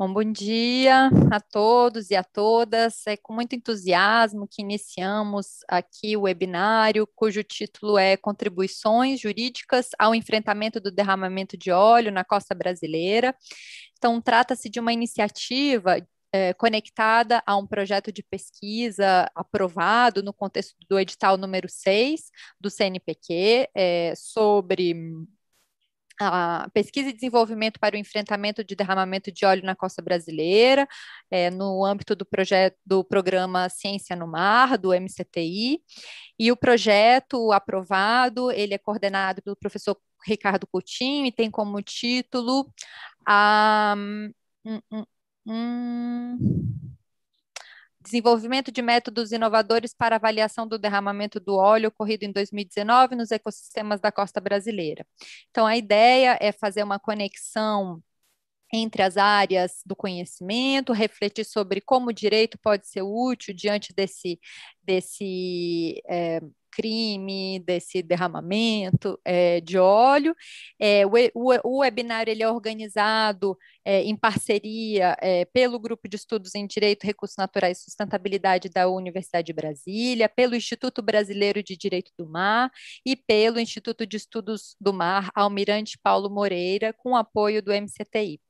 Bom, bom dia a todos e a todas. É com muito entusiasmo que iniciamos aqui o webinário, cujo título é Contribuições Jurídicas ao Enfrentamento do Derramamento de Óleo na Costa Brasileira. Então, trata-se de uma iniciativa é, conectada a um projeto de pesquisa aprovado no contexto do edital número 6 do CNPq é, sobre a pesquisa e desenvolvimento para o enfrentamento de derramamento de óleo na costa brasileira, é, no âmbito do projeto do programa Ciência no Mar, do MCTI, e o projeto aprovado, ele é coordenado pelo professor Ricardo Coutinho e tem como título a um, um, um, desenvolvimento de métodos inovadores para avaliação do derramamento do óleo ocorrido em 2019 nos ecossistemas da costa brasileira. Então, a ideia é fazer uma conexão entre as áreas do conhecimento, refletir sobre como o direito pode ser útil diante desse, desse é, crime, desse derramamento é, de óleo. É, o, o, o, webinário ele é organizado é, em parceria é, pelo Grupo de Estudos em Direito, Recursos Naturais e Sustentabilidade da Universidade de Brasília, pelo Instituto Brasileiro de Direito do Mar e pelo Instituto de Estudos do Mar Almirante Paulo Moreira, com apoio do MCTI.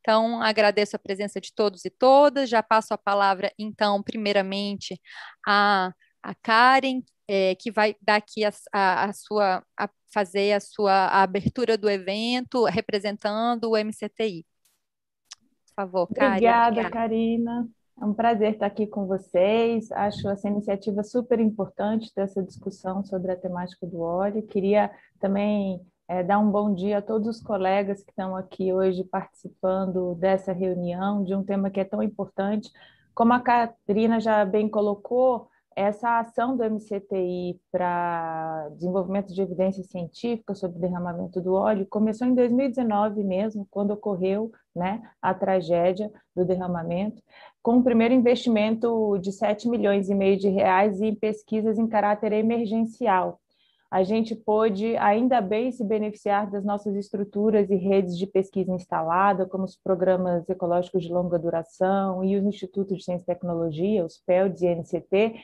Então, agradeço a presença de todos e todas. Já passo a palavra, então, primeiramente, a, a Karen, é, que vai dar aqui a, a, a sua, a fazer a sua a abertura do evento, representando o MCTI. Por favor, Karen. Obrigada, Karina. É um prazer estar aqui com vocês. Acho essa iniciativa super importante dessa discussão sobre a temática do óleo. Queria também é, dar um bom dia a todos os colegas que estão aqui hoje participando dessa reunião, de um tema que é tão importante. Como a Karina já bem colocou, essa ação do MCTI para desenvolvimento de evidência científica sobre o derramamento do óleo começou em 2019 mesmo, quando ocorreu né, a tragédia do derramamento, com o primeiro investimento de 7 milhões e meio de reais em pesquisas em caráter emergencial, a gente pôde, ainda bem, se beneficiar das nossas estruturas e redes de pesquisa instalada, como os programas ecológicos de longa duração e os institutos de ciência e tecnologia, os PELDs e NCT,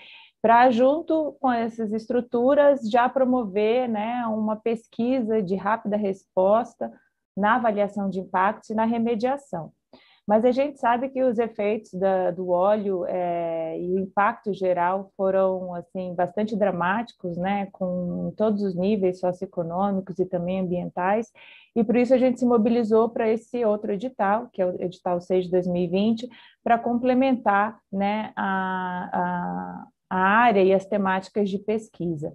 para, junto com essas estruturas, já promover né, uma pesquisa de rápida resposta na avaliação de impactos e na remediação. Mas a gente sabe que os efeitos da, do óleo é, e o impacto geral foram assim bastante dramáticos, né, com todos os níveis socioeconômicos e também ambientais, e por isso a gente se mobilizou para esse outro edital, que é o edital 6 de 2020, para complementar né, a, a, a área e as temáticas de pesquisa.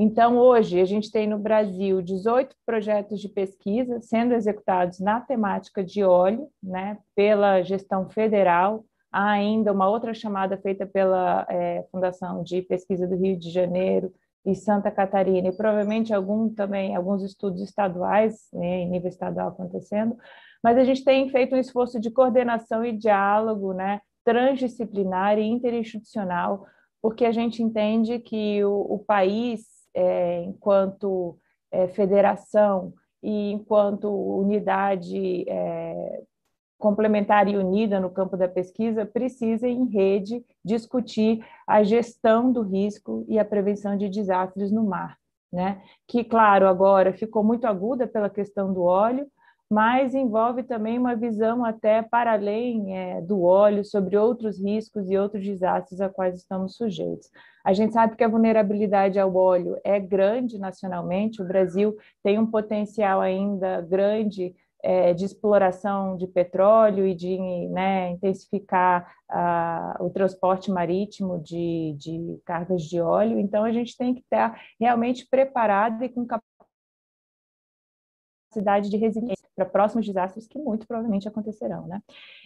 Então, hoje, a gente tem no Brasil 18 projetos de pesquisa sendo executados na temática de óleo, né, pela gestão federal. Há ainda uma outra chamada feita pela é, Fundação de Pesquisa do Rio de Janeiro e Santa Catarina, e provavelmente algum também, alguns estudos estaduais, né, em nível estadual acontecendo, mas a gente tem feito um esforço de coordenação e diálogo né, transdisciplinar e interinstitucional, porque a gente entende que o, o país é, enquanto é, federação e enquanto unidade é, complementar e unida no campo da pesquisa, precisa, em rede, discutir a gestão do risco e a prevenção de desastres no mar. Né? Que, claro, agora ficou muito aguda pela questão do óleo, mas envolve também uma visão até para além é, do óleo sobre outros riscos e outros desastres a quais estamos sujeitos. A gente sabe que a vulnerabilidade ao óleo é grande nacionalmente, o Brasil tem um potencial ainda grande é, de exploração de petróleo e de né, intensificar uh, o transporte marítimo de, de cargas de óleo, então a gente tem que estar realmente preparado e com capacidade capacidade de resiliência para próximos desastres que muito provavelmente acontecerão. Né?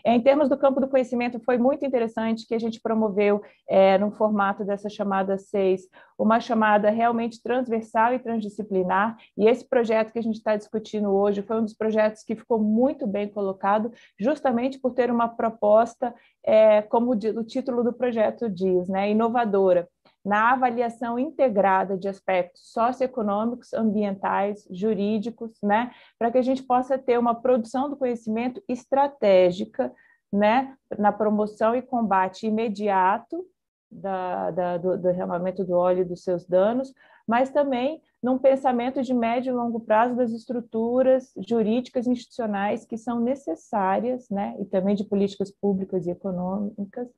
Em termos do campo do conhecimento, foi muito interessante que a gente promoveu, é, no formato dessa chamada 6, uma chamada realmente transversal e transdisciplinar, e esse projeto que a gente está discutindo hoje foi um dos projetos que ficou muito bem colocado, justamente por ter uma proposta, é, como o título do projeto diz, né, inovadora na avaliação integrada de aspectos socioeconômicos, ambientais, jurídicos, né, para que a gente possa ter uma produção do conhecimento estratégica né, na promoção e combate imediato da, da, do, do derramamento do óleo e dos seus danos, mas também num pensamento de médio e longo prazo das estruturas jurídicas e institucionais que são necessárias, né, e também de políticas públicas e econômicas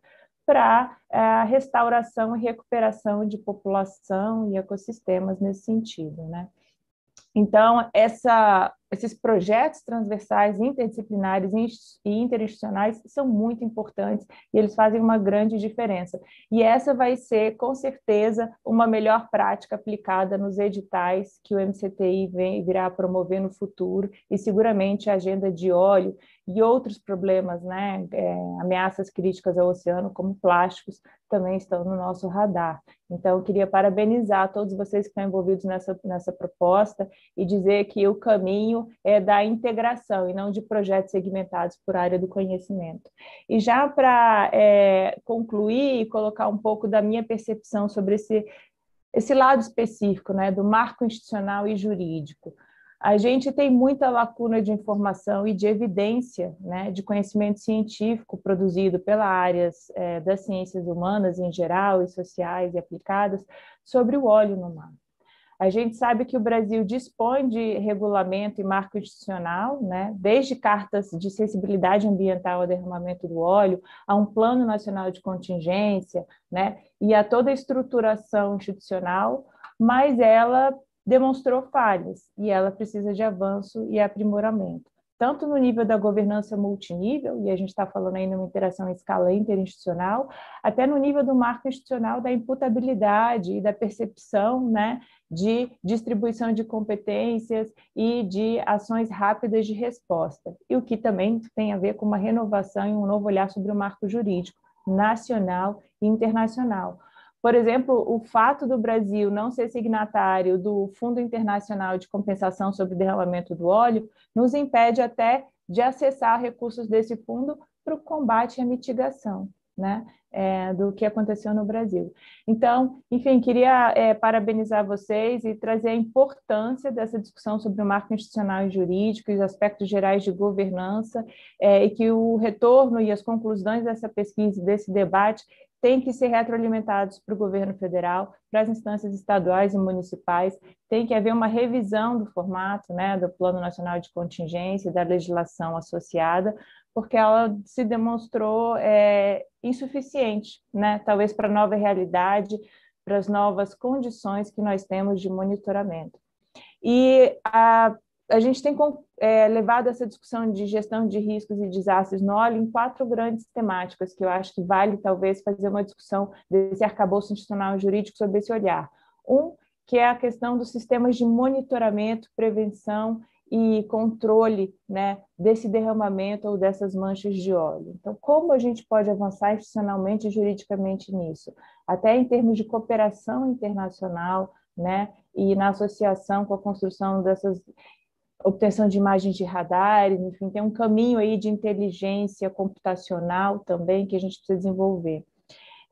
para a restauração e recuperação de população e ecossistemas nesse sentido, né? Então, essa, esses projetos transversais, interdisciplinares e interinstitucionais são muito importantes e eles fazem uma grande diferença. E essa vai ser, com certeza, uma melhor prática aplicada nos editais que o MCTI vem, virá promover no futuro e seguramente a agenda de óleo e outros problemas, né, é, ameaças críticas ao oceano, como plásticos, também estão no nosso radar. Então, eu queria parabenizar todos vocês que estão envolvidos nessa, nessa proposta e dizer que o caminho é da integração e não de projetos segmentados por área do conhecimento. E já para é, concluir e colocar um pouco da minha percepção sobre esse, esse lado específico né, do marco institucional e jurídico. A gente tem muita lacuna de informação e de evidência, né, de conhecimento científico produzido pelas áreas é, das ciências humanas em geral e sociais e aplicadas sobre o óleo no mar. A gente sabe que o Brasil dispõe de regulamento e marco institucional, né, desde cartas de sensibilidade ambiental ao derramamento do óleo, a um plano nacional de contingência, né, e a toda a estruturação institucional, mas ela demonstrou falhas e ela precisa de avanço e aprimoramento, tanto no nível da governança multinível, e a gente está falando aí numa interação em escala interinstitucional, até no nível do marco institucional da imputabilidade e da percepção né, de distribuição de competências e de ações rápidas de resposta, e o que também tem a ver com uma renovação e um novo olhar sobre o marco jurídico nacional e internacional por exemplo, o fato do Brasil não ser signatário do Fundo Internacional de Compensação sobre Derramamento do Óleo nos impede até de acessar recursos desse fundo para o combate a mitigação. Né, é, do que aconteceu no Brasil. Então, enfim, queria é, parabenizar vocês e trazer a importância dessa discussão sobre o marco institucional e jurídico e os aspectos gerais de governança, é, e que o retorno e as conclusões dessa pesquisa, desse debate, têm que ser retroalimentados para o governo federal, para as instâncias estaduais e municipais, tem que haver uma revisão do formato né, do Plano Nacional de Contingência, da legislação associada, porque ela se demonstrou é, insuficiente, né, talvez para a nova realidade, para as novas condições que nós temos de monitoramento. E a a gente tem é, levado essa discussão de gestão de riscos e desastres no óleo em quatro grandes temáticas que eu acho que vale talvez fazer uma discussão desse arcabouço institucional e jurídico sobre esse olhar. Um, que é a questão dos sistemas de monitoramento, prevenção e controle né, desse derramamento ou dessas manchas de óleo. Então, como a gente pode avançar institucionalmente e juridicamente nisso? Até em termos de cooperação internacional, né, e na associação com a construção dessas obtenção de imagens de radar, enfim, tem um caminho aí de inteligência computacional também que a gente precisa desenvolver.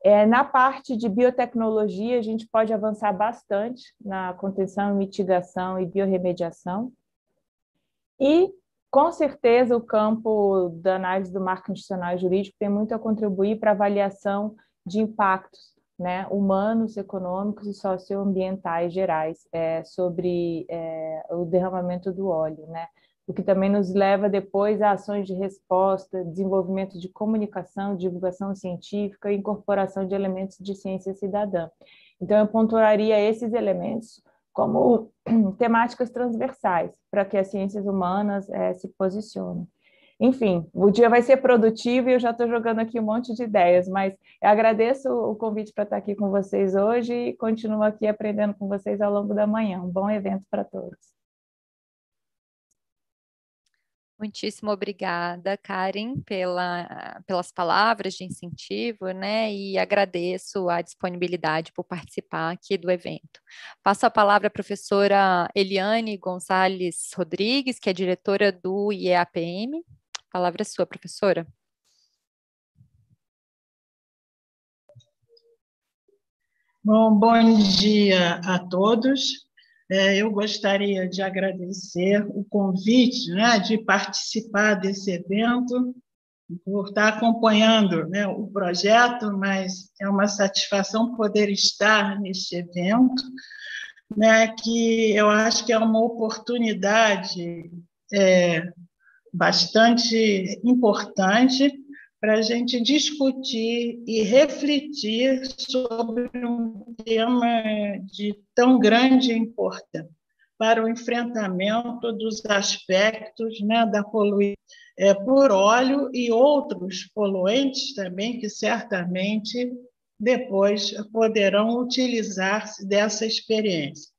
É, na parte de biotecnologia, a gente pode avançar bastante na contenção, mitigação e biorremediação. E, com certeza, o campo da análise do marco institucional e jurídico tem muito a contribuir para a avaliação de impactos né, humanos, econômicos e socioambientais gerais é, sobre é, o derramamento do óleo, né? o que também nos leva depois a ações de resposta, desenvolvimento de comunicação, divulgação científica e incorporação de elementos de ciência cidadã. Então, eu pontuaria esses elementos como temáticas transversais para que as ciências humanas é, se posicionem. Enfim, o dia vai ser produtivo e eu já estou jogando aqui um monte de ideias, mas eu agradeço o convite para estar aqui com vocês hoje e continuo aqui aprendendo com vocês ao longo da manhã. Um bom evento para todos. Muitíssimo obrigada, Karen, pela, pelas palavras de incentivo, né? E agradeço a disponibilidade por participar aqui do evento. Passo a palavra à professora Eliane Gonçalves Rodrigues, que é diretora do IEAPM. Palavra é sua, professora. Bom, bom dia a todos. É, eu gostaria de agradecer o convite né, de participar desse evento por estar acompanhando né, o projeto, mas é uma satisfação poder estar neste evento, né, que eu acho que é uma oportunidade é, bastante importante para a gente discutir e refletir sobre um tema de tão grande importância para o enfrentamento dos aspectos né, da poluição é, por óleo e outros poluentes também, que certamente depois poderão utilizar-se dessa experiência.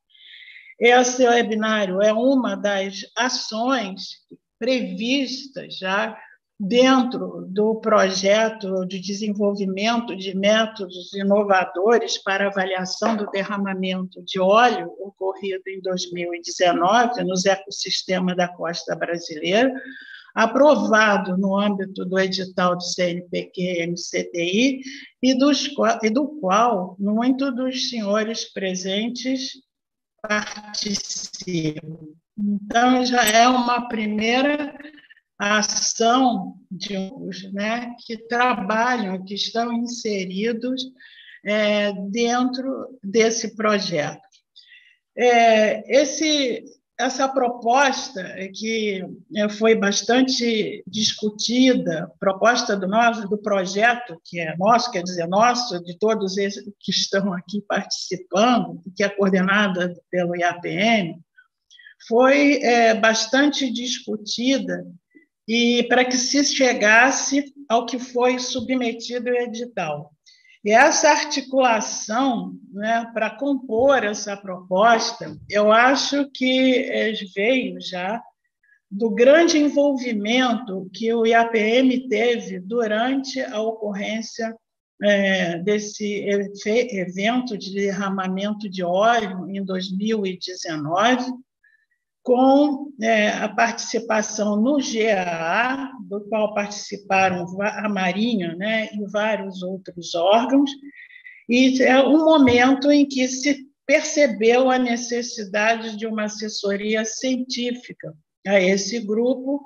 Esse webinário é uma das ações previstas já dentro do projeto de desenvolvimento de métodos inovadores para avaliação do derramamento de óleo ocorrido em 2019 nos ecossistemas da costa brasileira, aprovado no âmbito do edital do CNPq-MCTI e, dos, e do qual muitos dos senhores presentes participam. Então, já é uma primeira ação de uns né, que trabalham, que estão inseridos é, dentro desse projeto. É, esse, essa proposta que é, foi bastante discutida, proposta do nosso do projeto que é nosso, quer dizer nosso, de todos esses que estão aqui participando, que é coordenada pelo IAPM, foi é, bastante discutida e para que se chegasse ao que foi submetido ao edital. E essa articulação, né, para compor essa proposta, eu acho que eh, veio já do grande envolvimento que o IAPM teve durante a ocorrência é, desse evento de derramamento de óleo em 2019, com é, a participação no GAA, do qual participaram a Marinha né, e vários outros órgãos, e é um momento em que se percebeu a necessidade de uma assessoria científica a esse grupo,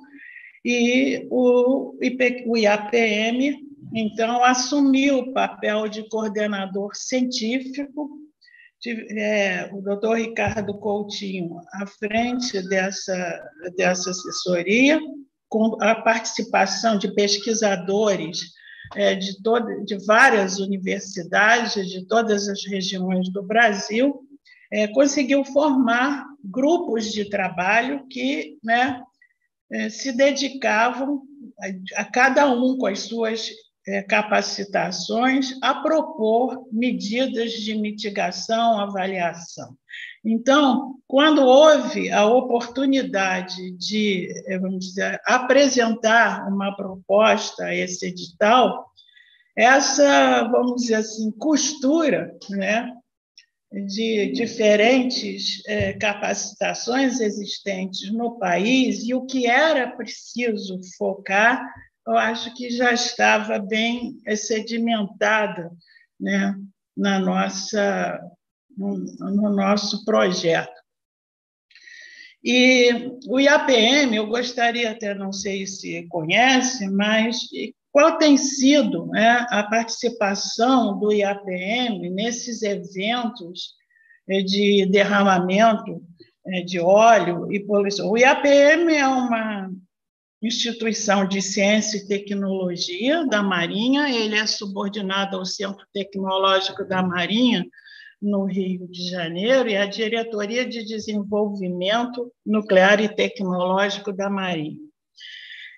e o, o IAPM, então, assumiu o papel de coordenador científico é, o doutor Ricardo Coutinho à frente dessa, dessa assessoria, com a participação de pesquisadores é, de, todo, de várias universidades, de todas as regiões do Brasil, é, conseguiu formar grupos de trabalho que né, é, se dedicavam a, a cada um com as suas capacitações a propor medidas de mitigação, avaliação. Então, quando houve a oportunidade de, é, vamos dizer, apresentar uma proposta a esse edital, essa, vamos dizer assim, costura, né, de diferentes é, capacitações existentes no país e o que era preciso focar eu acho que já estava bem sedimentada né, na nossa, no, no nosso projeto. E o IAPM, eu gostaria até, não sei se conhece, mas qual tem sido né, a participação do IAPM nesses eventos de derramamento eh, de óleo e poluição? O IAPM é uma instituição de ciência e tecnologia da Marinha, ele é subordinado ao Centro Tecnológico da Marinha, no Rio de Janeiro, e a Diretoria de Desenvolvimento Nuclear e Tecnológico da Marinha.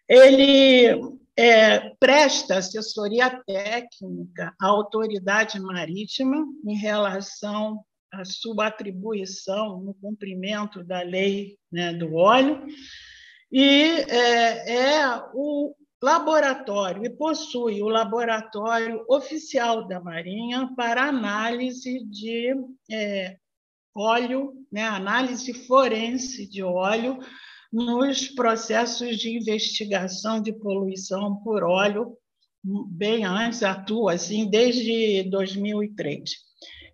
Ele é, presta assessoria técnica à autoridade marítima em relação à sua atribuição no cumprimento da lei né, do óleo, e é, é o laboratório, e possui o laboratório oficial da Marinha para análise de é, óleo, né, análise forense de óleo nos processos de investigação de poluição por óleo, bem antes, atua assim desde 2003.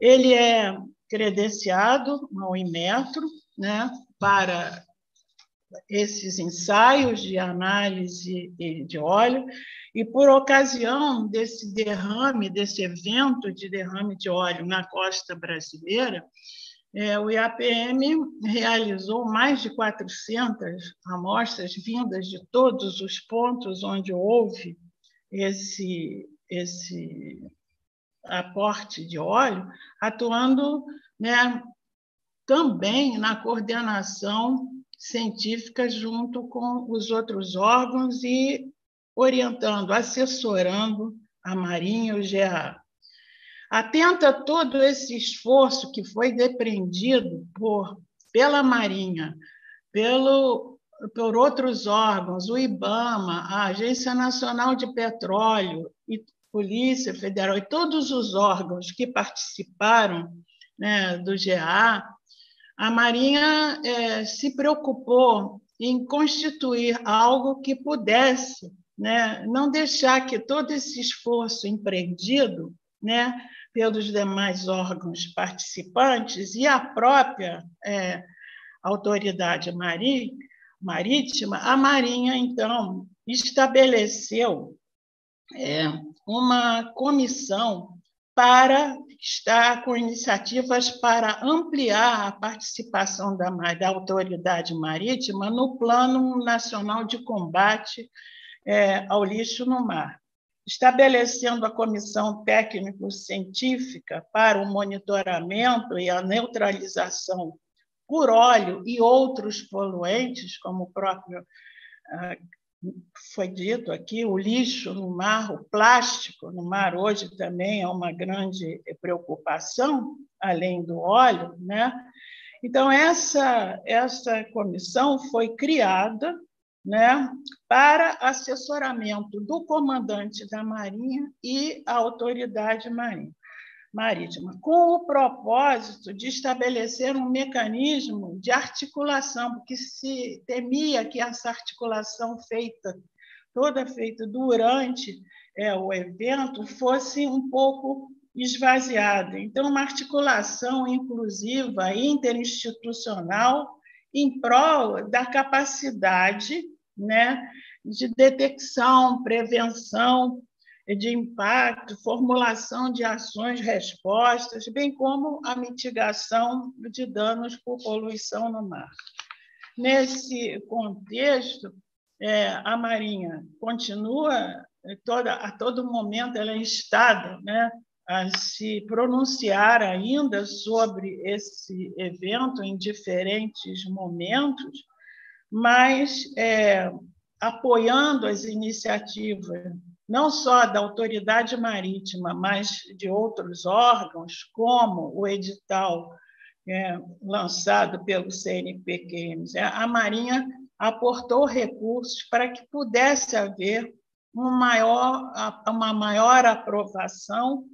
Ele é credenciado ao Inmetro, né, para esses ensaios de análise de óleo, e por ocasião desse derrame, desse evento de derrame de óleo na costa brasileira, é, o IAPM realizou mais de 400 amostras vindas de todos os pontos onde houve esse, esse aporte de óleo, atuando né, também na coordenação científica junto com os outros órgãos e orientando, assessorando a Marinha e o GA. Atenta a todo esse esforço que foi depreendido por, pela Marinha, pelo, por outros órgãos, o IBAMA, a Agência Nacional de Petróleo e Polícia Federal e todos os órgãos que participaram né, do GA, a Marinha é, se preocupou em constituir algo que pudesse né, não deixar que todo esse esforço empreendido né, pelos demais órgãos participantes e a própria é, autoridade marítima, a Marinha, então, estabeleceu é, uma comissão para estar com iniciativas para ampliar a participação da, da autoridade marítima no Plano Nacional de Combate é, ao Lixo no Mar, estabelecendo a comissão técnico-científica para o monitoramento e a neutralização por óleo e outros poluentes, como o próprio ah, foi dito aqui, o lixo no mar, o plástico no mar hoje também é uma grande preocupação, além do óleo, né? Então essa essa comissão foi criada, né, para assessoramento do comandante da Marinha e a autoridade marinha marítima, com o propósito de estabelecer um mecanismo de articulação, porque se temia que essa articulação feita, toda feita durante é, o evento, fosse um pouco esvaziada. Então, uma articulação inclusiva, interinstitucional, em prol da capacidade né, de detecção, prevenção de impacto, formulação de ações, respostas, bem como a mitigação de danos por poluição no mar. Nesse contexto, é, a Marinha continua toda, a todo momento ela é instada né, a se pronunciar ainda sobre esse evento em diferentes momentos, mas é, apoiando as iniciativas não só da autoridade marítima, mas de outros órgãos, como o edital é, lançado pelo CNPq. A Marinha aportou recursos para que pudesse haver um maior, uma maior aprovação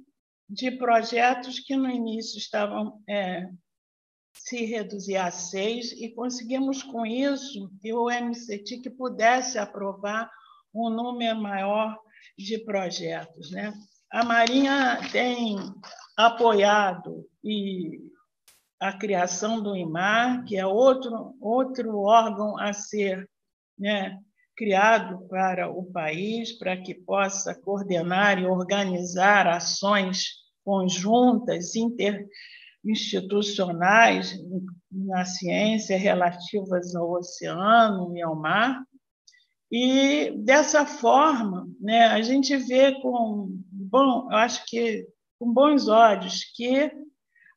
de projetos que no início estavam é, se reduzir a seis e conseguimos com isso que o MCT pudesse aprovar um número maior de projetos. Né? A Marinha tem apoiado e a criação do IMAR, que é outro, outro órgão a ser né, criado para o país, para que possa coordenar e organizar ações conjuntas, interinstitucionais na ciência relativas ao oceano e ao mar. E dessa forma, né, a gente vê com bom, eu acho que com bons olhos que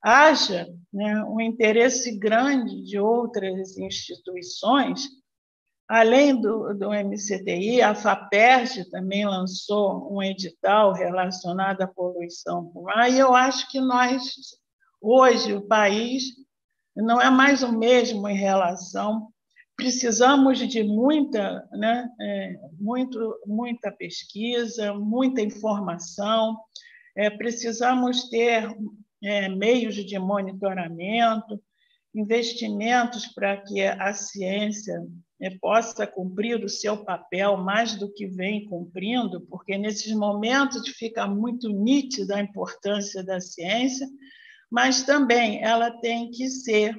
haja né, um interesse grande de outras instituições, além do, do MCTI, a FAPERJ também lançou um edital relacionado à poluição por mar, e eu acho que nós, hoje, o país não é mais o mesmo em relação precisamos de muita, né, é, muito, muita pesquisa, muita informação, é, precisamos ter é, meios de monitoramento, investimentos para que a ciência é, possa cumprir o seu papel mais do que vem cumprindo, porque nesses momentos fica muito nítida a importância da ciência, mas também ela tem que ser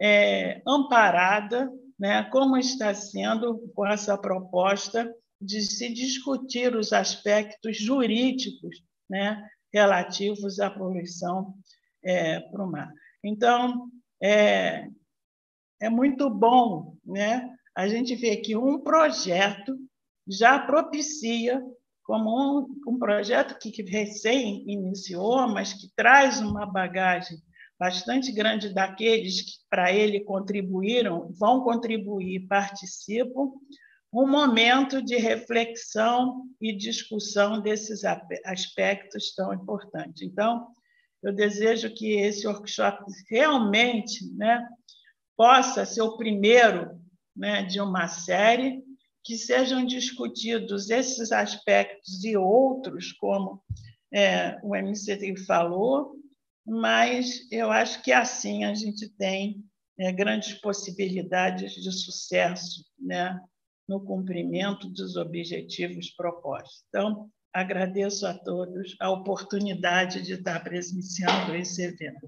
é, amparada né, como está sendo com essa proposta de se discutir os aspectos jurídicos né, relativos à poluição é, para o mar. Então, é, é muito bom né, a gente ver que um projeto já propicia, como um, um projeto que, que recém iniciou, mas que traz uma bagagem bastante grande daqueles que para ele contribuíram, vão contribuir, participam, um momento de reflexão e discussão desses aspectos tão importantes. Então, eu desejo que esse workshop realmente né, possa ser o primeiro né, de uma série, que sejam discutidos esses aspectos e outros, como é, o MCT falou, mas eu acho que assim a gente tem é, grandes possibilidades de sucesso né, no cumprimento dos objetivos propostos. Então, agradeço a todos a oportunidade de estar presenciando esse evento.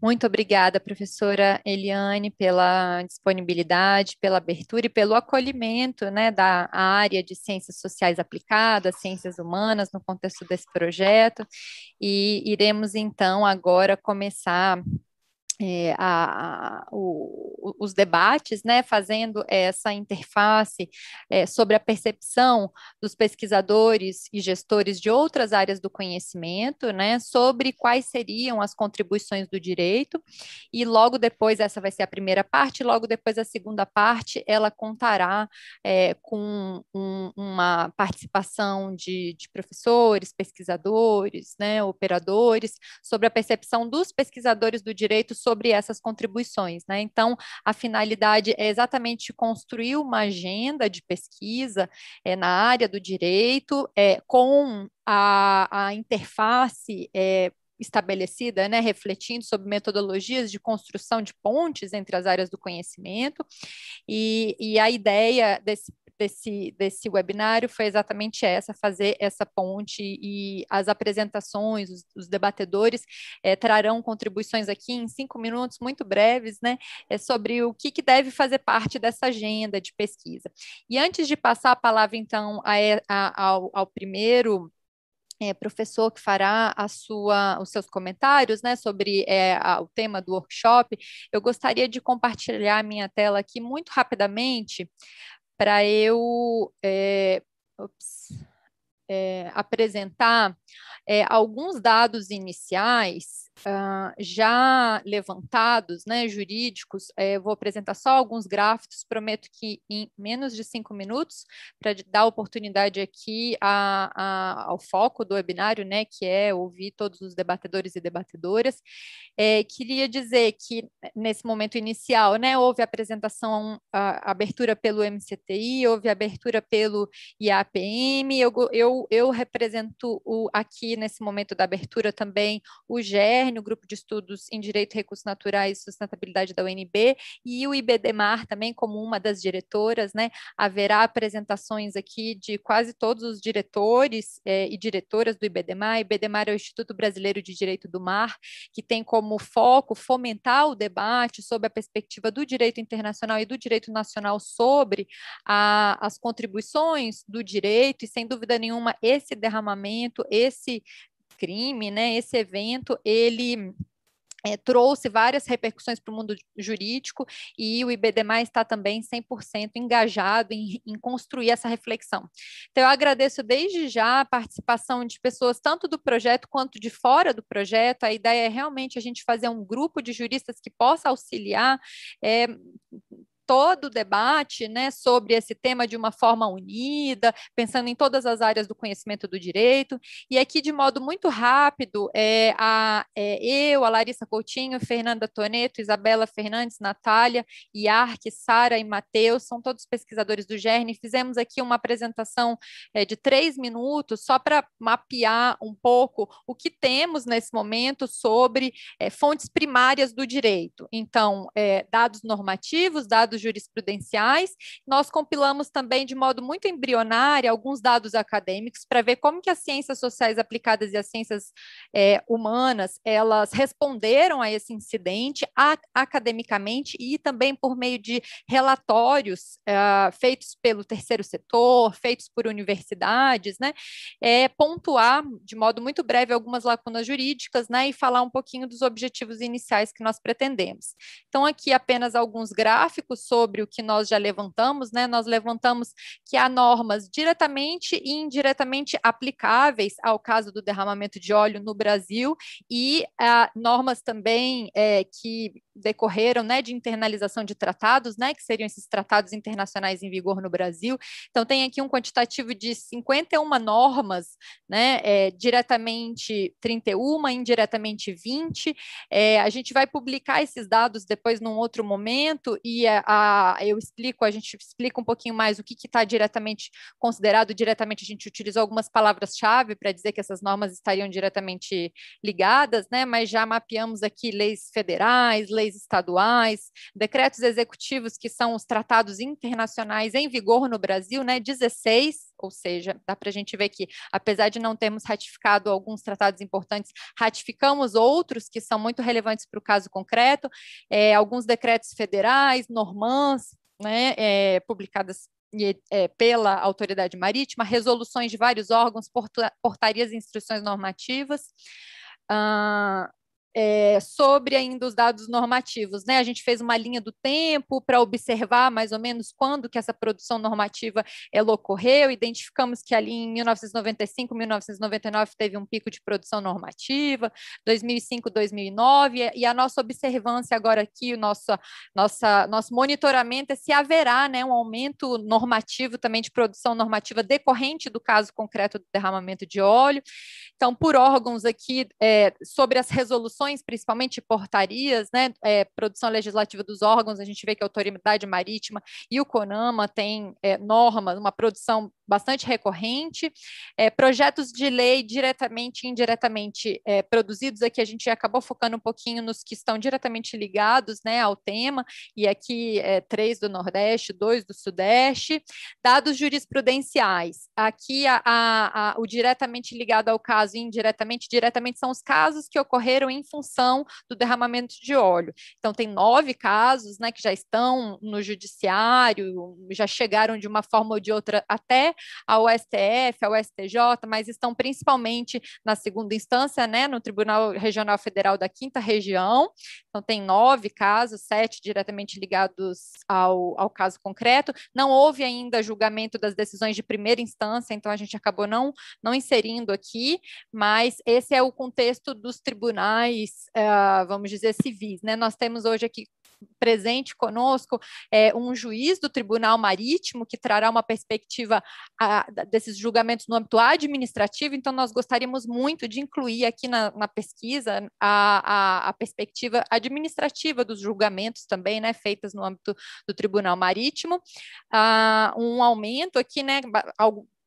Muito obrigada, professora Eliane, pela disponibilidade, pela abertura e pelo acolhimento né, da área de ciências sociais aplicadas, ciências humanas, no contexto desse projeto. E iremos, então, agora começar é, a, a, o, os debates, né, fazendo essa interface é, sobre a percepção dos pesquisadores e gestores de outras áreas do conhecimento, né, sobre quais seriam as contribuições do direito, e logo depois, essa vai ser a primeira parte, logo depois a segunda parte, ela contará é, com um, uma participação de, de professores, pesquisadores, né, operadores, sobre a percepção dos pesquisadores do direito sobre essas contribuições, né? Então, a finalidade é exatamente construir uma agenda de pesquisa é, na área do direito, é, com a, a interface é, estabelecida, né, refletindo sobre metodologias de construção de pontes entre as áreas do conhecimento, e, e a ideia desse desse, desse webinário foi exatamente essa, fazer essa ponte e as apresentações, os, os debatedores é, trarão contribuições aqui em cinco minutos, muito breves, né, é, sobre o que, que deve fazer parte dessa agenda de pesquisa. E antes de passar a palavra, então, a, a, ao, ao primeiro é, professor que fará a sua, os seus comentários né, sobre é, a, o tema do workshop, eu gostaria de compartilhar minha tela aqui muito rapidamente para eu é, ups, é, apresentar alguns dados iniciais uh, já levantados, né, jurídicos, é, vou apresentar só alguns gráficos, prometo que em menos de cinco minutos, para dar oportunidade aqui a, a, ao foco do webinário, né, que é ouvir todos os debatedores e debatedoras. É, queria dizer que nesse momento inicial, né, houve apresentação, a, a abertura pelo MCTI, houve abertura pelo IAPM, eu, eu, eu represento o, aqui nesse momento da abertura também o GER, no Grupo de Estudos em Direito, Recursos Naturais e Sustentabilidade da UNB, e o IBDMAR também como uma das diretoras, né? Haverá apresentações aqui de quase todos os diretores eh, e diretoras do IBDMAR. IBDMAR é o Instituto Brasileiro de Direito do Mar, que tem como foco fomentar o debate sobre a perspectiva do direito internacional e do direito nacional sobre a, as contribuições do direito, e sem dúvida nenhuma, esse derramamento, esse crime, né, esse evento, ele é, trouxe várias repercussões para o mundo jurídico e o IBDMA está também 100% engajado em, em, construir essa reflexão. Então, eu agradeço desde já a participação de pessoas tanto do projeto quanto de fora do projeto. A ideia é realmente a gente fazer um grupo de juristas que possa auxiliar. É, todo o debate né, sobre esse tema de uma forma unida, pensando em todas as áreas do conhecimento do direito. E aqui, de modo muito rápido, é, a, é, eu, a Larissa Coutinho, Fernanda Toneto, Isabela Fernandes, Natália, Iarque, Sara e Matheus, são todos pesquisadores do GERN, fizemos aqui uma apresentação é, de três minutos só para mapear um pouco o que temos nesse momento sobre é, fontes primárias do direito. Então, é, dados normativos, dados dados jurisprudenciais. Nós compilamos também de modo muito embrionário alguns dados acadêmicos para ver como que as ciências sociais aplicadas e as ciências é, humanas elas responderam a esse incidente a, academicamente e também por meio de relatórios é, feitos pelo terceiro setor, feitos por universidades, né? É, pontuar de modo muito breve algumas lacunas jurídicas, né? E falar um pouquinho dos objetivos iniciais que nós pretendemos. Então, aqui apenas alguns gráficos sobre o que nós já levantamos, né? Nós levantamos que há normas diretamente e indiretamente aplicáveis ao caso do derramamento de óleo no Brasil e normas também é, que decorreram, né, de internalização de tratados, né, que seriam esses tratados internacionais em vigor no Brasil. Então, tem aqui um quantitativo de 51 normas, né, é, diretamente 31, indiretamente 20. É, a gente vai publicar esses dados depois num outro momento e a, a eu explico, a gente explica um pouquinho mais o que está diretamente considerado diretamente. A gente utilizou algumas palavras-chave para dizer que essas normas estariam diretamente ligadas, né, mas já mapeamos aqui leis federais, leis estaduais, decretos executivos que são os tratados internacionais em vigor no Brasil, né, 16 ou seja, dá para a gente ver que, apesar de não termos ratificado alguns tratados importantes, ratificamos outros que são muito relevantes para o caso concreto, é, alguns decretos federais, normãs, né, é, publicadas é, pela autoridade marítima, resoluções de vários órgãos, portarias e instruções normativas. Uh, é, sobre ainda os dados normativos, né? A gente fez uma linha do tempo para observar mais ou menos quando que essa produção normativa ela ocorreu, identificamos que ali em 1995, 1999 teve um pico de produção normativa, 2005, 2009, e a nossa observância agora aqui, o nosso, nossa, nosso monitoramento é se haverá né, um aumento normativo também de produção normativa decorrente do caso concreto do derramamento de óleo. Então, por órgãos aqui, é, sobre as resoluções principalmente portarias, né, é, produção legislativa dos órgãos, a gente vê que a Autoridade Marítima e o CONAMA têm é, normas, uma produção bastante recorrente, é, projetos de lei diretamente e indiretamente é, produzidos, aqui a gente acabou focando um pouquinho nos que estão diretamente ligados né, ao tema, e aqui é, três do Nordeste, dois do Sudeste, dados jurisprudenciais, aqui a, a, a, o diretamente ligado ao caso e indiretamente, diretamente são os casos que ocorreram em função do derramamento de óleo. Então, tem nove casos né, que já estão no judiciário, já chegaram de uma forma ou de outra até ao STF, ao STJ, mas estão principalmente na segunda instância, né, no Tribunal Regional Federal da Quinta Região. Então, tem nove casos, sete diretamente ligados ao, ao caso concreto. Não houve ainda julgamento das decisões de primeira instância, então a gente acabou não, não inserindo aqui, mas esse é o contexto dos tribunais, uh, vamos dizer, civis. Né? Nós temos hoje aqui presente conosco é, um juiz do Tribunal Marítimo que trará uma perspectiva a, desses julgamentos no âmbito administrativo, então nós gostaríamos muito de incluir aqui na, na pesquisa a, a, a, perspectiva administrativa dos julgamentos também, né, feitas no âmbito do Tribunal Marítimo, ah, um aumento aqui, né,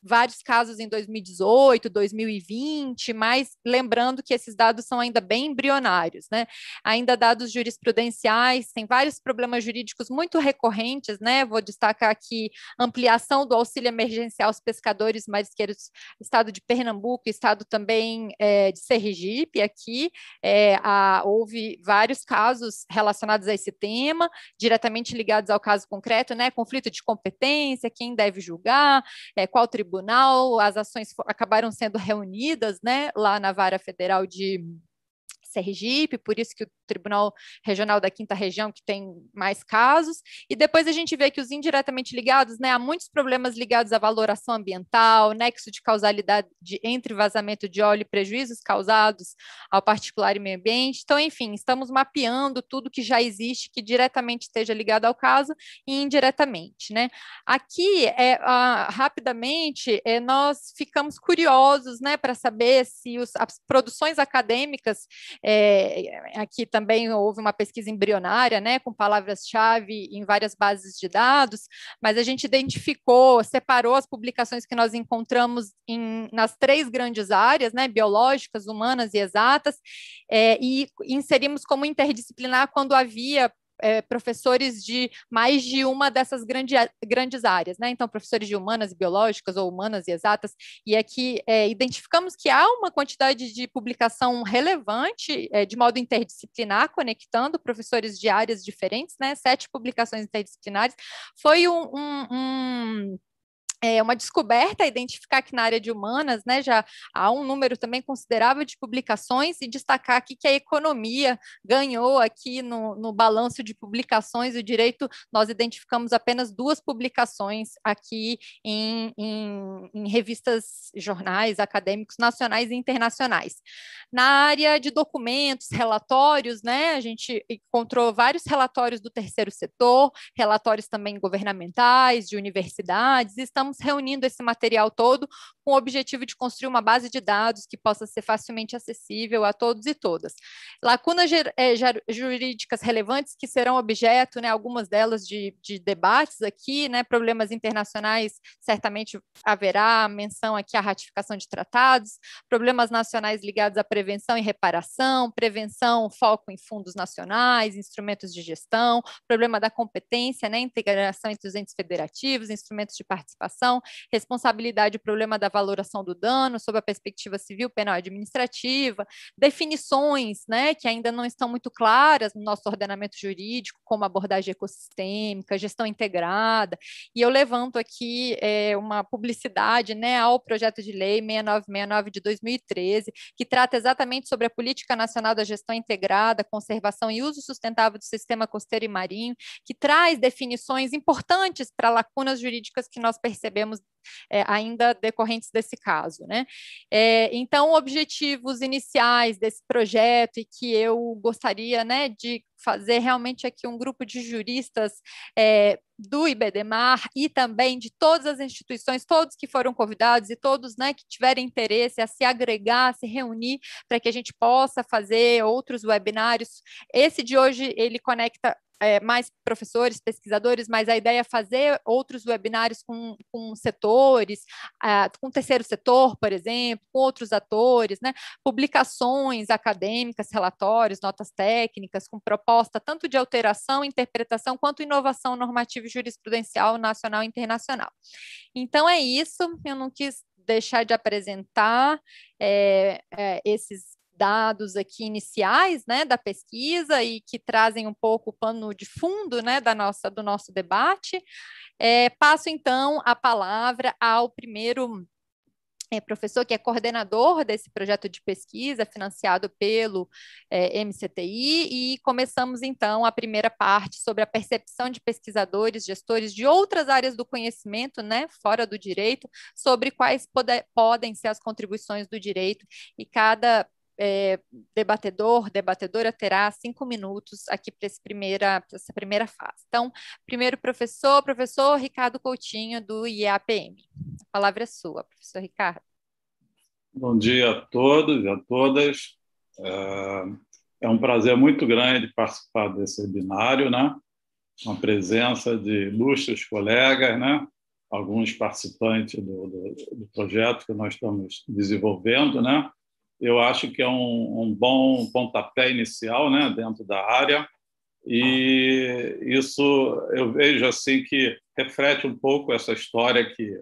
vários casos em 2018, 2020, mas lembrando que esses dados são ainda bem embrionários, né? Ainda dados jurisprudenciais, tem vários problemas jurídicos muito recorrentes, né? Vou destacar aqui ampliação do auxílio emergencial aos pescadores marisqueiros, estado de Pernambuco, estado também é, de Sergipe, aqui é, a, houve vários casos relacionados a esse tema, diretamente ligados ao caso concreto, né? Conflito de competência, quem deve julgar, é, qual tribunal tribunal, as ações acabaram sendo reunidas né, lá na Vara Federal de Sergipe, por isso que o Tribunal Regional da Quinta Região, que tem mais casos, e depois a gente vê que os indiretamente ligados, né, há muitos problemas ligados à valoração ambiental, nexo de causalidade entre vazamento de óleo e prejuízos causados ao particular e meio ambiente. Então, enfim, estamos mapeando tudo que já existe que diretamente esteja ligado ao caso e indiretamente, né. Aqui, é, rapidamente, é, nós ficamos curiosos, né, para saber se os, as produções acadêmicas é, aqui também houve uma pesquisa embrionária, né, com palavras-chave em várias bases de dados, mas a gente identificou, separou as publicações que nós encontramos em, nas três grandes áreas, né, biológicas, humanas e exatas, é, e inserimos como interdisciplinar quando havia é, professores de mais de uma dessas grande, grandes áreas, né? Então, professores de humanas e biológicas ou humanas e exatas, e aqui é, identificamos que há uma quantidade de publicação relevante, é, de modo interdisciplinar, conectando professores de áreas diferentes, né? Sete publicações interdisciplinares. Foi um, um, um é uma descoberta identificar que na área de humanas, né, já há um número também considerável de publicações e destacar aqui que a economia ganhou aqui no, no balanço de publicações o direito, nós identificamos apenas duas publicações aqui em, em, em revistas, jornais acadêmicos nacionais e internacionais. Na área de documentos, relatórios, né, a gente encontrou vários relatórios do terceiro setor, relatórios também governamentais, de universidades, estamos reunindo esse material todo com o objetivo de construir uma base de dados que possa ser facilmente acessível a todos e todas. Lacunas é, jurídicas relevantes que serão objeto, né, algumas delas de, de debates aqui, né, problemas internacionais, certamente haverá menção aqui à ratificação de tratados, problemas nacionais ligados à prevenção e reparação, prevenção, foco em fundos nacionais, instrumentos de gestão, problema da competência, né, integração entre os entes federativos, instrumentos de participação responsabilidade e problema da valoração do dano, sob a perspectiva civil, penal e administrativa, definições né, que ainda não estão muito claras no nosso ordenamento jurídico, como abordagem ecossistêmica, gestão integrada, e eu levanto aqui é, uma publicidade né, ao projeto de lei 6969 de 2013, que trata exatamente sobre a Política Nacional da Gestão Integrada, Conservação e Uso Sustentável do Sistema Costeiro e Marinho, que traz definições importantes para lacunas jurídicas que nós percebemos percebemos é, ainda decorrentes desse caso. Né? É, então, objetivos iniciais desse projeto e que eu gostaria né, de fazer realmente aqui um grupo de juristas é, do IBDMAR e também de todas as instituições, todos que foram convidados e todos né, que tiverem interesse a se agregar, a se reunir para que a gente possa fazer outros webinários. Esse de hoje, ele conecta é, mais professores, pesquisadores, mas a ideia é fazer outros webinários com, com setores, uh, com o terceiro setor, por exemplo, com outros atores, né? publicações acadêmicas, relatórios, notas técnicas, com proposta tanto de alteração, interpretação, quanto inovação normativa e jurisprudencial nacional e internacional. Então é isso, eu não quis deixar de apresentar é, é, esses dados aqui iniciais, né, da pesquisa e que trazem um pouco o pano de fundo, né, da nossa, do nosso debate. É, passo então a palavra ao primeiro é, professor que é coordenador desse projeto de pesquisa financiado pelo é, MCTI e começamos então a primeira parte sobre a percepção de pesquisadores, gestores de outras áreas do conhecimento, né, fora do direito, sobre quais pode, podem ser as contribuições do direito e cada é, debatedor, debatedora terá cinco minutos aqui para primeira, essa primeira fase. Então, primeiro professor, professor Ricardo Coutinho, do IAPM. A palavra é sua, professor Ricardo. Bom dia a todos e a todas. É, é um prazer muito grande participar desse webinário, né? Com a presença de ilustres colegas, né? Alguns participantes do, do, do projeto que nós estamos desenvolvendo, né? Eu acho que é um, um bom pontapé inicial né, dentro da área, e isso eu vejo assim que reflete um pouco essa história que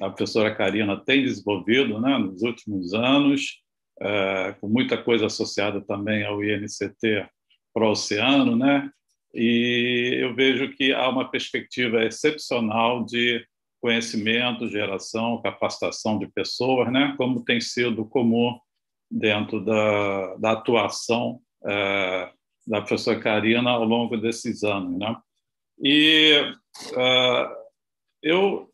a professora Karina tem desenvolvido né, nos últimos anos, é, com muita coisa associada também ao INCT para o oceano, né? E eu vejo que há uma perspectiva excepcional de conhecimento, geração, capacitação de pessoas, né? Como tem sido comum dentro da, da atuação é, da professora Karina ao longo desses anos. Né? E é, eu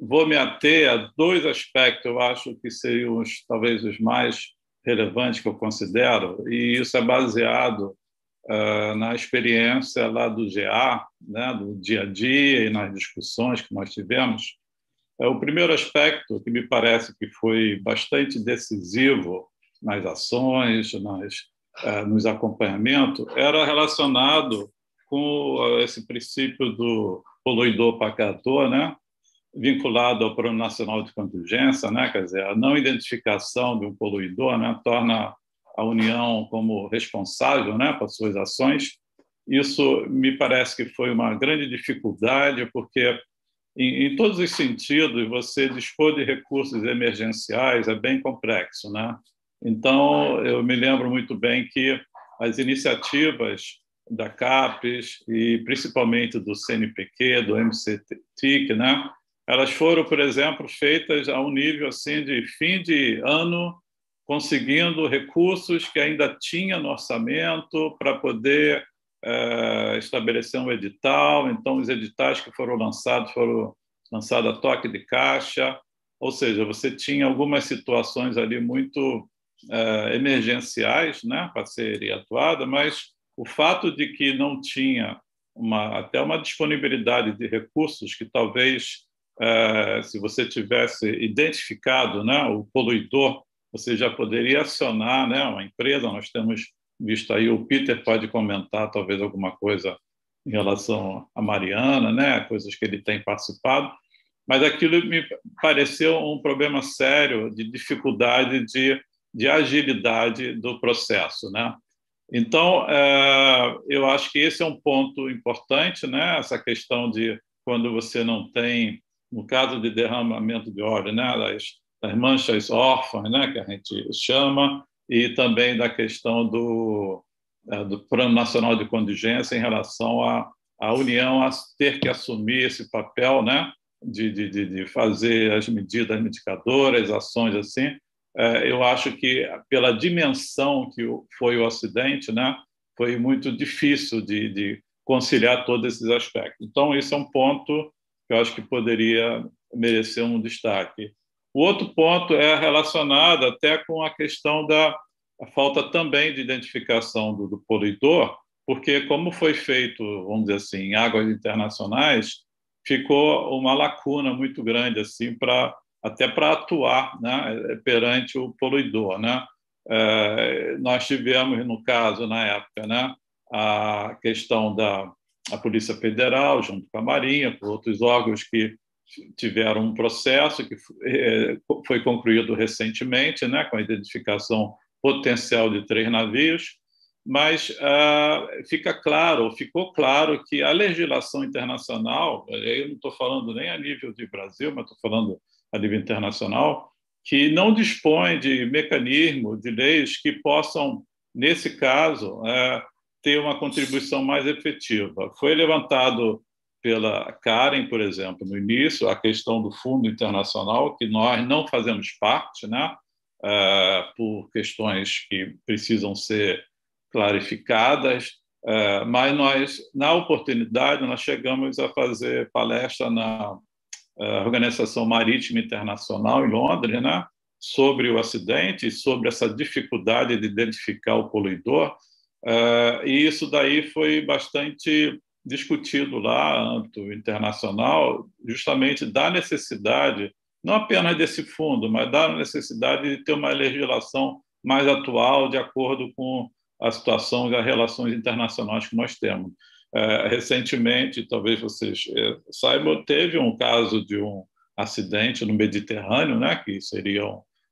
vou me ater a dois aspectos, eu acho que seriam os, talvez os mais relevantes que eu considero, e isso é baseado é, na experiência lá do GA, né, do dia a dia e nas discussões que nós tivemos. É, o primeiro aspecto que me parece que foi bastante decisivo nas ações, nas, eh, nos acompanhamentos, era relacionado com eh, esse princípio do poluidor pagador, né? vinculado ao Plano Nacional de Contingência, né? quer dizer, a não identificação de um poluidor né? torna a União como responsável né? por suas ações, Isso me parece que foi uma grande dificuldade, porque, em, em todos os sentidos, você dispor de recursos emergenciais é bem complexo. Né? Então, eu me lembro muito bem que as iniciativas da CAPES e principalmente do CNPq, do MCTIC, né? Elas foram, por exemplo, feitas a um nível assim de fim de ano, conseguindo recursos que ainda tinha no orçamento para poder é, estabelecer um edital. Então, os editais que foram lançados foram lançados a toque de caixa, ou seja, você tinha algumas situações ali muito é, emergenciais, né, para serem atuadas, mas o fato de que não tinha uma, até uma disponibilidade de recursos que talvez, é, se você tivesse identificado né, o poluidor, você já poderia acionar né, uma empresa. Nós temos visto aí, o Peter pode comentar talvez alguma coisa em relação a Mariana, né, coisas que ele tem participado, mas aquilo me pareceu um problema sério de dificuldade de, de agilidade do processo, né? Então, é, eu acho que esse é um ponto importante, né? essa questão de quando você não tem, no caso de derramamento de óleo, né? das, manchas órfãs, né? que a gente chama, e também da questão do, é, do Plano Nacional de Contingência em relação à, à União a ter que assumir esse papel né? de, de, de fazer as medidas mitigadoras, ações assim, eu acho que pela dimensão que foi o acidente, né, foi muito difícil de, de conciliar todos esses aspectos. Então, esse é um ponto que eu acho que poderia merecer um destaque. O outro ponto é relacionado até com a questão da a falta também de identificação do, do poluidor, porque como foi feito, vamos dizer assim, em águas internacionais, ficou uma lacuna muito grande assim para até para atuar né, perante o poluidor. Né? É, nós tivemos, no caso, na época, né, a questão da a Polícia Federal, junto com a Marinha, com outros órgãos que tiveram um processo que é, foi concluído recentemente, né, com a identificação potencial de três navios, mas ah, fica claro, ficou claro que a legislação internacional, eu não estou falando nem a nível de Brasil, mas estou falando a nível internacional, que não dispõe de mecanismo, de leis que possam, nesse caso, é, ter uma contribuição mais efetiva. Foi levantado pela Karen, por exemplo, no início, a questão do Fundo Internacional, que nós não fazemos parte, né, é, por questões que precisam ser clarificadas, é, mas nós, na oportunidade, nós chegamos a fazer palestra na a Organização Marítima Internacional em Londres, né, sobre o acidente, sobre essa dificuldade de identificar o poluidor, uh, e isso daí foi bastante discutido lá, âmbito internacional, justamente da necessidade, não apenas desse fundo, mas da necessidade de ter uma legislação mais atual, de acordo com a situação e as relações internacionais que nós temos. É, recentemente, talvez vocês é, saibam, teve um caso de um acidente no Mediterrâneo, né, que seria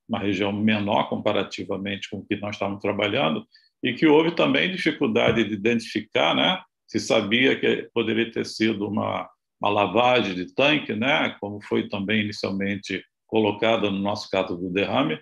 uma região menor comparativamente com o que nós estávamos trabalhando, e que houve também dificuldade de identificar, né, se sabia que poderia ter sido uma, uma lavagem de tanque, né, como foi também inicialmente colocada no nosso caso do derrame,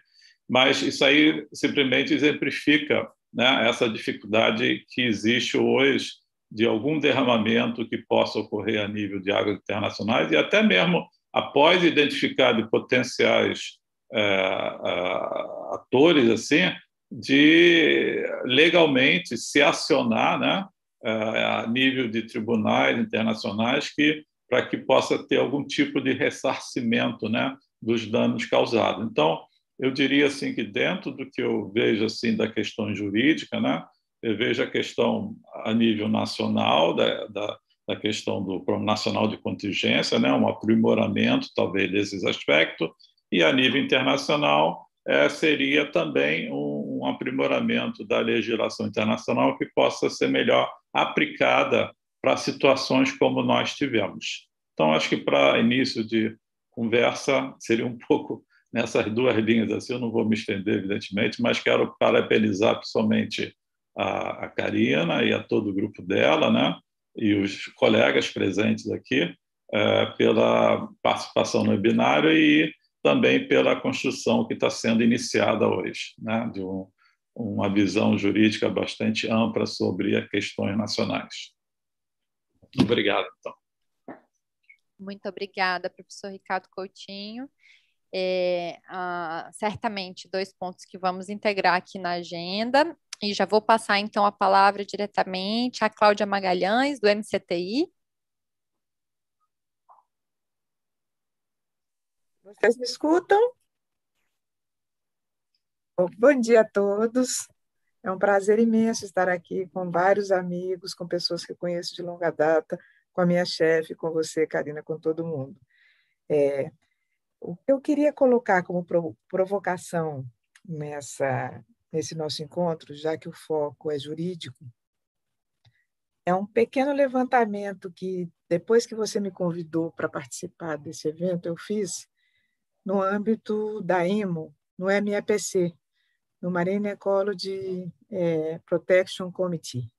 mas isso aí simplesmente exemplifica né, essa dificuldade que existe hoje de algum derramamento que possa ocorrer a nível de águas internacionais e até mesmo após identificar de potenciais é, é, atores assim de legalmente se acionar né, é, a nível de tribunais internacionais que para que possa ter algum tipo de ressarcimento né, dos danos causados. Então, eu diria assim que dentro do que eu vejo assim da questão jurídica, né, eu vejo a questão a nível nacional, da, da, da questão do Plano Nacional de Contingência, né, um aprimoramento, talvez, desses aspectos, e a nível internacional é, seria também um, um aprimoramento da legislação internacional que possa ser melhor aplicada para situações como nós tivemos. Então, acho que para início de conversa seria um pouco nessas duas linhas assim. Eu não vou me estender, evidentemente, mas quero parabenizar pessoalmente a, a Karina e a todo o grupo dela, né? E os colegas presentes aqui é, pela participação no webinário e também pela construção que está sendo iniciada hoje, né? De um, uma visão jurídica bastante ampla sobre as questões nacionais. Obrigado, então. Muito obrigada, professor Ricardo Coutinho. É, ah, certamente dois pontos que vamos integrar aqui na agenda. E já vou passar então a palavra diretamente à Cláudia Magalhães, do MCTI. Vocês me escutam? Bom dia a todos. É um prazer imenso estar aqui com vários amigos, com pessoas que conheço de longa data, com a minha chefe, com você, Karina, com todo mundo. É, o que eu queria colocar como provocação nessa, nesse nosso encontro, já que o foco é jurídico, é um pequeno levantamento que, depois que você me convidou para participar desse evento, eu fiz no âmbito da IMO, no MEPC, no Marine Ecology é, Protection Committee.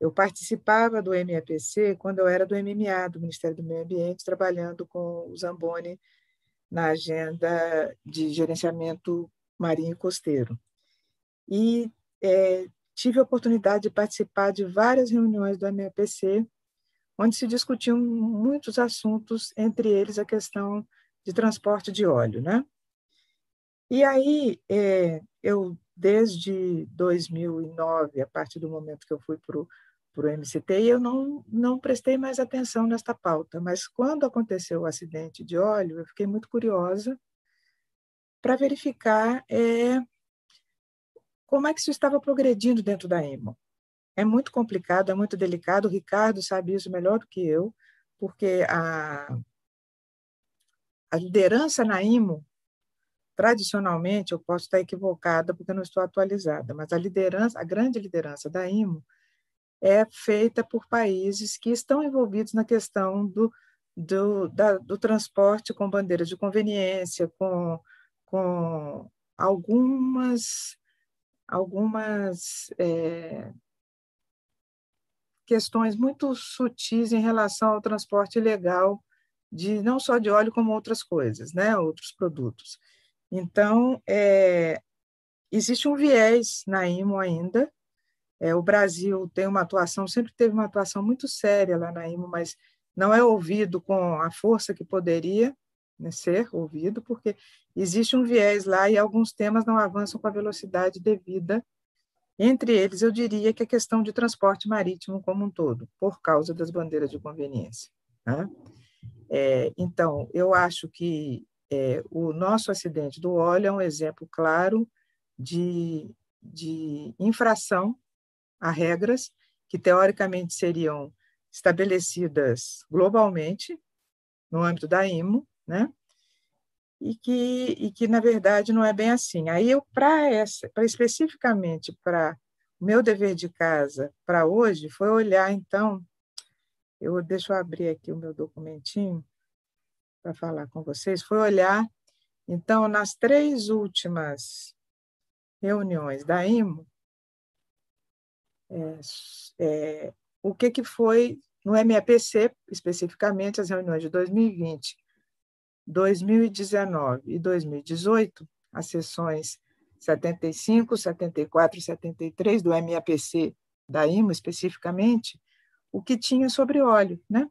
Eu participava do MEPC quando eu era do MMA, do Ministério do Meio Ambiente, trabalhando com o Zamboni na agenda de gerenciamento marinho e costeiro. E é, tive a oportunidade de participar de várias reuniões do MEPC, onde se discutiam muitos assuntos, entre eles a questão de transporte de óleo. Né? E aí, é, eu, desde 2009, a partir do momento que eu fui para o MCT, eu não, não prestei mais atenção nesta pauta, mas quando aconteceu o acidente de óleo, eu fiquei muito curiosa para verificar é, como é que isso estava progredindo dentro da IMO. É muito complicado, é muito delicado, o Ricardo sabe isso melhor do que eu, porque a, a liderança na IMO, tradicionalmente, eu posso estar equivocada porque não estou atualizada, mas a liderança, a grande liderança da IMO é feita por países que estão envolvidos na questão do, do, da, do transporte com bandeiras de conveniência, com, com algumas, algumas é, questões muito sutis em relação ao transporte ilegal de não só de óleo como outras coisas, né, outros produtos. Então, é, existe um viés na IMO ainda é, o Brasil tem uma atuação, sempre teve uma atuação muito séria lá na IMO, mas não é ouvido com a força que poderia né, ser ouvido, porque existe um viés lá e alguns temas não avançam com a velocidade devida. Entre eles, eu diria que a questão de transporte marítimo como um todo, por causa das bandeiras de conveniência. Né? É, então, eu acho que é, o nosso acidente do óleo é um exemplo claro de, de infração a regras que teoricamente seriam estabelecidas globalmente no âmbito da IMO, né? E que, e que na verdade não é bem assim. Aí eu para essa, para especificamente para o meu dever de casa para hoje foi olhar então, eu deixa eu abrir aqui o meu documentinho para falar com vocês, foi olhar então nas três últimas reuniões da IMO, é, é, o que, que foi no MEPC, especificamente, as reuniões de 2020, 2019 e 2018, as sessões 75, 74 e 73 do MEPC da IMO, especificamente, o que tinha sobre óleo, né?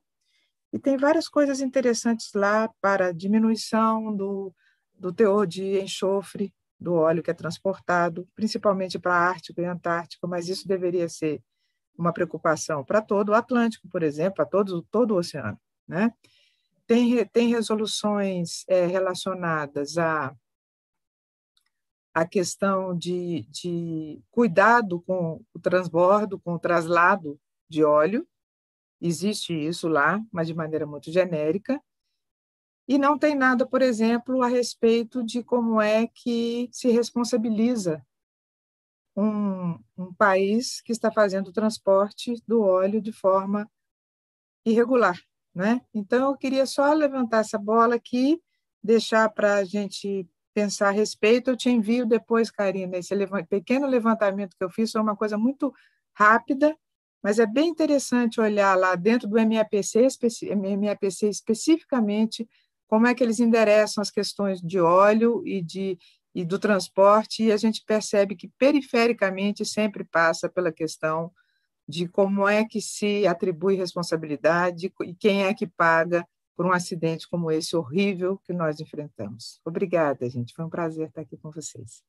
E tem várias coisas interessantes lá para diminuição do, do teor de enxofre do óleo que é transportado, principalmente para a Ártica e Antártica, mas isso deveria ser uma preocupação para todo o Atlântico, por exemplo, para todo, todo o oceano. Né? Tem, tem resoluções é, relacionadas a a questão de, de cuidado com o transbordo, com o traslado de óleo, existe isso lá, mas de maneira muito genérica, e não tem nada, por exemplo, a respeito de como é que se responsabiliza um, um país que está fazendo o transporte do óleo de forma irregular. Né? Então, eu queria só levantar essa bola aqui, deixar para a gente pensar a respeito. Eu te envio depois, Karina, esse pequeno levantamento que eu fiz foi uma coisa muito rápida, mas é bem interessante olhar lá dentro do MAPC, MAPC especificamente, como é que eles endereçam as questões de óleo e, de, e do transporte, e a gente percebe que perifericamente sempre passa pela questão de como é que se atribui responsabilidade e quem é que paga por um acidente como esse horrível que nós enfrentamos. Obrigada, gente. Foi um prazer estar aqui com vocês.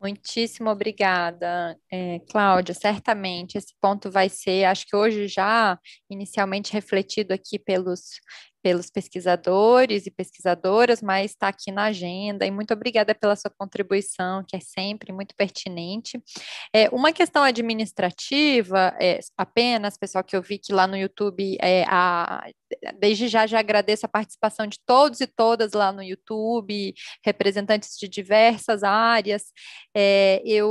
Muitíssimo obrigada, é, Cláudia. Certamente esse ponto vai ser, acho que hoje já inicialmente refletido aqui pelos pelos pesquisadores e pesquisadoras, mas está aqui na agenda, e muito obrigada pela sua contribuição, que é sempre muito pertinente. É, uma questão administrativa, é, apenas, pessoal, que eu vi que lá no YouTube, é, a, desde já já agradeço a participação de todos e todas lá no YouTube, representantes de diversas áreas. É, eu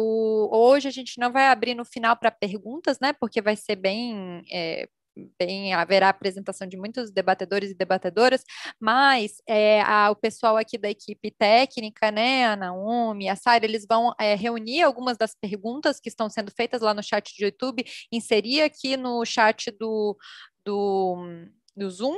Hoje a gente não vai abrir no final para perguntas, né, porque vai ser bem é, bem, haverá apresentação de muitos debatedores e debatedoras, mas é, a, o pessoal aqui da equipe técnica, né, a Naomi, a Sara, eles vão é, reunir algumas das perguntas que estão sendo feitas lá no chat de YouTube, inserir aqui no chat do, do do Zoom,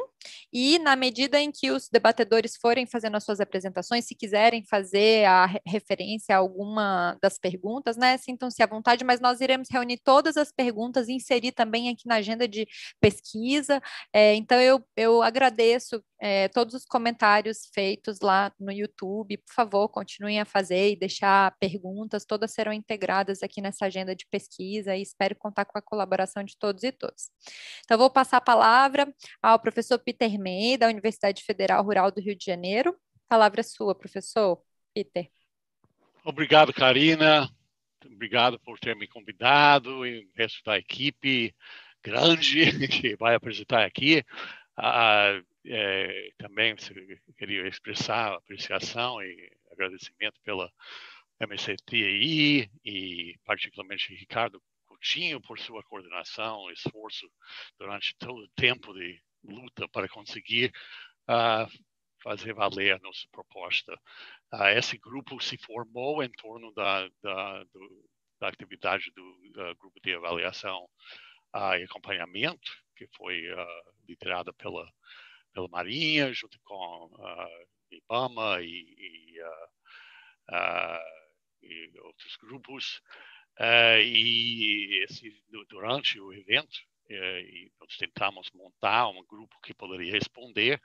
e na medida em que os debatedores forem fazendo as suas apresentações, se quiserem fazer a referência a alguma das perguntas, né, sintam-se à vontade, mas nós iremos reunir todas as perguntas e inserir também aqui na agenda de pesquisa, é, então eu, eu agradeço é, todos os comentários feitos lá no YouTube, por favor, continuem a fazer e deixar perguntas, todas serão integradas aqui nessa agenda de pesquisa e espero contar com a colaboração de todos e todas. Então, vou passar a palavra ao professor Peter May, da Universidade Federal Rural do Rio de Janeiro. Palavra sua, professor Peter. Obrigado, Karina. Obrigado por ter me convidado e o resto da equipe grande que vai apresentar aqui. Ah, é, também queria expressar apreciação e agradecimento pela MCTI e particularmente Ricardo Coutinho por sua coordenação, esforço durante todo o tempo de luta para conseguir uh, fazer valer a nossa proposta. Uh, esse grupo se formou em torno da, da, do, da atividade do uh, grupo de avaliação e acompanhamento, que foi liderada pela, pela Marinha, junto com uh, IBAMA e, e, e outros grupos. e esse, durante o evento, e nós tentamos montar um grupo que poderia responder.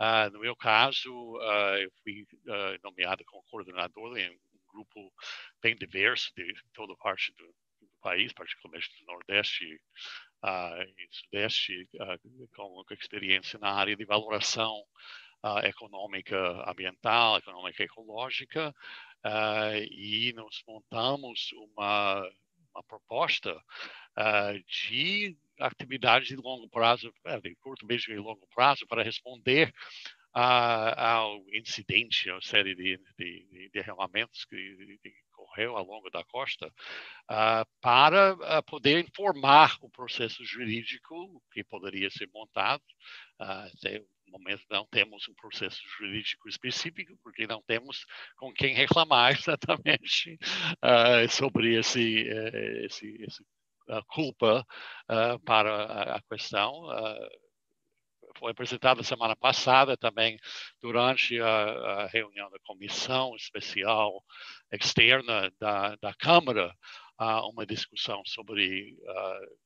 Uh, no meu caso, uh, eu fui uh, nomeado como coordenador em um grupo bem diverso de toda parte do, do país, particularmente do Nordeste e Sudeste, com experiência na área de valoração econômica ambiental, econômica ecológica, e nós montamos uma, uma proposta de atividades de longo prazo, é, de curto, médio e longo prazo, para responder ao incidente, a série de, de, de derramamentos que, que ocorreu ao longo da costa, uh, para uh, poder informar o processo jurídico que poderia ser montado. Uh, até o momento não temos um processo jurídico específico, porque não temos com quem reclamar exatamente sobre esse, eh, esse, esse culpa uh, para a questão. Uh, foi apresentada semana passada também durante a, a, reunião da comissão especial externa da, da Câmara, uh, uma discussão sobre,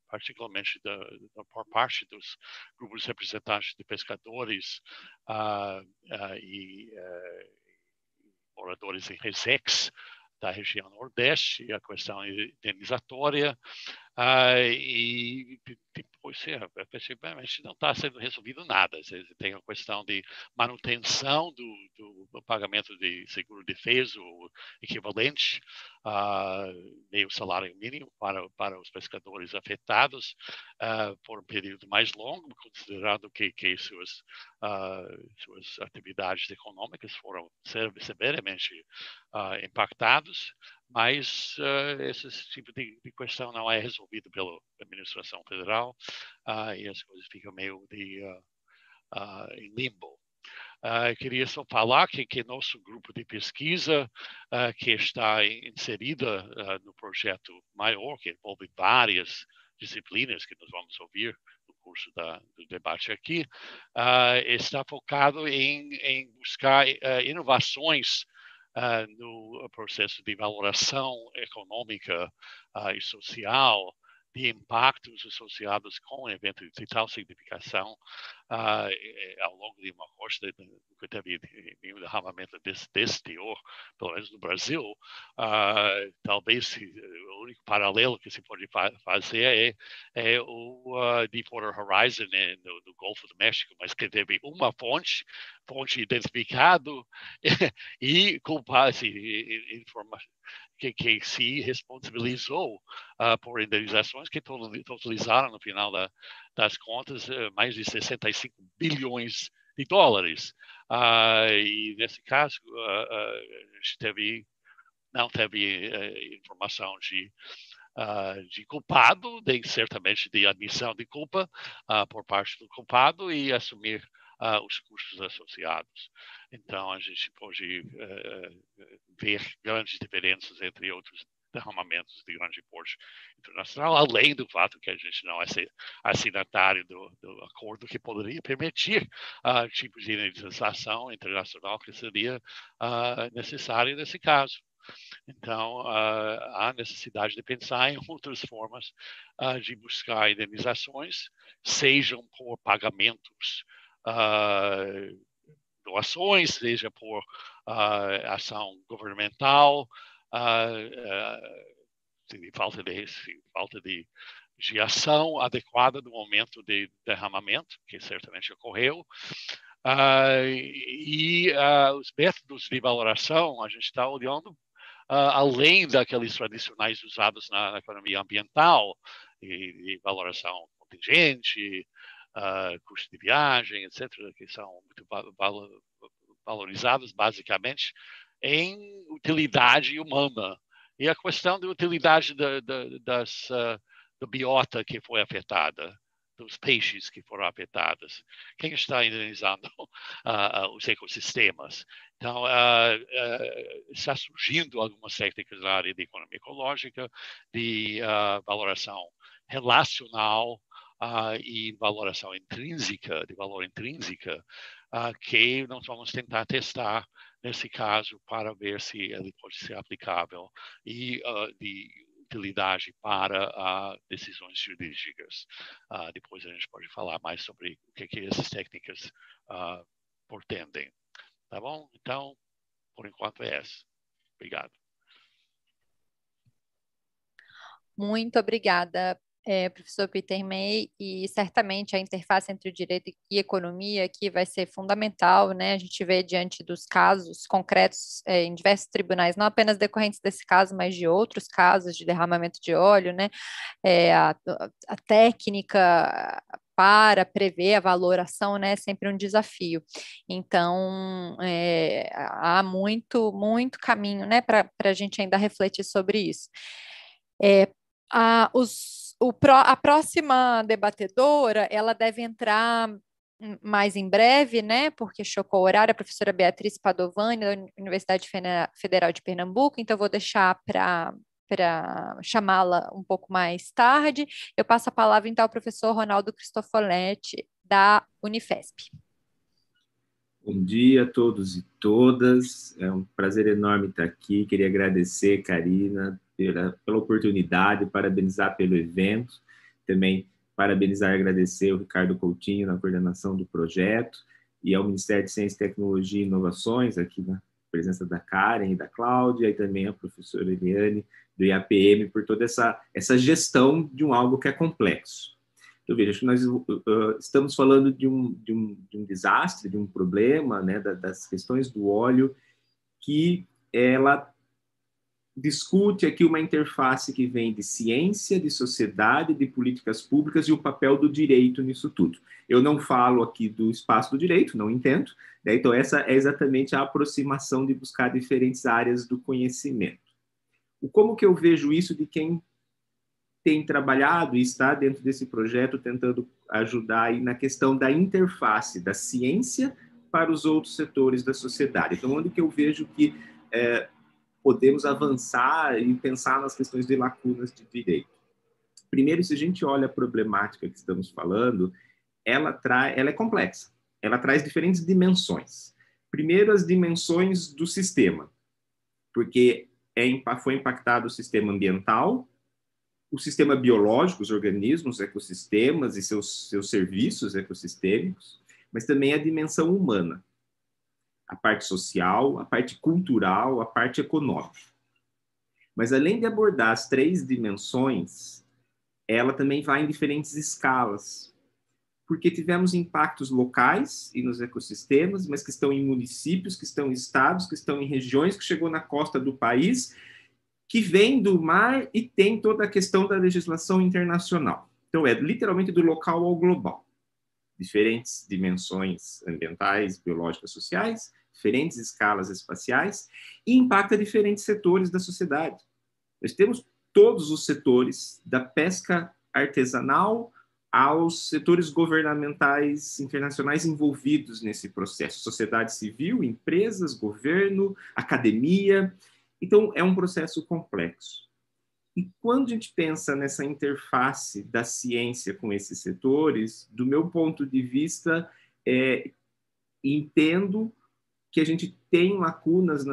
particularmente da, da, por parte dos grupos representantes de pescadores e moradores em Resex, da região Nordeste, a questão indenizatória, ah, e depois, efetivamente, não está sendo resolvido nada. Tem a questão de manutenção do, do pagamento de seguro defeso equivalente a meio salário mínimo para, para os pescadores afetados uh, por um período mais longo, considerando que, que suas, uh, suas atividades econômicas foram severamente uh, impactadas mas uh, esse tipo de, de, questão não é resolvido pela administração federal uh, e as coisas ficam meio de, uh, em limbo. Uh, queria só falar que, que nosso grupo de pesquisa, uh, que está inserida uh, no projeto maior, que envolve várias disciplinas que nós vamos ouvir no curso da, do debate aqui, está focado em, em buscar inovações no processo de valoração econômica e social de impactos associados com eventos de tal significação uh, ao longo de uma costa, nunca teve nenhum derramamento desse, desse teor, pelo menos no Brasil. Uh, talvez o único paralelo que se pode fa fazer é, é o uh, Deepwater Horizon né, no, no, Golfo do México, mas que teve uma fonte, fonte identificado e culpado, assim, informação que, que se responsabilizou uh, por indenizações que totalizaram, no final da, das contas, uh, mais de 65 bilhões de dólares. Uh, e, nesse caso, a gente teve, não teve informação de, de culpado, nem certamente de admissão de culpa por parte do culpado e assumir os custos associados. Então, a gente pode uh, ver grandes diferenças entre outros derramamentos de grande porte internacional, além do fato que a gente não é assinatário do, do acordo que poderia permitir uh, tipos de indenização internacional que seria uh, necessário nesse caso. Então, uh, há necessidade de pensar em outras formas uh, de buscar indenizações, sejam por pagamentos uh, doações, seja por ação governamental, falta de falta de, de ação adequada no momento de derramamento, que certamente ocorreu. Uh, e uh, os métodos de valoração, a gente está olhando uh, além daqueles tradicionais usados na, economia ambiental, e, e valoração contingente, custo de viagem, etc., que são muito valorizados basicamente em utilidade humana. E a questão da utilidade da, da, das, uh, da biota que foi afetada, dos peixes que foram afetados, quem está indenizando uh, os ecossistemas. Então, uh, está surgindo algumas técnicas na área de economia ecológica, de valoração relacional, e valoração intrínseca, de valor intrínseca, que nós vamos tentar testar nesse caso para ver se ele pode ser aplicável e uh, de utilidade para uh, decisões jurídicas. Uh, depois a gente pode falar mais sobre o que, que essas técnicas uh. Tá bom? Então, por enquanto é essa. Obrigado. Muito obrigada é, professor Peter May, e certamente a interface entre o direito e economia aqui vai ser fundamental, né? A gente vê diante dos casos concretos é, em diversos tribunais, não apenas decorrentes desse caso, mas de outros casos de derramamento de óleo, né? É, a, a técnica para prever a valoração, né, é sempre um desafio. Então, é, há muito, muito caminho, né, para a gente ainda refletir sobre isso. É, a, os o a próxima debatedora, ela deve entrar mais em breve, né, porque chocou o horário, a professora Beatriz Padovani, da Universidade Federal de Pernambuco, então vou deixar para para chamá-la um pouco mais tarde. Eu passo a palavra então ao professor Ronaldo Cristofoletti, da Unifesp. Bom dia a todos e todas. É um prazer enorme estar aqui. Queria agradecer, Karina, pela, pela oportunidade, parabenizar pelo evento, também parabenizar e agradecer o Ricardo Coutinho na coordenação do projeto e ao Ministério de Ciência, Tecnologia e Inovações, aqui na presença da Karen e da Cláudia, e também a professora Eliane do IAPM, por toda essa, essa gestão de um algo que é complexo. Então, veja, acho que nós uh, estamos falando de um, de, um, de um desastre, de um problema, né, da, das questões do óleo, que ela discute aqui uma interface que vem de ciência, de sociedade, de políticas públicas e o papel do direito nisso tudo. Eu não falo aqui do espaço do direito, não entendo, né? então essa é exatamente a aproximação de buscar diferentes áreas do conhecimento. O como que eu vejo isso de quem tem trabalhado e está dentro desse projeto tentando ajudar aí na questão da interface da ciência para os outros setores da sociedade. Então, onde que eu vejo que é, podemos avançar e pensar nas questões de lacunas de direito? Primeiro, se a gente olha a problemática que estamos falando, ela, traz, ela é complexa, ela traz diferentes dimensões. Primeiro, as dimensões do sistema, porque é, foi impactado o sistema ambiental, o sistema biológico, os organismos, ecossistemas e seus, seus serviços ecossistêmicos, mas também a dimensão humana, a parte social, a parte cultural, a parte econômica. Mas além de abordar as três dimensões, ela também vai em diferentes escalas, porque tivemos impactos locais e nos ecossistemas, mas que estão em municípios, que estão em estados, que estão em regiões, que chegou na costa do país, que vem do mar e tem toda a questão da legislação internacional. Então, é literalmente do local ao global. Diferentes dimensões ambientais, biológicas, sociais, diferentes escalas espaciais, e impacta diferentes setores da sociedade. Nós temos todos os setores, da pesca artesanal aos setores governamentais internacionais envolvidos nesse processo, sociedade civil, empresas, governo, academia. Então, é um processo complexo. E quando a gente pensa nessa interface da ciência com esses setores, do meu ponto de vista, é, entendo que a gente tem lacunas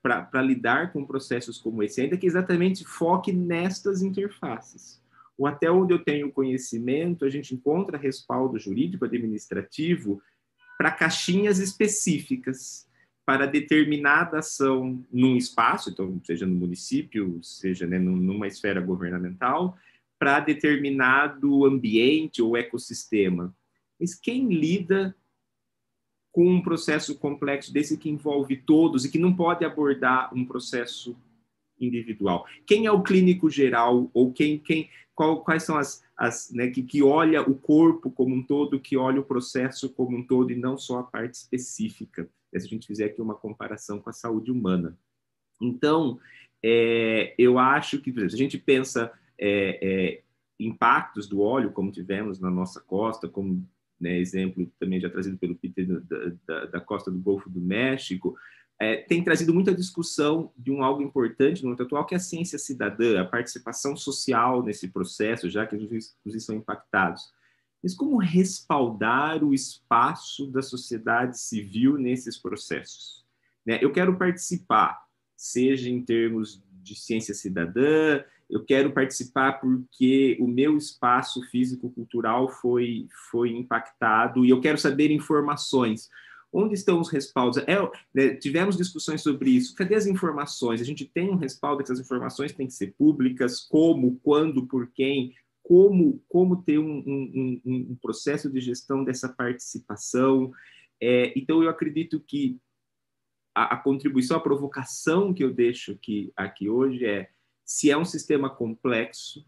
para lidar com processos como esse, ainda que exatamente foque nestas interfaces ou até onde eu tenho conhecimento, a gente encontra respaldo jurídico administrativo para caixinhas específicas para determinada ação num espaço, então seja no município, seja né, numa esfera governamental, para determinado ambiente ou ecossistema. Mas quem lida com um processo complexo desse que envolve todos e que não pode abordar um processo individual? Quem é o clínico geral ou quem, quem qual, quais são as, as né, que, que olha o corpo como um todo, que olha o processo como um todo e não só a parte específica, se a gente fizer aqui uma comparação com a saúde humana. Então, é, eu acho que, se a gente pensa é, é, impactos do óleo, como tivemos na nossa costa, como né, exemplo também já trazido pelo Peter da, da, da costa do Golfo do México, é, tem trazido muita discussão de um algo importante no momento atual, que é a ciência cidadã, a participação social nesse processo, já que os juízes são impactados. Mas como respaldar o espaço da sociedade civil nesses processos? Né? Eu quero participar, seja em termos de ciência cidadã, eu quero participar porque o meu espaço físico-cultural foi, foi impactado e eu quero saber informações. Onde estão os respaldos? É, né, tivemos discussões sobre isso. Cadê as informações? A gente tem um respaldo que essas informações têm que ser públicas, como, quando, por quem, como, como ter um, um, um processo de gestão dessa participação. É, então, eu acredito que a, a, contribuição, a provocação que eu deixo aqui, aqui hoje é se é um sistema complexo,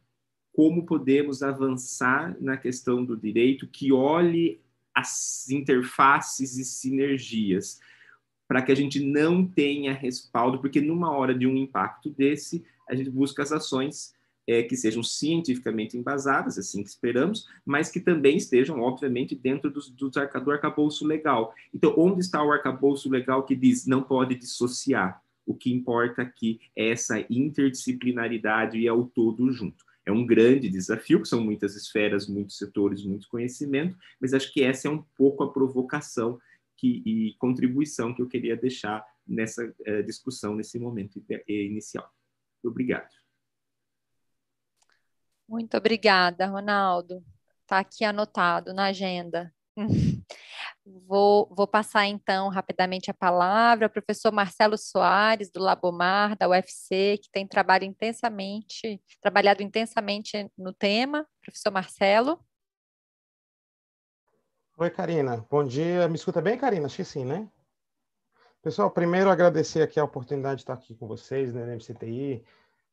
como podemos avançar na questão do direito que olhe as interfaces e sinergias, para que a gente não tenha respaldo, porque numa hora de um impacto desse, a gente busca as ações é, que sejam cientificamente embasadas, assim que esperamos, mas que também estejam, obviamente, dentro dos, dos do arcabouço legal. Então, onde está o arcabouço legal que diz não pode dissociar? O que importa aqui é essa interdisciplinaridade e é o todo junto. É um grande desafio, que são muitas esferas, muitos setores, muito conhecimento, mas acho que essa é um pouco a provocação que, e contribuição que eu queria deixar nessa uh, discussão, nesse momento inicial. Obrigado. Muito obrigada, Ronaldo. Está aqui anotado na agenda. Vou, vou, passar então rapidamente a palavra ao professor Marcelo Soares, do Labomar, da UFC, que tem trabalhado intensamente, trabalhado intensamente no tema. Professor Marcelo. Oi, Karina. Bom dia. Me escuta bem, Karina? Acho que sim, né? Pessoal, primeiro agradecer aqui a oportunidade de estar aqui com vocês, né, na MCTI,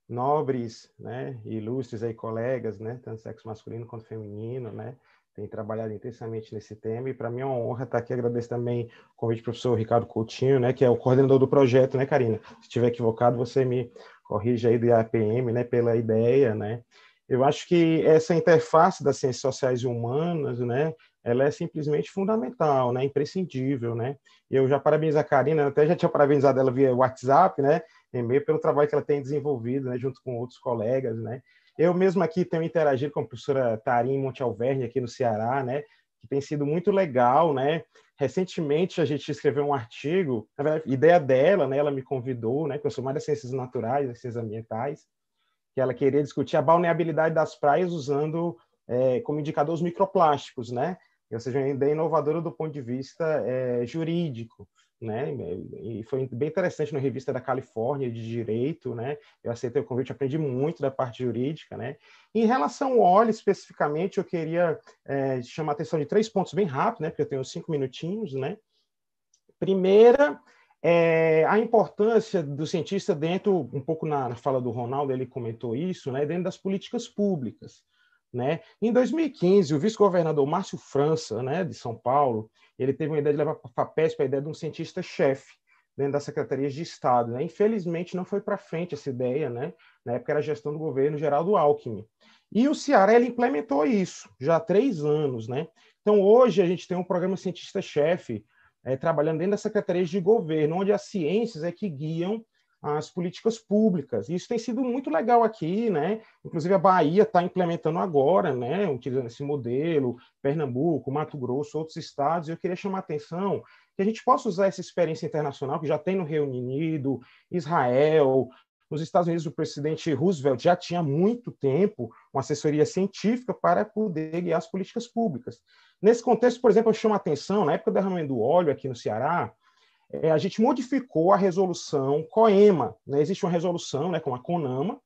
nobres, né, ilustres aí colegas, né, tanto sexo masculino quanto feminino, né, tem trabalhado intensamente nesse tema e para mim é uma honra estar aqui. Agradeço também o convite do professor Ricardo Coutinho, né, que é o coordenador do projeto, né, Karina? Se estiver equivocado, você me corrige aí do IAPM, né, pela ideia, né? Eu acho que essa interface das ciências sociais e humanas, né, ela é simplesmente fundamental, né, imprescindível, né. Eu já parabenizo a Karina, até já tinha parabenizado ela via WhatsApp, né, e-mail pelo trabalho que ela tem desenvolvido, né, junto com outros colegas, né. Eu mesmo aqui tenho interagido com a professora Tarim Monte Alverne aqui no Ceará, né, que tem sido muito legal, né. Recentemente a gente escreveu um artigo, na verdade, ideia dela, né, ela me convidou, né, que eu sou mais das ciências naturais, das ciências ambientais, que ela queria discutir a balneabilidade das praias usando é, como indicador os microplásticos, né? Ou seja, uma ideia inovadora do ponto de vista é, jurídico, né? E foi bem interessante na revista da Califórnia de Direito, né? Eu aceitei o convite, aprendi muito da parte jurídica, né? Em relação ao óleo especificamente, eu queria é, chamar a atenção de três pontos bem rápido, né? Porque eu tenho cinco minutinhos, né? Primeira, é, a importância do cientista dentro, um pouco na, na, fala do Ronaldo, ele comentou isso, né, dentro das políticas públicas. Né? Em 2015, o vice-governador Márcio França, né, de São Paulo, ele teve uma ideia de levar para a FAPESP a ideia de um cientista-chefe dentro das secretarias de Estado. Né? Infelizmente, não foi para frente essa ideia, né? na época era a gestão do governo Geraldo Alckmin. E o Ceará ele implementou isso já há três anos. Né? Então, hoje, a gente tem um programa cientista-chefe é, trabalhando dentro das secretarias de governo, onde as ciências é que guiam as políticas públicas. Isso tem sido muito legal aqui, né? Inclusive a Bahia está implementando agora, né? Utilizando esse modelo, Pernambuco, Mato Grosso, outros estados. Eu queria chamar a atenção que a gente possa usar essa experiência internacional que já tem no Reino Unido, Israel, nos Estados Unidos, o presidente Roosevelt já tinha muito tempo uma assessoria científica para poder guiar as políticas públicas. Nesse contexto, por exemplo, eu chamo a atenção, na época do derramamento do óleo aqui no Ceará, é, a gente modificou a resolução COEMA. Né? Existe uma resolução né, com a CONAMA,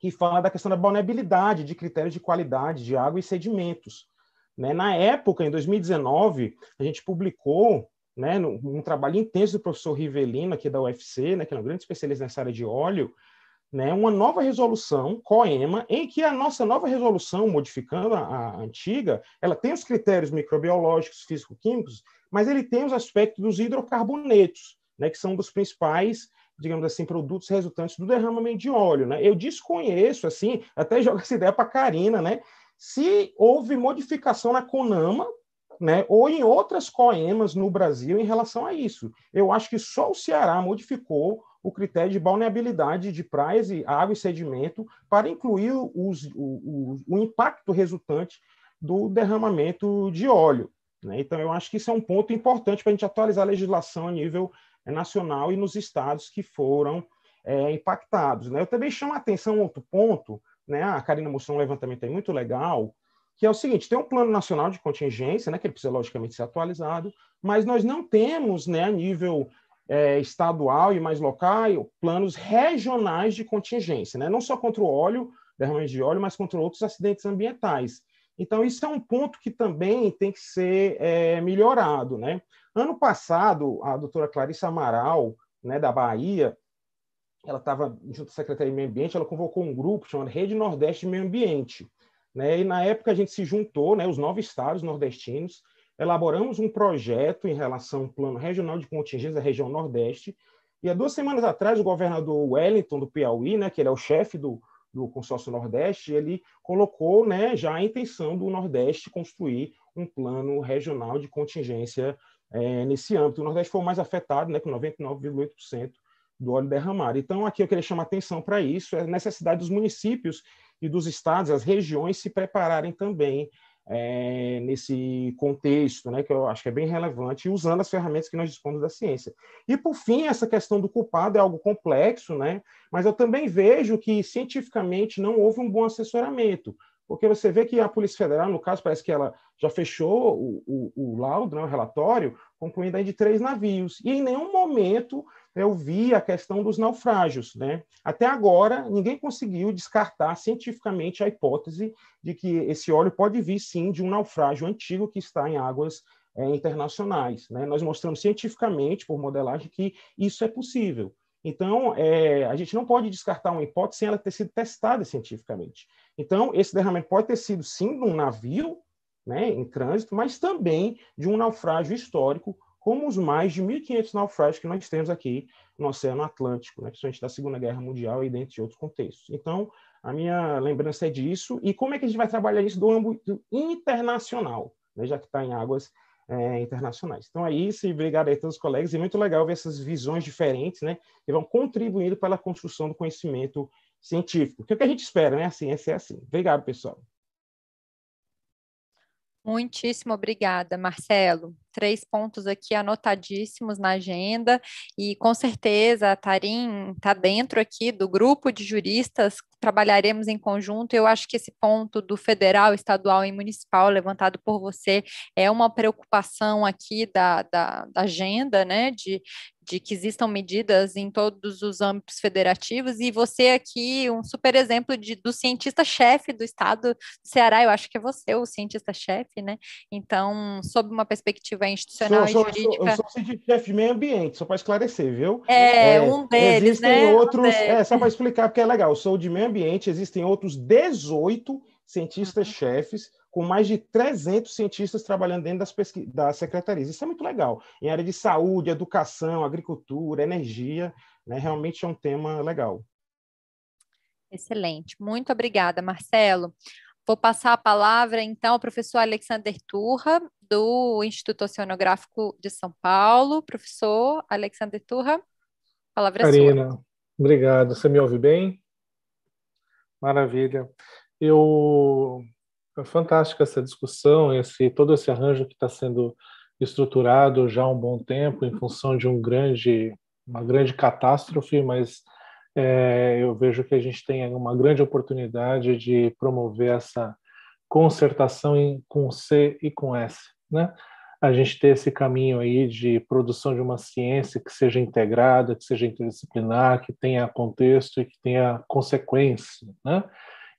que fala da questão da vulnerabilidade de critérios de qualidade de água e sedimentos. Né? Na época, em 2019, a gente publicou né, num, trabalho intenso do professor Rivelino, aqui da UFC, né, que é um grande especialista nessa área de óleo, né, uma nova resolução, COEMA, em que a nossa nova resolução, modificando a, a antiga, ela tem os critérios microbiológicos, físico-químicos, mas ele tem os aspectos dos hidrocarbonetos, né, que são dos principais digamos assim, produtos resultantes do derramamento de óleo, né? Eu desconheço, assim, até jogo essa ideia para a Karina, né? Se houve modificação na CONAMA né, ou em outras coemas no Brasil em relação a isso. Eu acho que só o Ceará modificou o critério de balneabilidade de praias e água e sedimento para incluir os, o, o, o, impacto resultante do derramamento de óleo. Né? Então, eu acho que isso é um ponto importante para a gente atualizar a legislação a nível é, nacional e nos estados que foram é, impactados. Né? Eu também chamo a atenção outro ponto, né? a Karina mostrou um levantamento aí muito legal, que é o seguinte: tem um plano nacional de contingência, né, que ele precisa logicamente ser atualizado, mas nós não temos, né, a nível é, estadual e mais local, planos regionais de contingência, né, não só contra o óleo, derramamento de óleo, mas contra outros acidentes ambientais. Então, isso é um ponto que também tem que ser é, melhorado. Né? Ano passado, a doutora Clarissa Amaral, né, da Bahia, ela estava junto à Secretaria de Meio Ambiente, ela convocou um grupo chamado Rede Nordeste de Meio Ambiente, né? E na época a gente se juntou, né, os nove estados nordestinos, elaboramos um projeto em relação ao plano regional de contingência da região Nordeste. E há duas semanas atrás, o governador Wellington do Piauí, né, que ele é o chefe do, do consórcio Nordeste, ele colocou né, já a intenção do Nordeste construir um plano regional de contingência é, nesse âmbito. O Nordeste foi o mais afetado, né, com 99,8% do óleo derramado. Então, aqui eu queria chamar atenção para isso, a necessidade dos municípios e dos estados, as regiões se prepararem também é, nesse contexto, né, que eu acho que é bem relevante, usando as ferramentas que nós dispomos da ciência. E, por fim, essa questão do culpado é algo complexo, né, mas eu também vejo que, cientificamente, não houve um bom assessoramento, porque você vê que a Polícia Federal, no caso, parece que ela já fechou o, o, o laudo, né, o relatório, concluindo aí de três navios, e em nenhum momento eu vi a questão dos naufrágios. Né? Até agora, ninguém conseguiu descartar cientificamente a hipótese de que esse óleo pode vir, sim, de um naufrágio antigo que está em águas é, internacionais. Né? Nós mostramos cientificamente, por modelagem, que isso é possível. Então, é, a gente não pode descartar uma hipótese sem ela ter sido testada cientificamente. Então, esse derramamento pode ter sido, sim, de um navio né, em trânsito, mas também de um naufrágio histórico como os mais de 1.500 naufrágios que nós temos aqui no Oceano Atlântico, né, principalmente da Segunda Guerra Mundial e dentre outros contextos. Então, a minha lembrança é disso. E como é que a gente vai trabalhar isso do âmbito internacional, né, já que está em águas é, internacionais. Então, é isso, e obrigado a todos os colegas. E muito legal ver essas visões diferentes, né, que vão contribuindo para a construção do conhecimento científico, que é o que a gente espera, né? A ciência é assim. Obrigado, pessoal. Muitíssimo obrigada, Marcelo. Três pontos aqui anotadíssimos na agenda, e com certeza a Tarim está dentro aqui do grupo de juristas, trabalharemos em conjunto. Eu acho que esse ponto do federal, estadual e municipal levantado por você é uma preocupação aqui da, da, da agenda, né? De, de que existam medidas em todos os âmbitos federativos, e você aqui, um super exemplo de, do cientista-chefe do estado do Ceará, eu acho que é você o cientista-chefe, né? Então, sob uma perspectiva institucional sou, e jurídica... Eu sou, eu sou de meio ambiente, só para esclarecer, viu? É, é, um deles, existem né? outros, um é, só para explicar, porque é legal, eu sou de meio ambiente, existem outros 18 cientistas-chefes uhum com mais de 300 cientistas trabalhando dentro das, das secretarias. Isso é muito legal. Em área de saúde, educação, agricultura, energia, né, realmente é um tema legal. Excelente. Muito obrigada, Marcelo. Vou passar a palavra, então, ao professor Alexander Turra, do Instituto Oceanográfico de São Paulo. Professor Alexander Turra, palavra Karina, é sua. obrigado. Você me ouve bem? Maravilha. Eu é fantástica essa discussão, esse todo esse arranjo que está sendo estruturado já há um bom tempo em função de um grande, uma grande catástrofe, mas é, eu vejo que a gente tem uma grande oportunidade de promover essa concertação em, com C e com S, né? A gente ter esse caminho aí de produção de uma ciência que seja integrada, que seja interdisciplinar, que tenha contexto e que tenha consequência, né?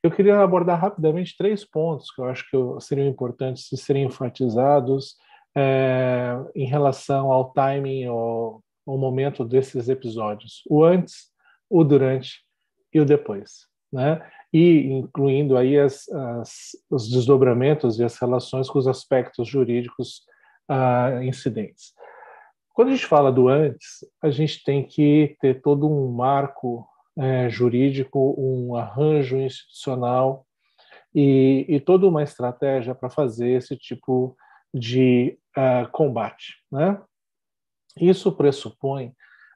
Eu queria abordar rapidamente três pontos que eu acho que seriam importantes de serem enfatizados é, em relação ao timing ou ao momento desses episódios: o antes, o durante e o depois, né? E incluindo aí as, as, os desdobramentos e as relações com os aspectos jurídicos ah, incidentes. Quando a gente fala do antes, a gente tem que ter todo um marco é, jurídico, um arranjo institucional e, e toda uma estratégia para fazer esse tipo de uh, combate. Né? Isso pressupõe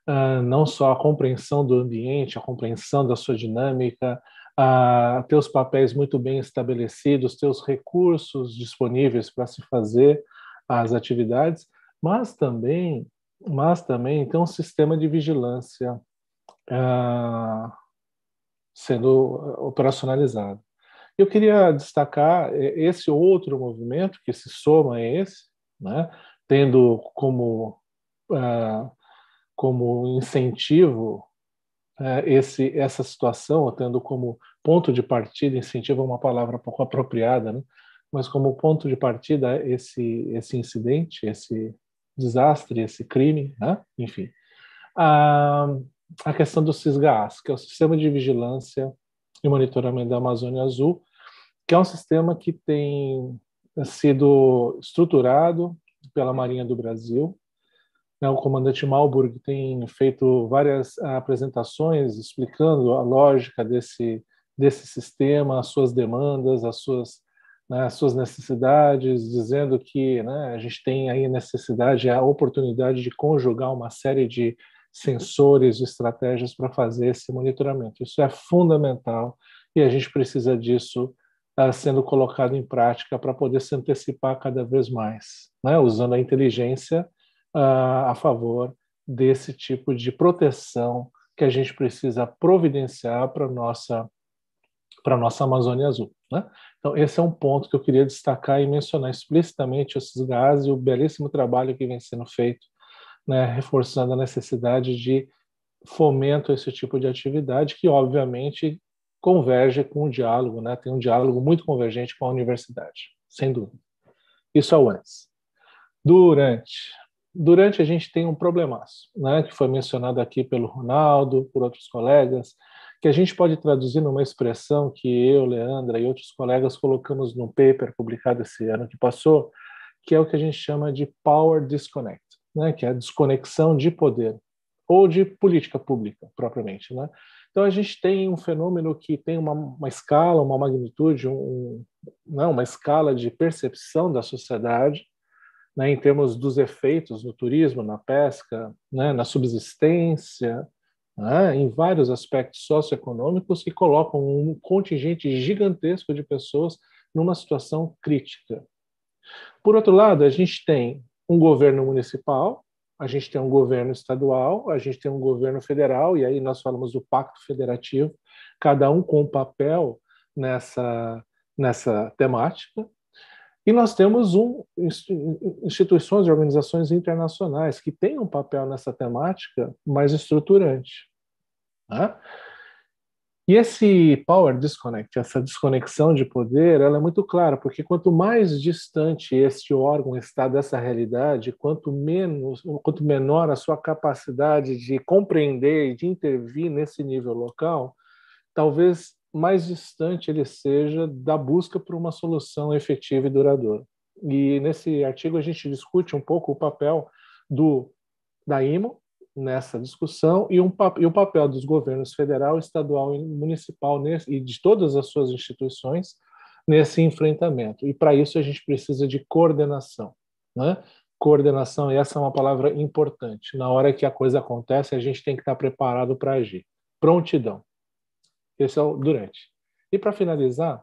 uh, não só a compreensão do ambiente, a compreensão da sua dinâmica, uh, ter os papéis muito bem estabelecidos, ter os recursos disponíveis para se fazer as atividades, mas também, mas também ter um sistema de vigilância uh, sendo operacionalizado. Eu queria destacar esse outro movimento que se soma a esse, né, tendo como, uh, como incentivo uh, esse, essa situação, tendo como ponto de partida, incentivo é uma palavra pouco apropriada, né, mas como ponto de partida esse, esse incidente, esse desastre, esse crime, né, enfim. Uh, a questão do CISGAS, que é o Sistema de Vigilância e Monitoramento da Amazônia Azul, que é um sistema que tem sido estruturado pela Marinha do Brasil. Né, o comandante Malburg tem feito várias apresentações explicando a lógica desse, desse sistema, as suas demandas, as suas, né, as suas necessidades, dizendo que né, a gente tem aí necessidade, a oportunidade de conjugar uma série de sensores, estratégias para fazer esse monitoramento. Isso é fundamental e a gente precisa disso uh, sendo colocado em prática para poder se antecipar cada vez mais, né? usando a inteligência uh, a favor desse tipo de proteção que a gente precisa providenciar para nossa para nossa Amazônia Azul. Né? Então esse é um ponto que eu queria destacar e mencionar explicitamente esses gases e o belíssimo trabalho que vem sendo feito né, reforçando a necessidade de fomento a esse tipo de atividade, que obviamente converge com o diálogo, né, tem um diálogo muito convergente com a universidade, sem dúvida. Isso é o antes. Durante. Durante a gente tem um problemaço, né, que foi mencionado aqui pelo Ronaldo, por outros colegas, que a gente pode traduzir numa expressão que eu, Leandra e outros colegas colocamos no paper publicado esse ano que passou, que é o que a gente chama de power disconnect né, que é a desconexão de poder ou de política pública propriamente, né? Então, a gente tem um fenômeno que tem uma, uma escala, uma magnitude, um, não, né, uma escala de percepção da sociedade, né, em termos dos efeitos no turismo, na pesca, né, na subsistência, né, em vários aspectos socioeconômicos que colocam um contingente gigantesco de pessoas numa situação crítica. Por outro lado, a gente tem um governo municipal a gente tem um governo estadual, a gente tem um governo federal, e aí nós falamos do pacto federativo, cada um com um papel nessa, nessa temática. E nós temos um, instituições e organizações internacionais que têm um papel nessa temática mais estruturante. Né? E esse power disconnect, essa desconexão de poder, ela é muito clara, porque quanto mais distante este órgão está dessa realidade, quanto menos, quanto menor a sua capacidade de compreender e de intervir nesse nível local, talvez mais distante ele seja da busca por uma solução efetiva e duradoura. E nesse artigo a gente discute um pouco o papel do da IMO, nessa discussão e, um, e o papel dos governos federal, estadual e municipal nesse, e de todas as suas instituições nesse enfrentamento. E para isso a gente precisa de coordenação. Né? Coordenação, e essa é uma palavra importante. Na hora que a coisa acontece, a gente tem que estar preparado para agir. Prontidão. Esse é o durante. E para finalizar,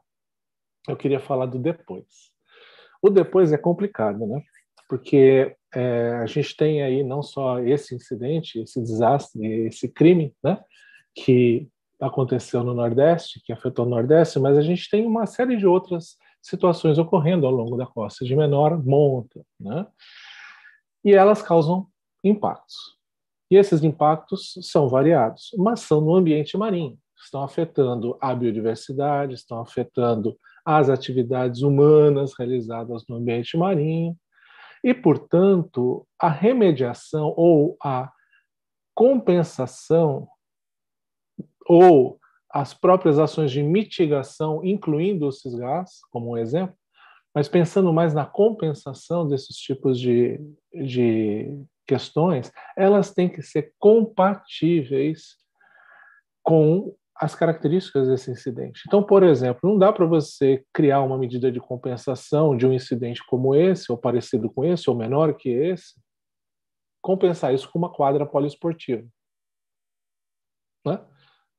eu queria falar do depois. O depois é complicado, né? Porque é, a gente tem aí não só esse incidente, esse desastre, esse crime, né, que aconteceu no Nordeste, que afetou o Nordeste, mas a gente tem uma série de outras situações ocorrendo ao longo da costa, de menor monta, né, e elas causam impactos. E esses impactos são variados, mas são no ambiente marinho, estão afetando a biodiversidade, estão afetando as atividades humanas realizadas no ambiente marinho, e, portanto, a remediação ou a compensação ou as próprias ações de mitigação, incluindo o cisgás, como um exemplo, mas pensando mais na compensação desses tipos de, de questões, elas têm que ser compatíveis com as características desse incidente. Então, por exemplo, não dá para você criar uma medida de compensação de um incidente como esse, ou parecido com esse, ou menor que esse, compensar isso com uma quadra poliesportiva. Né?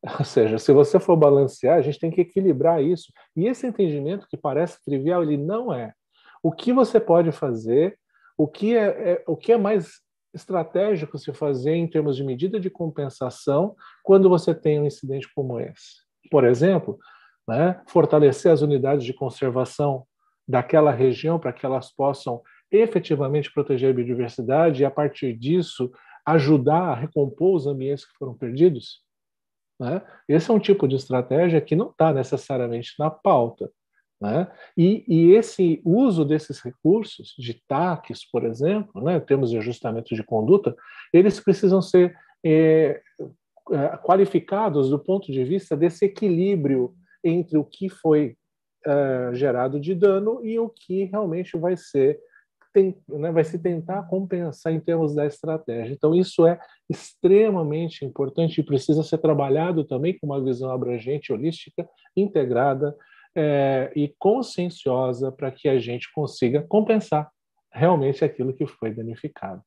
Ou seja, se você for balancear, a gente tem que equilibrar isso. E esse entendimento que parece trivial, ele não é. O que você pode fazer, o que é, é o que é mais estratégico se fazer em termos de medida de compensação quando você tem um incidente como esse. Por exemplo, né, fortalecer as unidades de conservação daquela região para que elas possam efetivamente proteger a biodiversidade e, a partir disso, ajudar a recompor os ambientes que foram perdidos. Né? Esse é um tipo de estratégia que não está necessariamente na pauta, né? E, e, esse uso desses recursos, de TACs, por exemplo, né, termos de ajustamento de conduta, eles precisam ser é, é, qualificados do ponto de vista desse equilíbrio entre o que foi é, gerado de dano e o que realmente vai ser tem, né, vai se tentar compensar em termos da estratégia. Então, isso é extremamente importante e precisa ser trabalhado também com uma visão abrangente, holística, integrada, é, e conscienciosa para que a gente consiga compensar realmente aquilo que foi danificado.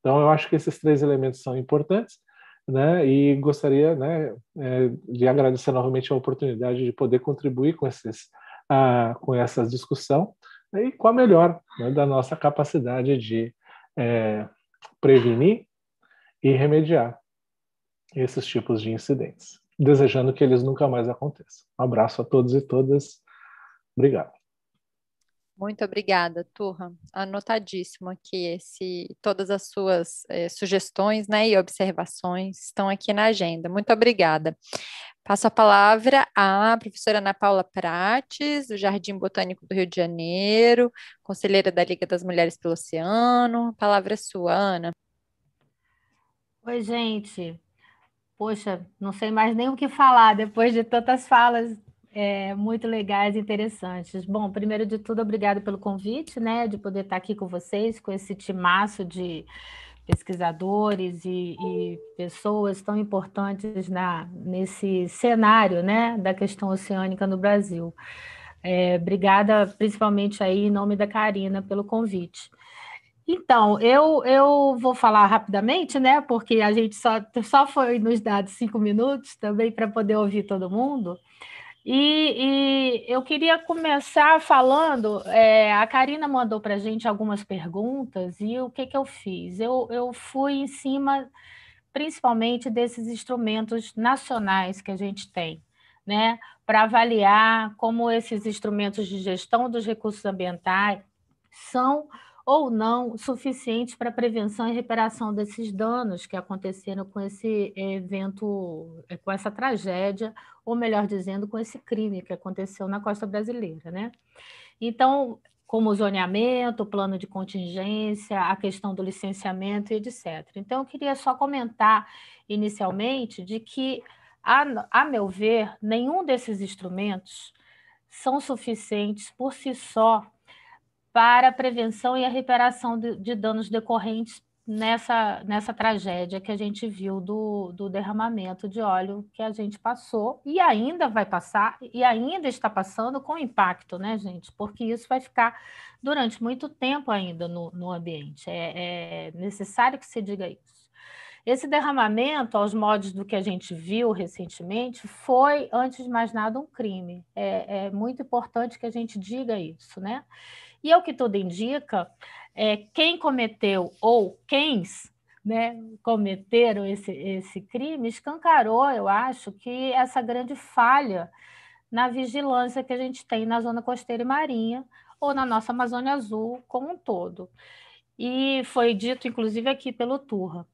Então, eu acho que esses três elementos são importantes, né? E gostaria, né, é, de agradecer novamente a oportunidade de poder contribuir com esses, com essa discussão né, e com a melhor né, da nossa capacidade de é, prevenir e remediar esses tipos de incidentes desejando que eles nunca mais aconteçam. Um abraço a todos e todas. Obrigado. Muito obrigada, Turra. Anotadíssimo aqui esse, todas as suas eh, sugestões né, e observações estão aqui na agenda. Muito obrigada. Passo a palavra à professora Ana Paula Prates, do Jardim Botânico do Rio de Janeiro, conselheira da Liga das Mulheres pelo Oceano. A palavra é sua, Ana. Oi, gente. Poxa, não sei mais nem o que falar depois de tantas falas é, muito legais e interessantes. Bom, primeiro de tudo, obrigado pelo convite, né, de poder estar aqui com vocês, com esse timaço de pesquisadores e, e, pessoas tão importantes na, nesse cenário né, da questão oceânica no Brasil. É, obrigada, principalmente aí em nome da Karina, pelo convite. Então, eu, eu vou falar rapidamente, né? Porque a gente só, só foi nos dados cinco minutos também para poder ouvir todo mundo. E, e, eu queria começar falando, é, a Karina mandou para a gente algumas perguntas, e o que, que eu fiz? Eu, eu fui em cima, principalmente, desses instrumentos nacionais que a gente tem, né? Para avaliar como esses instrumentos de gestão dos recursos ambientais são ou não suficientes para prevenção e reparação desses danos que aconteceram com esse evento, eh, com essa tragédia, ou melhor dizendo, com esse crime que aconteceu na costa brasileira, né? Então, como o zoneamento, o plano de contingência, a questão do licenciamento e etc. Então, eu queria só comentar inicialmente de que, a, a meu ver, nenhum desses instrumentos são suficientes por si só para a prevenção e a reparação de, de danos decorrentes nessa, nessa tragédia que a gente viu do, do derramamento de óleo que a gente passou e ainda vai passar e ainda está passando com impacto, né, gente? Porque isso vai ficar durante muito tempo ainda no, no ambiente. É, é necessário que se diga isso. Esse derramamento, aos modos do que a gente viu recentemente, foi, antes de mais nada, um crime. É, é muito importante que a gente diga isso, né? E ao que tudo indica, é, quem cometeu ou quens né, cometeram esse, esse crime escancarou, eu acho, que essa grande falha na vigilância que a gente tem na zona costeira e marinha ou na nossa Amazônia Azul como um todo. E foi dito, inclusive, aqui pelo Turra.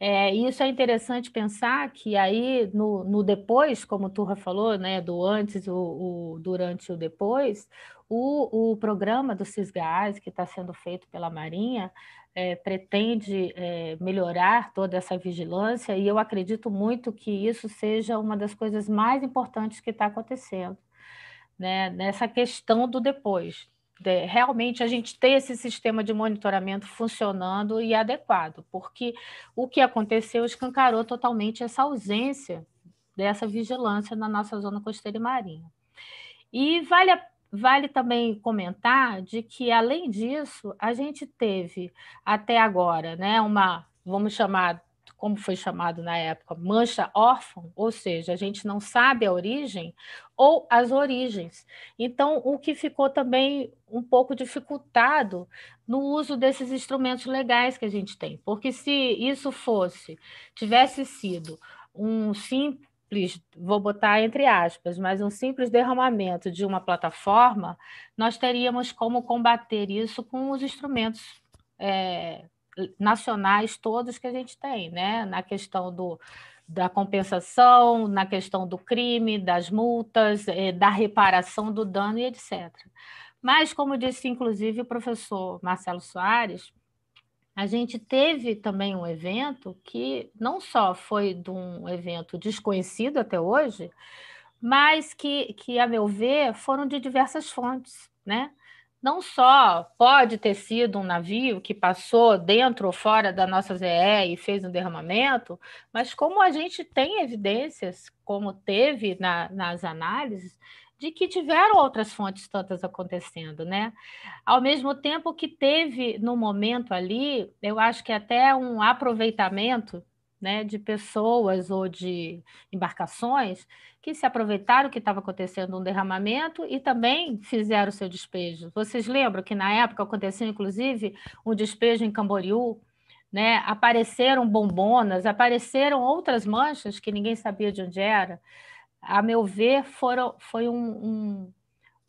É, isso é interessante pensar que aí no, no depois, como o Turra falou, né, do antes, o, o durante e o depois, o, o programa do Cisgás, que está sendo feito pela Marinha, é, pretende é, melhorar toda essa vigilância, e eu acredito muito que isso seja uma das coisas mais importantes que está acontecendo, né, nessa questão do depois. De, realmente a gente ter esse sistema de monitoramento funcionando e adequado, porque o que aconteceu escancarou totalmente essa ausência dessa vigilância na nossa zona costeira e marinha. E vale a Vale também comentar de que, além disso, a gente teve até agora né, uma, vamos chamar, como foi chamado na época, mancha órfã, ou seja, a gente não sabe a origem ou as origens. Então, o que ficou também um pouco dificultado no uso desses instrumentos legais que a gente tem, porque se isso fosse, tivesse sido um simples simples, vou botar entre aspas, mas um simples derramamento de uma plataforma, nós teríamos como combater isso com os instrumentos é, nacionais todos que a gente tem, né? Na questão do, da compensação, na questão do crime, das multas, é, da reparação do dano e etc. Mas, como disse inclusive o professor Marcelo Soares, a gente teve também um evento que não só foi de um evento desconhecido até hoje, mas que, que, a meu ver, foram de diversas fontes, né? Não só pode ter sido um navio que passou dentro ou fora da nossa ZE e fez um derramamento, mas como a gente tem evidências, como teve na, nas análises, de que tiveram outras fontes tantas acontecendo, né? Ao mesmo tempo que teve no momento ali, eu acho que até um aproveitamento, né, de pessoas ou de embarcações que se aproveitaram que estava acontecendo um derramamento e também fizeram seu despejo. Vocês lembram que na época aconteceu inclusive um despejo em Camboriú, né? Apareceram bombonas, apareceram outras manchas que ninguém sabia de onde era a meu ver, foram, foi um, um,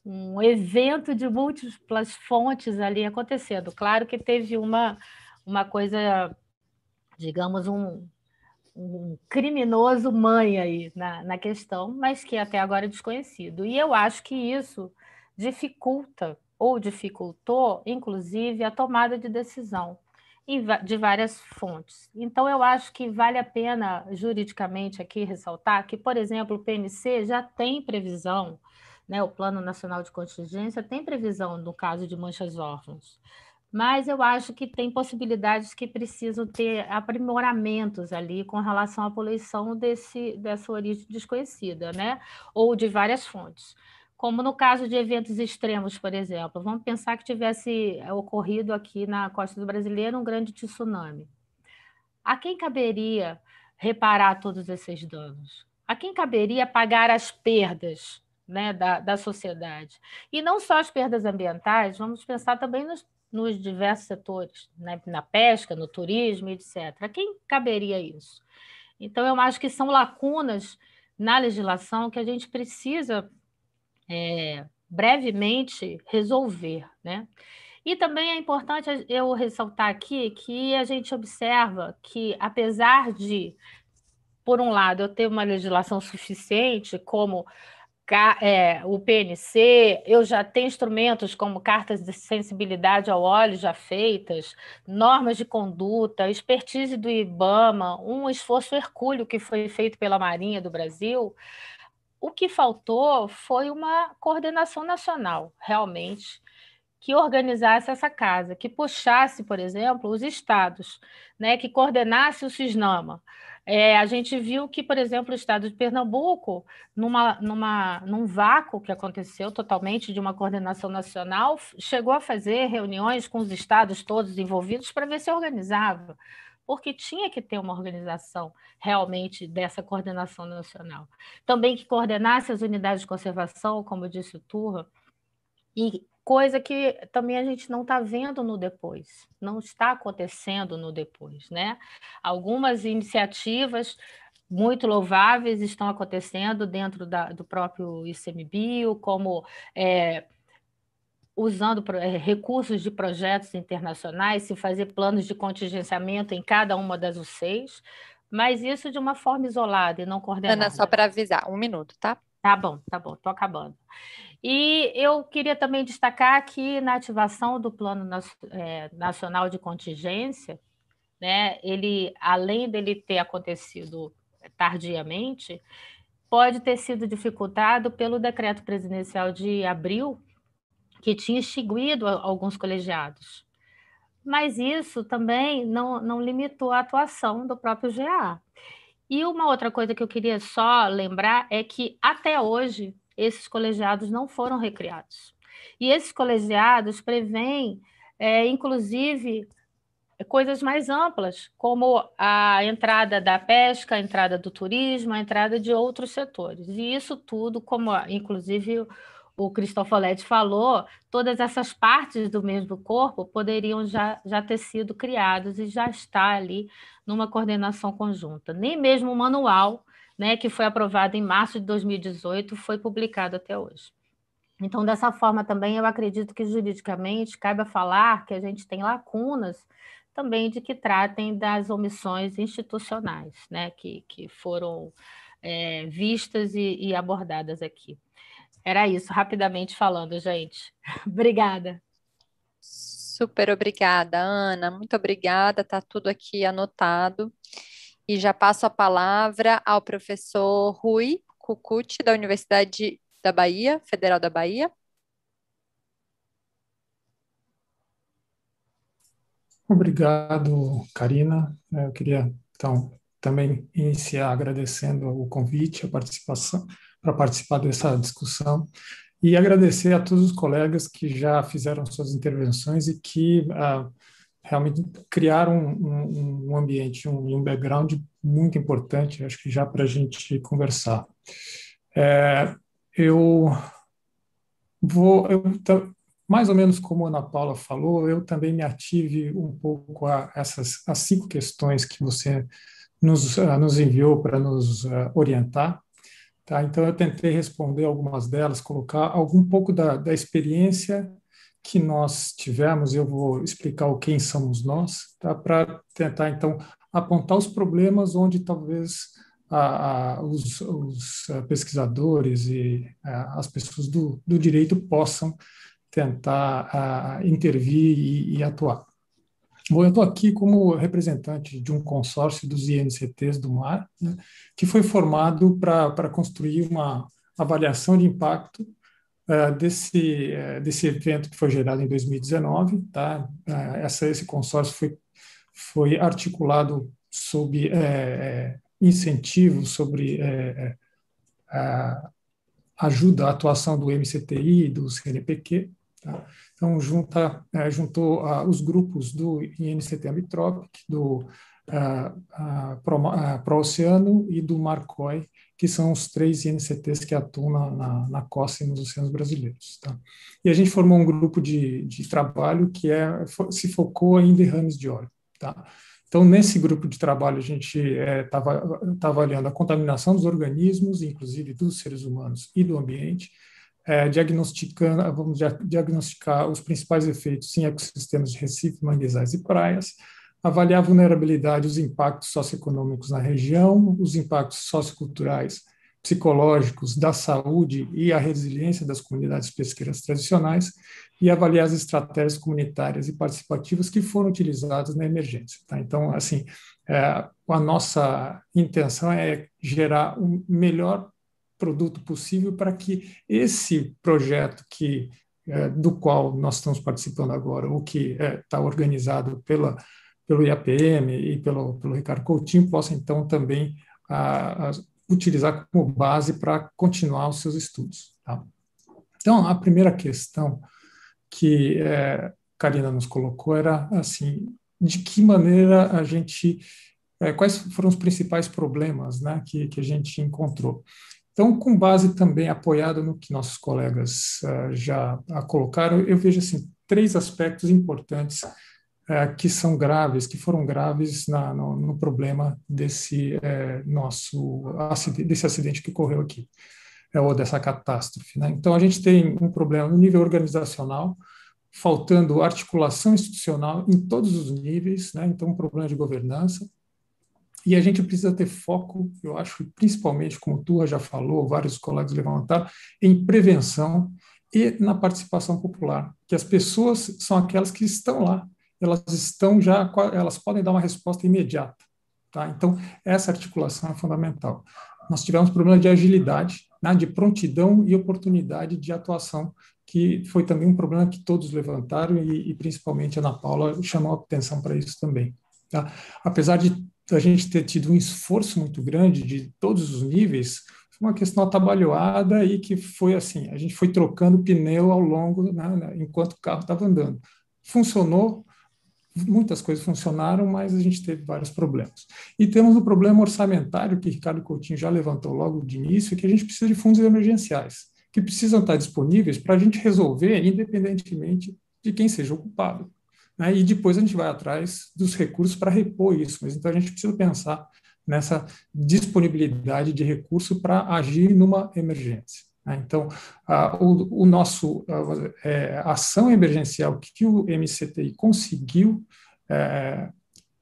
um evento de múltiplas fontes ali acontecendo. Claro que teve uma, uma coisa, digamos, um, um criminoso mãe aí na, na questão, mas que até agora é desconhecido. E eu acho que isso dificulta ou dificultou, inclusive, a tomada de decisão de várias fontes. Então, eu acho que vale a pena, juridicamente, aqui ressaltar que, por exemplo, o PNC já tem previsão, né, o Plano Nacional de Contingência tem previsão no caso de manchas órfãs, mas eu acho que tem possibilidades que precisam ter aprimoramentos ali com relação à poluição desse, dessa origem desconhecida, né? ou de várias fontes. Como no caso de eventos extremos, por exemplo, vamos pensar que tivesse ocorrido aqui na costa do brasileiro um grande tsunami. A quem caberia reparar todos esses danos? A quem caberia pagar as perdas né, da, da sociedade? E não só as perdas ambientais, vamos pensar também nos nos diversos setores, né? na pesca, no turismo, etc. A quem caberia isso? Então, eu acho que são lacunas na legislação que a gente precisa é, brevemente resolver. Né? E também é importante eu ressaltar aqui que a gente observa que, apesar de, por um lado, eu ter uma legislação suficiente, como é, o PNC, eu já tenho instrumentos como cartas de sensibilidade ao óleo já feitas, normas de conduta, expertise do IBAMA, um esforço hercúleo que foi feito pela Marinha do Brasil. O que faltou foi uma coordenação nacional, realmente, que organizasse essa casa, que puxasse, por exemplo, os estados, né, que coordenasse o CISNAMA. É, a gente viu que, por exemplo, o estado de Pernambuco, numa, numa, num vácuo que aconteceu totalmente de uma coordenação nacional, chegou a fazer reuniões com os estados todos envolvidos para ver se organizava, porque tinha que ter uma organização realmente dessa coordenação nacional. Também que coordenasse as unidades de conservação, como disse o Turra, e coisa que também a gente não está vendo no depois, não está acontecendo no depois, né? Algumas iniciativas muito louváveis estão acontecendo dentro da, do próprio ICMBio, como é, usando é, recursos de projetos internacionais, se fazer planos de contingenciamento em cada uma das UCs, mas isso de uma forma isolada e não coordenada. Ana, só para avisar, um minuto, tá? Tá bom, tá bom, estou acabando. E eu queria também destacar que na ativação do Plano é, Nacional de Contingência, né, ele, além dele ter acontecido tardiamente, pode ter sido dificultado pelo decreto presidencial de abril, que tinha extinguido alguns colegiados. Mas isso também não, não limitou a atuação do próprio GA. E uma outra coisa que eu queria só lembrar é que até hoje esses colegiados não foram recriados. E esses colegiados prevêem, é, inclusive, coisas mais amplas, como a entrada da pesca, a entrada do turismo, a entrada de outros setores. E isso tudo, como inclusive o Cristofoletti falou, todas essas partes do mesmo corpo poderiam já, já ter sido criadas e já está ali numa coordenação conjunta. Nem mesmo o manual né, que foi aprovado em março de 2018, foi publicado até hoje. Então, dessa forma também, eu acredito que juridicamente cabe a falar que a gente tem lacunas também de que tratem das omissões institucionais, né, que, que foram é, vistas e, e abordadas aqui. Era isso, rapidamente falando, gente. obrigada. Super obrigada, Ana. Muito obrigada. Está tudo aqui anotado. E já passo a palavra ao professor Rui Cucuti, da Universidade da Bahia, Federal da Bahia. Obrigado, Karina. Eu queria, então, também iniciar agradecendo o convite, a participação, para participar dessa discussão e agradecer a todos os colegas que já fizeram suas intervenções e que ah, realmente criaram um, um, ambiente, um, um, background muito importante, acho que já para a gente conversar. É, eu vou, eu, mais ou menos como a Ana Paula falou, eu também me ative um pouco a essas as cinco questões que você nos, uh, nos enviou para nos uh, orientar. Tá? Então, eu tentei responder algumas delas, colocar algum pouco da, da experiência que nós tivemos, eu vou explicar o quem somos nós, tá? para tentar, então, apontar os problemas onde talvez a, a, os, os, eh, pesquisadores e a, eh, as pessoas do, do, direito possam tentar intervir e, e, atuar. Bom, eu estou aqui como representante de um consórcio dos INCTs do mar, né, que foi formado para construir uma avaliação de impacto uh, desse, uh, desse evento que foi gerado em 2019. Tá? Uh, essa, esse consórcio foi, foi articulado sob incentivo, sobre ajuda à atuação do MCTI e do CNPq. Tá? Então, junta, juntou os grupos do INCT Amitropic, do Pro-Oceano e do Marcoi, que são os três INCTs que atuam na, na, na costa e nos oceanos brasileiros. Tá? E a gente formou um grupo de, de trabalho que é, se focou em derrames de óleo. Tá? Então, nesse grupo de trabalho, a gente estava é, tá avaliando a contaminação dos organismos, inclusive dos seres humanos e do ambiente, é, diagnosticando, vamos diagnosticar os principais efeitos em ecossistemas de recifes, manguezais e praias, avaliar a vulnerabilidade, os impactos socioeconômicos na região, os impactos socioculturais, psicológicos, da saúde e a resiliência das comunidades pesqueiras tradicionais e avaliar as estratégias comunitárias e participativas que foram utilizadas na emergência. Tá? Então, assim, é, a nossa intenção é gerar o um melhor produto possível para que esse projeto que é, do qual nós estamos participando agora, o que está é, organizado pela pelo IAPM e pelo, pelo Ricardo Coutinho, possa então também a, a, utilizar como base para continuar os seus estudos. Tá? Então, a primeira questão que é, Karina nos colocou era assim, de que maneira a gente, é, quais foram os principais problemas né, que, que a gente encontrou. Então, com base também apoiado no que nossos colegas uh, já colocaram, eu vejo assim, três aspectos importantes é, que são graves, que foram graves na, no, no, problema desse é, nosso acidente, desse acidente que ocorreu aqui, ou dessa catástrofe. Né? Então, a gente tem um problema no nível organizacional, faltando articulação institucional em todos os níveis, né? então, um problema de governança. E a gente precisa ter foco, eu acho, principalmente, como tu já falou, vários colegas levantaram, em prevenção e na participação popular, que as pessoas são aquelas que estão lá, elas estão já, elas podem dar uma resposta imediata. Tá? Então, essa articulação é fundamental. Nós tivemos problema de agilidade, né, de prontidão e oportunidade de atuação, que foi também um problema que todos levantaram e, e principalmente a Ana Paula chamou a atenção para isso também. Tá? Apesar de a gente ter tido um esforço muito grande de todos os níveis, foi uma questão atabalhoada e que foi assim, a gente foi trocando pneu ao longo, né, né enquanto o carro estava andando. Funcionou, muitas coisas funcionaram, mas a gente teve vários problemas. E temos o problema orçamentário, que Ricardo Coutinho já levantou logo de início, que a gente precisa de fundos emergenciais, que precisam estar disponíveis para a gente resolver, independentemente de quem seja ocupado. Né? E depois a gente vai atrás dos recursos para repor isso. Mas então a gente precisa pensar nessa disponibilidade de recurso para agir numa emergência. Né? Então, a, o, o, nosso a, é, ação emergencial que o MCTI conseguiu é,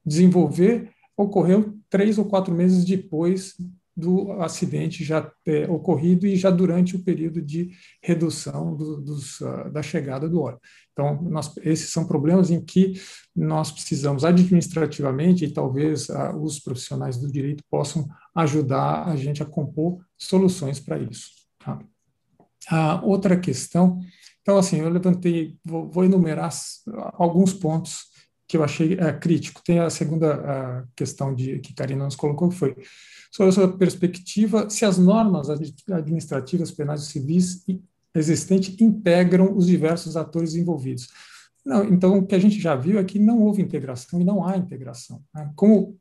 desenvolver ocorreu três ou quatro meses depois do acidente já ter ocorrido e já durante o período de redução do, dos, uh, da chegada do óleo. Então, nós, esses são problemas em que nós precisamos administrativamente e talvez uh, os profissionais do direito possam ajudar a gente a compor soluções para isso. Tá? A outra questão, então, assim, eu levantei, vou, vou enumerar alguns pontos que eu achei é, crítico. Tem a segunda a questão de, que Karina nos colocou, que foi sobre a sua perspectiva, se as normas administrativas, penais e civis existentes integram os diversos atores envolvidos. Não, então, o que a gente já viu é que não houve integração e não há integração. Né? Como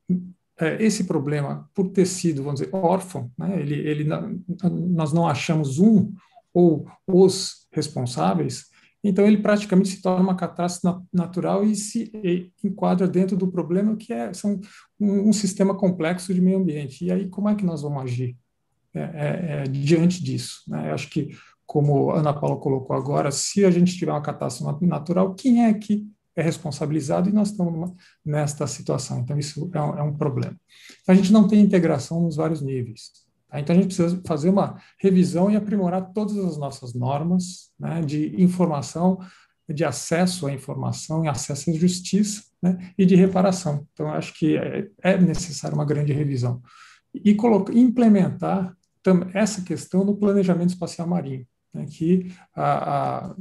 é, esse problema, por ter sido, vamos dizer, órfão, né? ele, ele, nós não achamos um ou os responsáveis, então ele praticamente se torna uma catástrofe natural e se enquadra dentro do problema que é são um, um, sistema complexo de meio ambiente. E aí como é que nós vamos agir é, é, é, diante disso? Né? Eu acho que, como a Ana Paula colocou agora, se a gente tiver uma catástrofe natural, quem é que é responsabilizado e nós estamos numa, nesta situação. Então, isso é um, é um problema. A gente não tem integração nos vários níveis. Tá? Então, a gente precisa fazer uma revisão e aprimorar todas as nossas normas né, de informação, de acesso à informação e acesso à justiça né, e de reparação. Então, acho que é, é necessário uma grande revisão. E implementar essa questão no planejamento espacial marinho. né, que está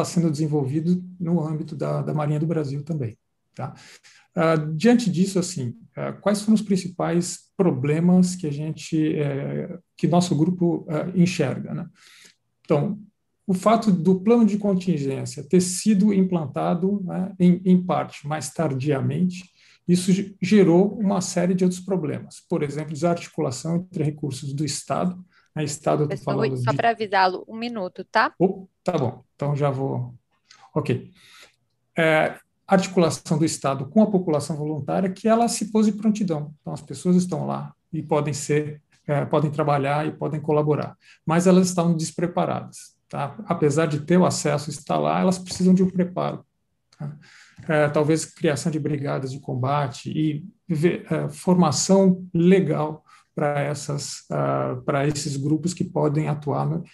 é, sendo desenvolvido no âmbito da, da Marinha do Brasil também. Tá? Uh, diante disso, assim, uh, quais foram os principais problemas que a gente, uh, que nosso grupo enxerga? Né? Então, o fato do plano de contingência ter sido implantado, né, em, em, parte, mais tardiamente, isso gerou uma série de outros problemas. Por exemplo, desarticulação entre recursos do Estado. Né, Estado, eu falando só de... para avisá-lo, um minuto, tá? Oh, tá bom, então já vou. Ok. É, articulação do Estado com a população voluntária, que ela se pôs em prontidão. Então, as pessoas estão lá e podem ser, é, podem trabalhar e podem colaborar, mas elas estão despreparadas. Tá? Apesar de ter o acesso, estar lá, elas precisam de um preparo. Tá? É, talvez criação de brigadas de combate e é, formação legal para essas uh, para esses grupos que podem atuar no,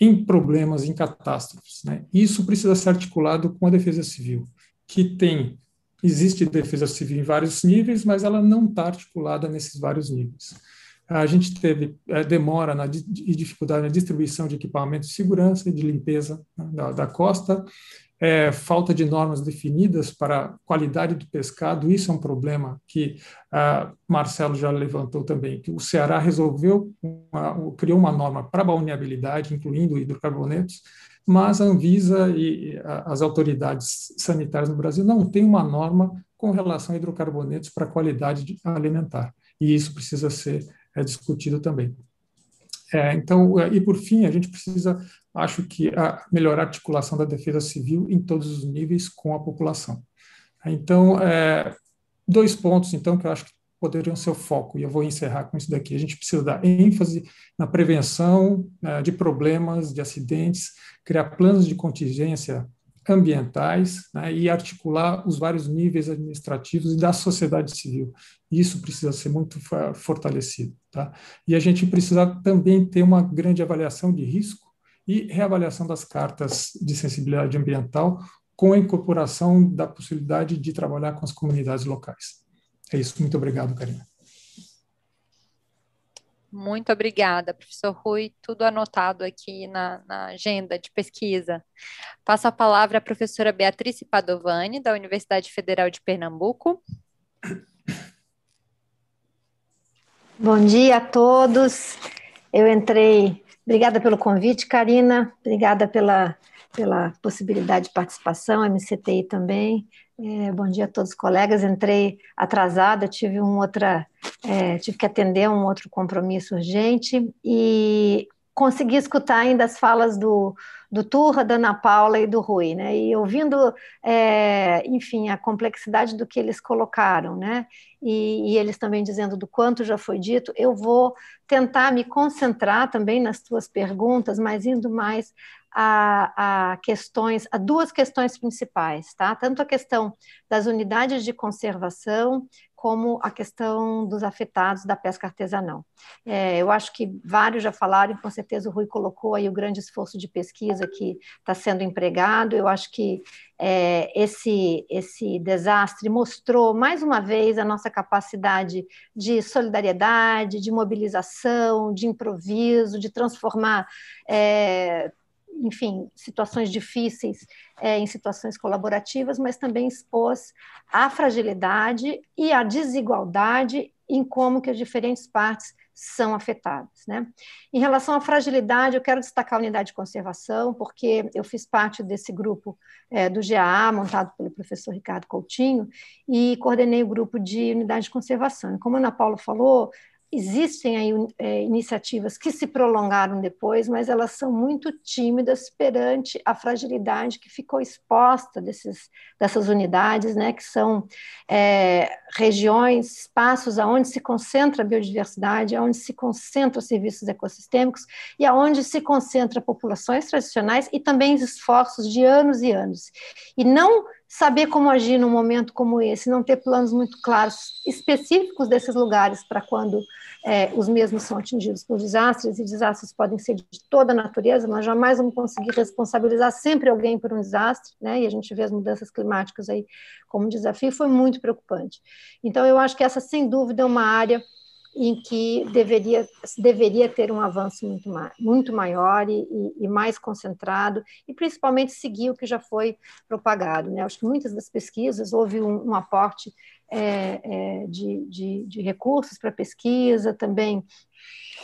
em problemas, em catástrofes. Né? Isso precisa ser articulado com a defesa civil que tem existe defesa civil em vários níveis, mas ela não está articulada nesses vários níveis. A gente teve é, demora na, e dificuldade na distribuição de equipamentos de segurança e de limpeza né, da, da, costa, é, falta de normas definidas para a qualidade do pescado, isso é um problema que ah, Marcelo já levantou também, que o Ceará resolveu, uma, criou uma norma para balneabilidade, incluindo hidrocarbonetos, mas a Anvisa e as autoridades sanitárias no Brasil não têm uma norma com relação a hidrocarbonetos para qualidade alimentar, e isso precisa ser é, discutido também. É, então, é, e por fim, a gente precisa, acho que, a, melhorar a articulação da defesa civil em todos os níveis com a população. Então, é, dois pontos, então, que eu acho que poderiam ser o foco, e eu vou encerrar com isso daqui. A gente precisa dar ênfase na prevenção né, de problemas, de acidentes, criar planos de contingência ambientais né, e articular os vários níveis administrativos e da sociedade civil. Isso precisa ser muito fortalecido. Tá? E a gente precisa também ter uma grande avaliação de risco e reavaliação das cartas de sensibilidade ambiental com a incorporação da possibilidade de trabalhar com as comunidades locais. É isso. Muito obrigado, Karina. Muito obrigada, professor Rui. Tudo anotado aqui na, na, agenda de pesquisa. Passo a palavra à professora Beatriz Padovani, da Universidade Federal de Pernambuco. Bom dia a todos. Eu entrei. Obrigada pelo convite, Karina. Obrigada pela, pela possibilidade de participação, MCTI também. É, bom dia a todos os colegas. Entrei atrasada, tive um outra, é, tive que atender um outro compromisso urgente e consegui escutar ainda as falas do, do Turra, da Ana Paula e do Rui, né? E ouvindo, é, enfim, a complexidade do que eles colocaram, né? E, e, eles também dizendo do quanto já foi dito, eu vou tentar me concentrar também nas tuas perguntas, mas indo mais a, a, questões, a duas questões principais, tá? Tanto a questão das unidades de conservação como a questão dos afetados da pesca artesanal. É, eu acho que vários já falaram, com certeza o Rui colocou aí o grande esforço de pesquisa que está sendo empregado. Eu acho que é, esse, esse desastre mostrou mais uma vez a nossa capacidade de solidariedade, de mobilização, de improviso, de transformar é, enfim, situações difíceis é, em situações colaborativas, mas também expôs a fragilidade e a desigualdade em como que as diferentes partes são afetadas. Né? Em relação à fragilidade, eu quero destacar a unidade de conservação, porque eu fiz parte desse grupo é, do GAA, montado pelo professor Ricardo Coutinho, e coordenei o grupo de unidade de conservação. Como a Ana Paula falou, existem aí é, iniciativas que se prolongaram depois, mas elas são muito tímidas perante a fragilidade que ficou exposta desses, dessas unidades, né, que são é, regiões, espaços aonde se concentra a biodiversidade, aonde se concentra serviços ecossistêmicos e aonde se concentra populações tradicionais e também esforços de anos e anos. E não saber como agir num momento como esse, não ter planos muito claros, específicos desses lugares para quando é, os mesmos são atingidos por desastres, e desastres podem ser de toda a natureza, nós jamais vamos conseguir responsabilizar sempre alguém por um desastre, né? e a gente vê as mudanças climáticas aí como um desafio, foi muito preocupante. Então, eu acho que essa, sem dúvida, é uma área em que deveria, deveria ter um avanço muito, muito maior e, e, mais concentrado, e principalmente seguir o que já foi propagado. Né? Acho que muitas das pesquisas houve um, um aporte é, é, de, de, de recursos para pesquisa, também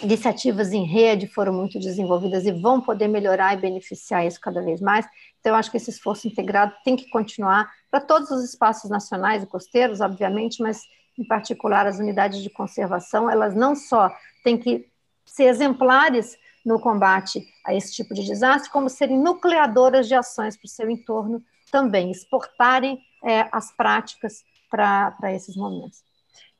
iniciativas em rede foram muito desenvolvidas e vão poder melhorar e beneficiar isso cada vez mais. Então, acho que esse esforço integrado tem que continuar para todos os espaços nacionais e costeiros, obviamente, mas em particular as unidades de conservação, elas não só têm que ser exemplares no combate a esse tipo de desastre, como serem nucleadoras de ações para o seu entorno também, exportarem é, as práticas para esses momentos.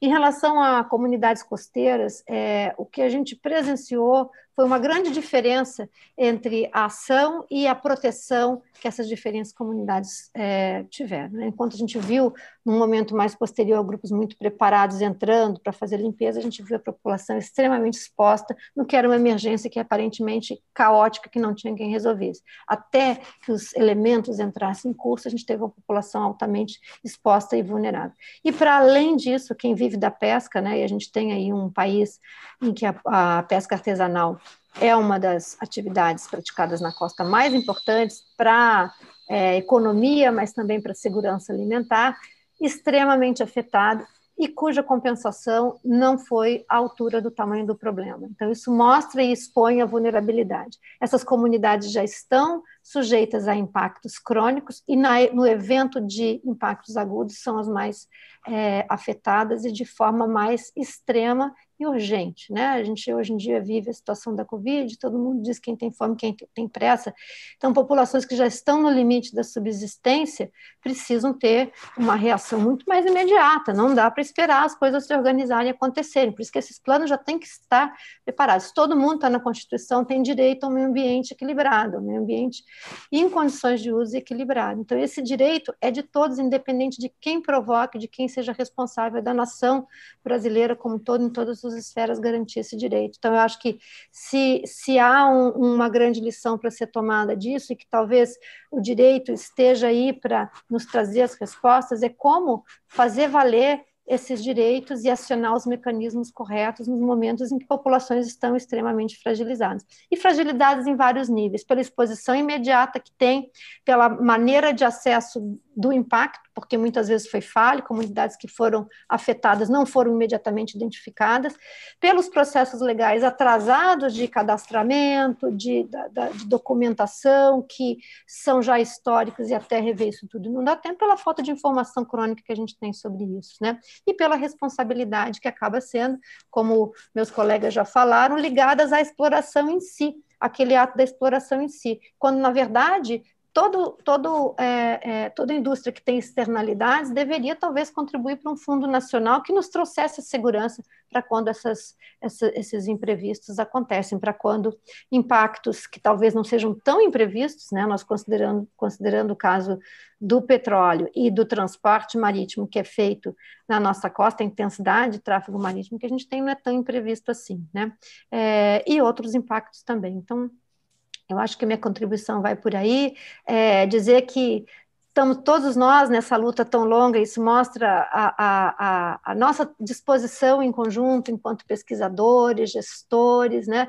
Em relação a comunidades costeiras, é, o que a gente presenciou foi uma grande diferença entre a ação e a proteção que essas diferentes comunidades é, tiveram. Né? Enquanto a gente viu, num momento mais posterior, grupos muito preparados entrando para fazer limpeza, a gente viu a população extremamente exposta no que era uma emergência que aparentemente caótica, que não tinha quem resolvesse. Até que os elementos entrassem em curso, a gente teve uma população altamente exposta e vulnerável. E, para além disso, quem vive da pesca, né, e a gente tem aí um país em que a, a pesca artesanal é uma das atividades praticadas na costa mais importantes para é, economia, mas também para segurança alimentar, extremamente afetado e cuja compensação não foi à altura do tamanho do problema. Então, isso mostra e expõe a vulnerabilidade. Essas comunidades já estão sujeitas a impactos crônicos e na, no evento de impactos agudos são as mais é, afetadas e de forma mais extrema e urgente, né? A gente hoje em dia vive a situação da Covid, todo mundo diz quem tem fome, quem tem pressa. Então, populações que já estão no limite da subsistência precisam ter uma reação muito mais imediata. Não dá para esperar as coisas se organizarem e acontecerem. Por isso que esses planos já têm que estar preparados. Todo mundo está na Constituição, tem direito a um meio ambiente equilibrado, um meio ambiente em condições de uso equilibrado. Então, esse direito é de todos, independente de quem provoque, de quem seja responsável da nação brasileira como todo, em todas suas esferas garantir esse direito. Então, eu acho que se, se há um, uma grande lição para ser tomada disso, e que talvez o direito esteja aí para nos trazer as respostas, é como fazer valer esses direitos e acionar os mecanismos corretos nos momentos em que populações estão extremamente fragilizadas. E fragilizadas em vários níveis, pela exposição imediata que tem, pela maneira de acesso do impacto, porque muitas vezes foi falha, comunidades que foram afetadas não foram imediatamente identificadas, pelos processos legais atrasados de cadastramento, de, de documentação, que são já históricos e até rever isso tudo não dá tempo, pela falta de informação crônica que a gente tem sobre isso, né? E pela responsabilidade que acaba sendo, como meus colegas já falaram, ligadas à exploração em si, aquele ato da exploração em si, quando na verdade todo, todo, é, é, toda indústria que tem externalidades deveria talvez contribuir para um fundo nacional que nos trouxesse segurança para quando essas, essa, esses imprevistos acontecem, para quando impactos que talvez não sejam tão imprevistos, né, nós considerando, considerando o caso do petróleo e do transporte marítimo que é feito na nossa costa, a intensidade de tráfego marítimo que a gente tem não é tão imprevisto assim, né, é, e outros impactos também. Então, eu acho que minha contribuição vai por aí, é, dizer que estamos todos nós nessa luta tão longa, isso mostra a, a, a, a nossa disposição em conjunto, enquanto pesquisadores, gestores, né?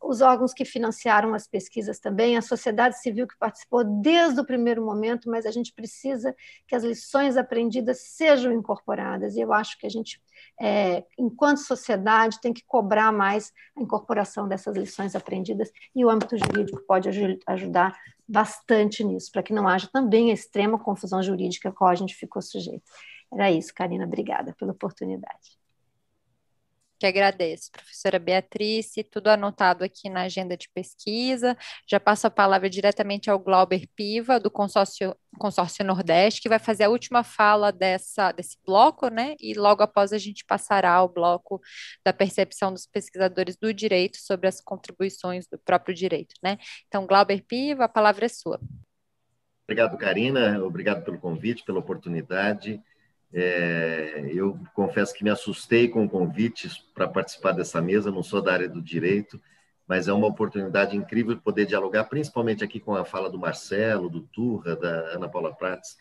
Os órgãos que financiaram as pesquisas também, a sociedade civil que participou desde o primeiro momento, mas a gente precisa que as lições aprendidas sejam incorporadas, e eu acho que a gente, é, enquanto sociedade, tem que cobrar mais a incorporação dessas lições aprendidas, e o âmbito jurídico pode ajudar bastante nisso, para que não haja também a extrema confusão jurídica a qual a gente ficou sujeito. Era isso, Karina, obrigada pela oportunidade que agradeço. Professora Beatriz, tudo anotado aqui na agenda de pesquisa. Já passo a palavra diretamente ao Glauber Piva, do consórcio, consórcio Nordeste, que vai fazer a última fala dessa, desse bloco, né? E logo após a gente passará ao bloco da percepção dos pesquisadores do direito sobre as contribuições do próprio direito, né? Então, Glauber Piva, a palavra é sua. Obrigado, Karina. Obrigado pelo convite, pela oportunidade. É, eu confesso que me assustei com convites para participar dessa mesa, não sou da área do direito, mas é uma oportunidade incrível poder dialogar, principalmente aqui com a fala do Marcelo, do Turra, da Ana Paula Prates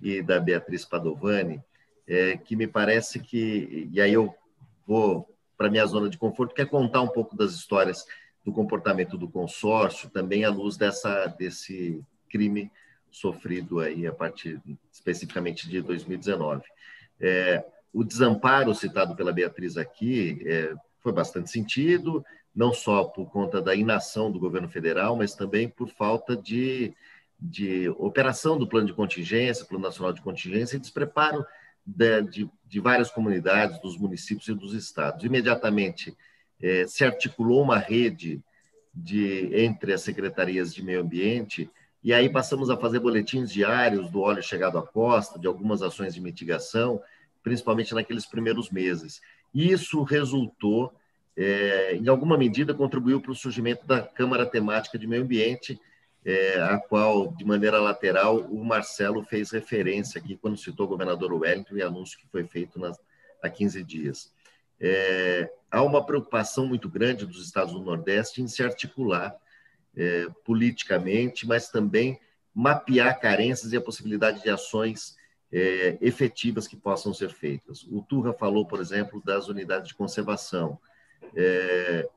e da Beatriz Padovani, é, que me parece que, e aí eu vou para minha zona de conforto, que é contar um pouco das histórias do comportamento do consórcio, também à luz dessa, desse crime sofrido aí a partir especificamente de 2019. É, o desamparo citado pela Beatriz aqui é, foi bastante sentido, não só por conta da inação do governo federal, mas também por falta de, de operação do plano de contingência, plano nacional de contingência, e despreparo de, de, de várias comunidades, dos municípios e dos estados. Imediatamente é, se articulou uma rede de entre as secretarias de meio ambiente e aí passamos a fazer boletins diários do óleo chegado à costa, de algumas ações de mitigação, principalmente naqueles primeiros meses. Isso resultou, é, em alguma medida, contribuiu para o surgimento da Câmara Temática de Meio Ambiente, é, a qual, de maneira lateral, o Marcelo fez referência aqui quando citou o governador Wellington e anúncio que foi feito nas, há 15 dias. É, há uma preocupação muito grande dos estados do Nordeste em se articular é, politicamente, mas também mapear carências e a possibilidade de ações é, efetivas que possam ser feitas. O Turra falou, por exemplo, das unidades de conservação. É,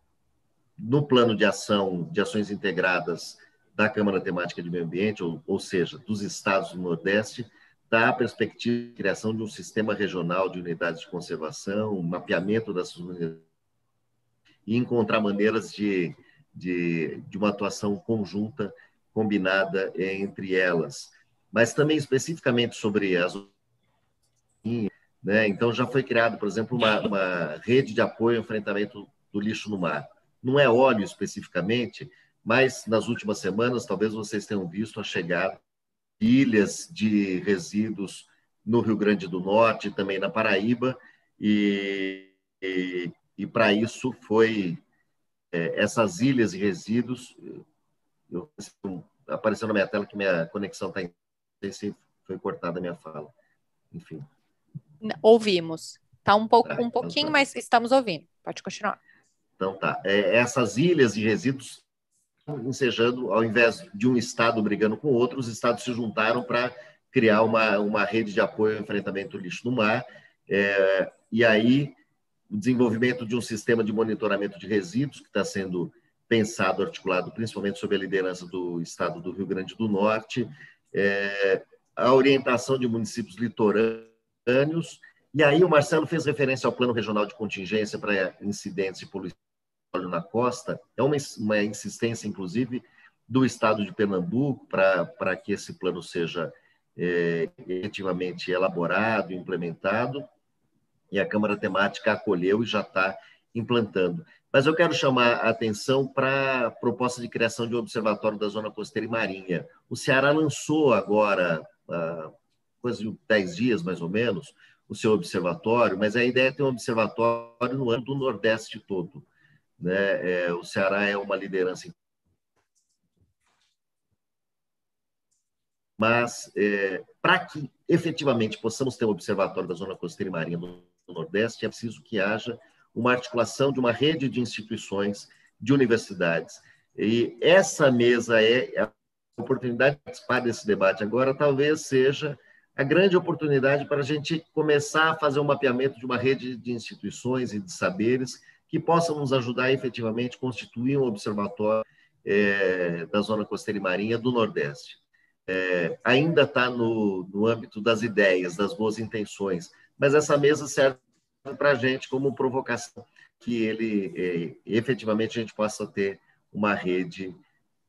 no plano de ação, de ações integradas da Câmara Temática de Meio Ambiente, ou, ou seja, dos estados do Nordeste, está a perspectiva de criação de um sistema regional de unidades de conservação, mapeamento dessas unidades e encontrar maneiras de, de, de uma atuação conjunta, combinada entre elas mas também especificamente sobre as né? Então já foi criado, por exemplo, uma, uma rede de apoio ao enfrentamento do lixo no mar. Não é óleo especificamente, mas nas últimas semanas talvez vocês tenham visto a chegada de ilhas de resíduos no Rio Grande do Norte, também na Paraíba, e, e, e para isso foi essas ilhas e resíduos. Eu, apareceu na minha tela que minha conexão está sei se foi cortada a minha fala. Enfim. Ouvimos. Está um, pouco, tá, um pouquinho, então tá. mas estamos ouvindo. Pode continuar. Então tá. É, essas ilhas de resíduos ensejando, ao invés de um estado brigando com outro, os estados se juntaram para criar uma, uma rede de apoio ao enfrentamento do lixo no mar. É, e aí, o desenvolvimento de um sistema de monitoramento de resíduos, que está sendo pensado, articulado principalmente sob a liderança do estado do Rio Grande do Norte, é, a orientação de municípios litorâneos, e aí o Marcelo fez referência ao Plano Regional de Contingência para incidentes de poluição na costa, é uma, uma insistência, inclusive, do Estado de Pernambuco para que esse plano seja é, efetivamente elaborado, implementado, e a Câmara Temática acolheu e já está implantando. Mas eu quero chamar a atenção para a proposta de criação de um observatório da zona costeira e marinha. O Ceará lançou agora, há coisa de 10 dias mais ou menos, o seu observatório, mas a ideia é ter um observatório no ano do Nordeste todo. Né? É, o Ceará é uma liderança mas é, para que efetivamente possamos ter um observatório da zona costeira e marinha do Nordeste, é preciso que haja uma articulação de uma rede de instituições, de universidades. E essa mesa é a oportunidade de participar desse debate agora, talvez seja a grande oportunidade para a gente começar a fazer um mapeamento de uma rede de instituições e de saberes que possam nos ajudar a efetivamente constituir um observatório é, da zona costeira e marinha do Nordeste. É, ainda está no, no âmbito das ideias, das boas intenções, mas essa mesa serve para a gente como provocação que ele é, efetivamente a gente possa ter uma rede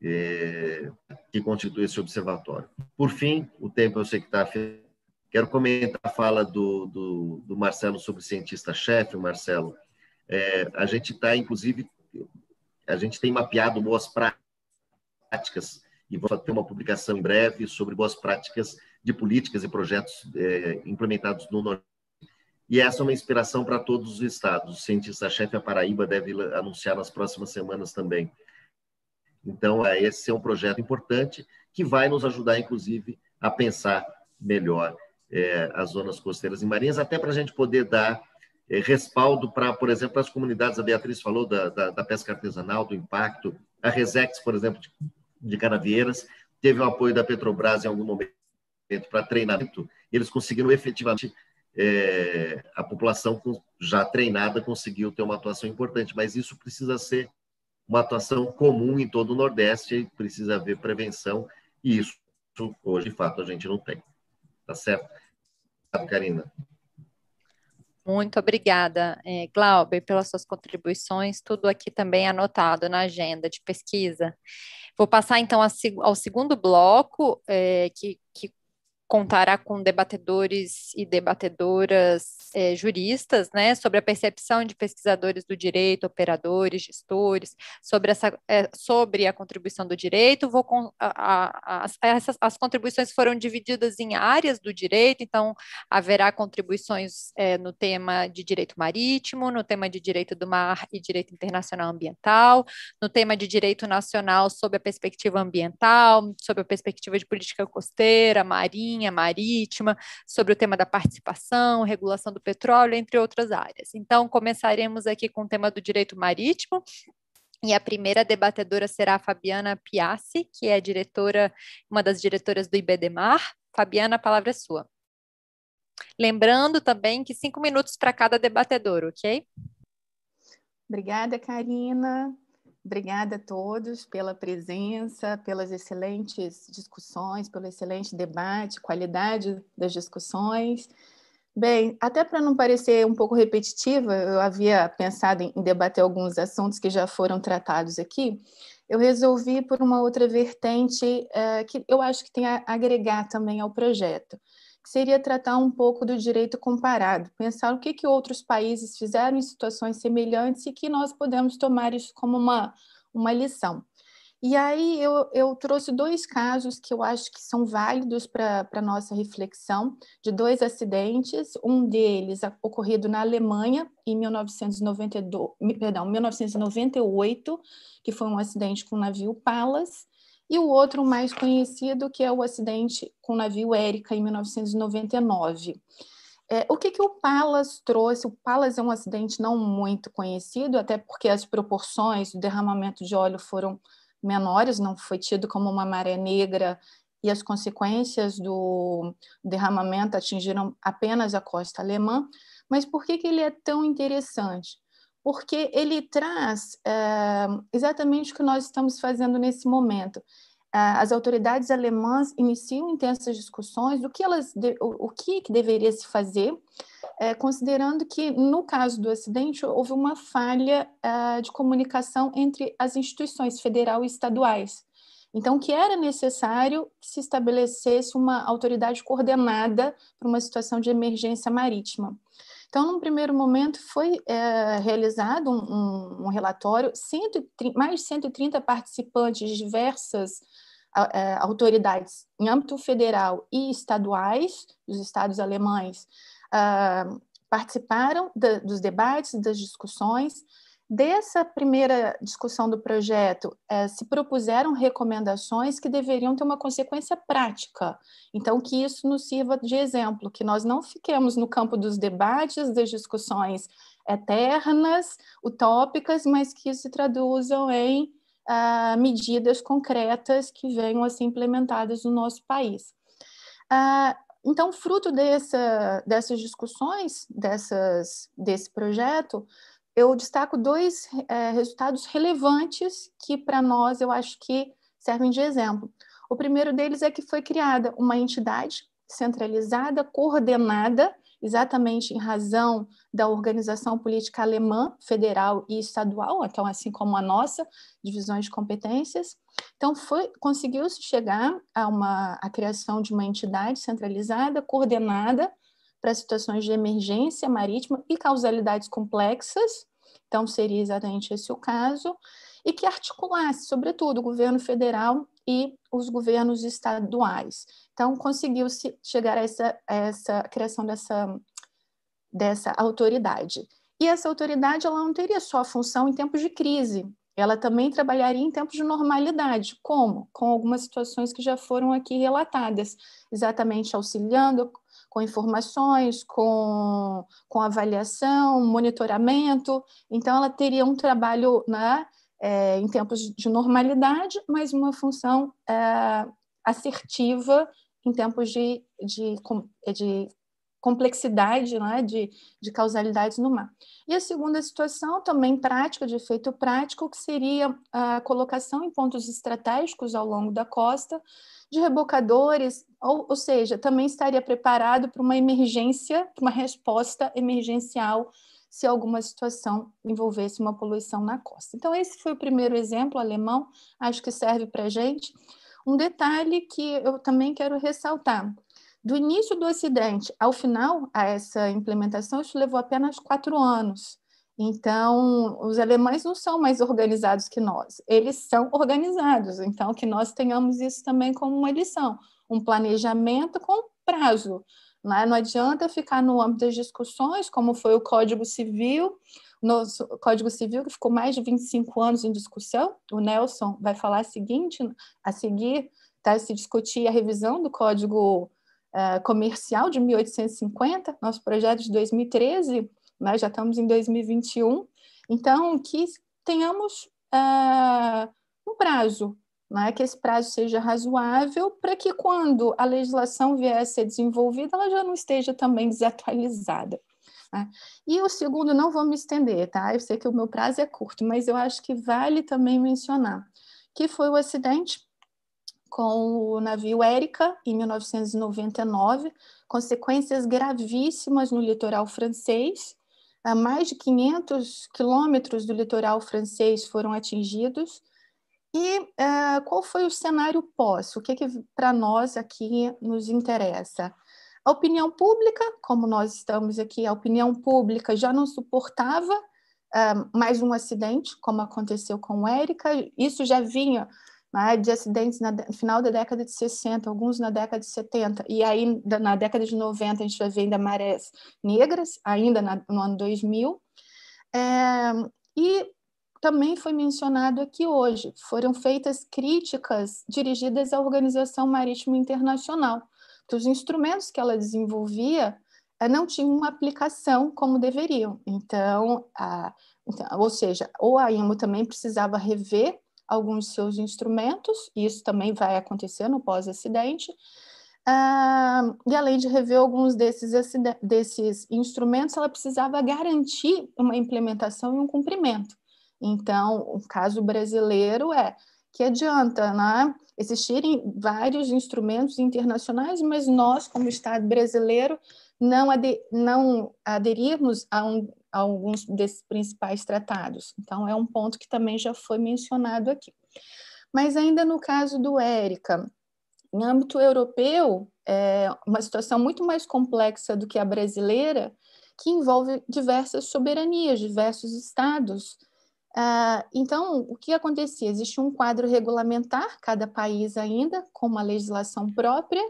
é, que constitui esse observatório. Por fim, o tempo eu sei que está. Quero comentar a fala do, do, do Marcelo sobre cientista-chefe, Marcelo. É, a gente está, inclusive, a gente tem mapeado boas práticas e vamos ter uma publicação em breve sobre boas práticas de políticas e projetos implementados no Nordeste e essa é uma inspiração para todos os estados. O cientista-chefe a Paraíba deve anunciar nas próximas semanas também. Então, é, esse é um projeto importante que vai nos ajudar, inclusive, a pensar melhor é, as zonas costeiras e marinhas, até para a gente poder dar é, respaldo para, por exemplo, as comunidades, a Beatriz falou da, da, da, pesca artesanal, do impacto, a Resex, por exemplo, de, de Canavieiras, teve o apoio da Petrobras em algum momento para treinamento, eles conseguiram efetivamente é, a população já treinada conseguiu ter uma atuação importante, mas isso precisa ser uma atuação comum em todo o Nordeste, precisa haver prevenção, e isso hoje, de fato, a gente não tem. Tá certo? Karina. Muito obrigada, é, Glauber, pelas suas contribuições, tudo aqui também anotado na agenda de pesquisa. Vou passar então ao segundo bloco, é, que contará com debatedores e debatedoras é, juristas, né, sobre a percepção de pesquisadores do direito, operadores, gestores, sobre, essa, é, sobre a contribuição do direito. Vou com, a, a, a, essas, as contribuições foram divididas em áreas do direito, então haverá contribuições é, no tema de direito marítimo, no tema de direito do mar e direito internacional ambiental, no tema de direito nacional sob a perspectiva ambiental, sob a perspectiva de política costeira, marinha, marinha, marítima, sobre o tema da participação, regulação do petróleo, entre outras áreas. Então, começaremos aqui com o tema do direito marítimo, e a primeira debatedora será a Fabiana Piassi, que é diretora, uma das diretoras do IBDMAR. Fabiana, a palavra é sua. Lembrando também que cinco minutos para cada debatedor, ok? Obrigada, Karina. Obrigada a todos pela presença, pelas excelentes discussões, pelo excelente debate, qualidade das discussões. Bem, até para não parecer um pouco repetitiva, eu havia pensado em debater alguns assuntos que já foram tratados aqui. Eu resolvi por uma outra vertente é, que eu acho que tem a agregar também ao projeto, seria tratar um pouco do direito comparado, pensar o que, que outros países fizeram em situações semelhantes e que nós podemos tomar isso como uma, uma lição. E aí eu, eu trouxe dois casos que eu acho que são válidos para a nossa reflexão, de dois acidentes, um deles ocorrido na Alemanha em 1992, perdão, 1998, que foi um acidente com o navio Palas, e o outro mais conhecido, que é o acidente com o navio Érica, em 1999. É, o que, que o Palas trouxe? O Palas é um acidente não muito conhecido, até porque as proporções do derramamento de óleo foram menores, não foi tido como uma maré negra e as consequências do derramamento atingiram apenas a costa alemã. Mas por que, que ele é tão interessante? Porque ele traz é, exatamente o que nós estamos fazendo nesse momento. É, as autoridades alemãs iniciam intensas discussões do que elas, o, que, deveria se fazer, é, considerando que no caso do acidente houve uma falha de comunicação entre as instituições federal e estaduais. Então, que era necessário que se estabelecesse uma autoridade coordenada para uma situação de emergência marítima. Então, num primeiro momento, foi é, realizado um, um, um relatório, 130, mais de 130 participantes de diversas é, autoridades em âmbito federal e estaduais, dos estados alemães, uh, participaram de, dos debates, das discussões, Dessa primeira discussão do projeto, eh, se propuseram recomendações que deveriam ter uma consequência prática. Então, que isso nos sirva de exemplo, que nós não fiquemos no campo dos debates, das discussões eternas, utópicas, mas que se traduzam em ah, medidas concretas que venham a ser implementadas no nosso país. Ah, então, fruto dessa, dessas discussões, dessas, desse projeto, eu destaco dois é, resultados relevantes que, para nós, eu acho que servem de exemplo. O primeiro deles é que foi criada uma entidade centralizada, coordenada, exatamente em razão da organização política alemã, federal e estadual, então assim como a nossa, divisões de competências. Então foi conseguiu-se chegar a uma a criação de uma entidade centralizada, coordenada, para situações de emergência marítima e causalidades complexas, então seria exatamente esse o caso, e que articulasse, sobretudo, o governo federal e os governos estaduais. Então, conseguiu-se chegar a essa, a essa criação dessa, dessa autoridade. E essa autoridade ela não teria só a função em tempos de crise, ela também trabalharia em tempos de normalidade. Como? Com algumas situações que já foram aqui relatadas, exatamente auxiliando com informações, com, com avaliação, monitoramento. Então, ela teria um trabalho né, é, em tempos de normalidade, mas uma função é, assertiva em tempos de, de, de complexidade né, de, de causalidades no mar. E a segunda situação, também prática, de efeito prático, que seria a colocação em pontos estratégicos ao longo da costa de rebocadores, ou, ou seja, também estaria preparado para uma emergência, uma resposta emergencial se alguma situação envolvesse uma poluição na costa. Então, esse foi o primeiro exemplo alemão, acho que serve para a gente. Um detalhe que eu também quero ressaltar: do início do acidente ao final, a essa implementação, isso levou apenas quatro anos. Então, os alemães não são mais organizados que nós, eles são organizados. Então, que nós tenhamos isso também como uma lição, um planejamento com prazo. Não, é? não adianta ficar no âmbito das discussões, como foi o Código Civil, nosso Código Civil, que ficou mais de 25 anos em discussão. O Nelson vai falar a seguinte, a seguir, tá, se discutir a revisão do Código uh, Comercial de 1850, nosso projeto de 2013, né, já estamos em 2021. Então, que tenhamos uh, um prazo né, que esse prazo seja razoável para que quando a legislação vier a ser desenvolvida, ela já não esteja também desatualizada. Né? E o segundo, não vou me estender, tá? Eu sei que o meu prazo é curto, mas eu acho que vale também mencionar, que foi o acidente com o navio Érica, em 1999, consequências gravíssimas no litoral francês, mais de 500 quilômetros do litoral francês foram atingidos, e uh, qual foi o cenário pós? O que, que para nós aqui nos interessa? A opinião pública, como nós estamos aqui, a opinião pública já não suportava uh, mais um acidente, como aconteceu com Érica. Isso já vinha né, de acidentes no final da década de 60, alguns na década de 70, e aí na década de 90 a gente vai ver ainda marés negras, ainda na, no ano 2000. É, e também foi mencionado aqui hoje. Foram feitas críticas dirigidas à Organização Marítima Internacional, que os instrumentos que ela desenvolvia eh, não tinham uma aplicação como deveriam. Então, a, então, ou seja, ou a IMO também precisava rever alguns seus instrumentos, e isso também vai acontecer no pós-acidente, uh, e além de rever alguns desses, desses instrumentos, ela precisava garantir uma implementação e um cumprimento. Então, o caso brasileiro é que adianta né, existirem vários instrumentos internacionais, mas nós, como Estado brasileiro, não, não aderirmos a, um, a alguns desses principais tratados. Então, é um ponto que também já foi mencionado aqui. Mas ainda no caso do Érica, em âmbito europeu, é uma situação muito mais complexa do que a brasileira, que envolve diversas soberanias, diversos estados, Uh, então, o que acontecia? Existe um quadro regulamentar, cada país ainda, com uma legislação própria.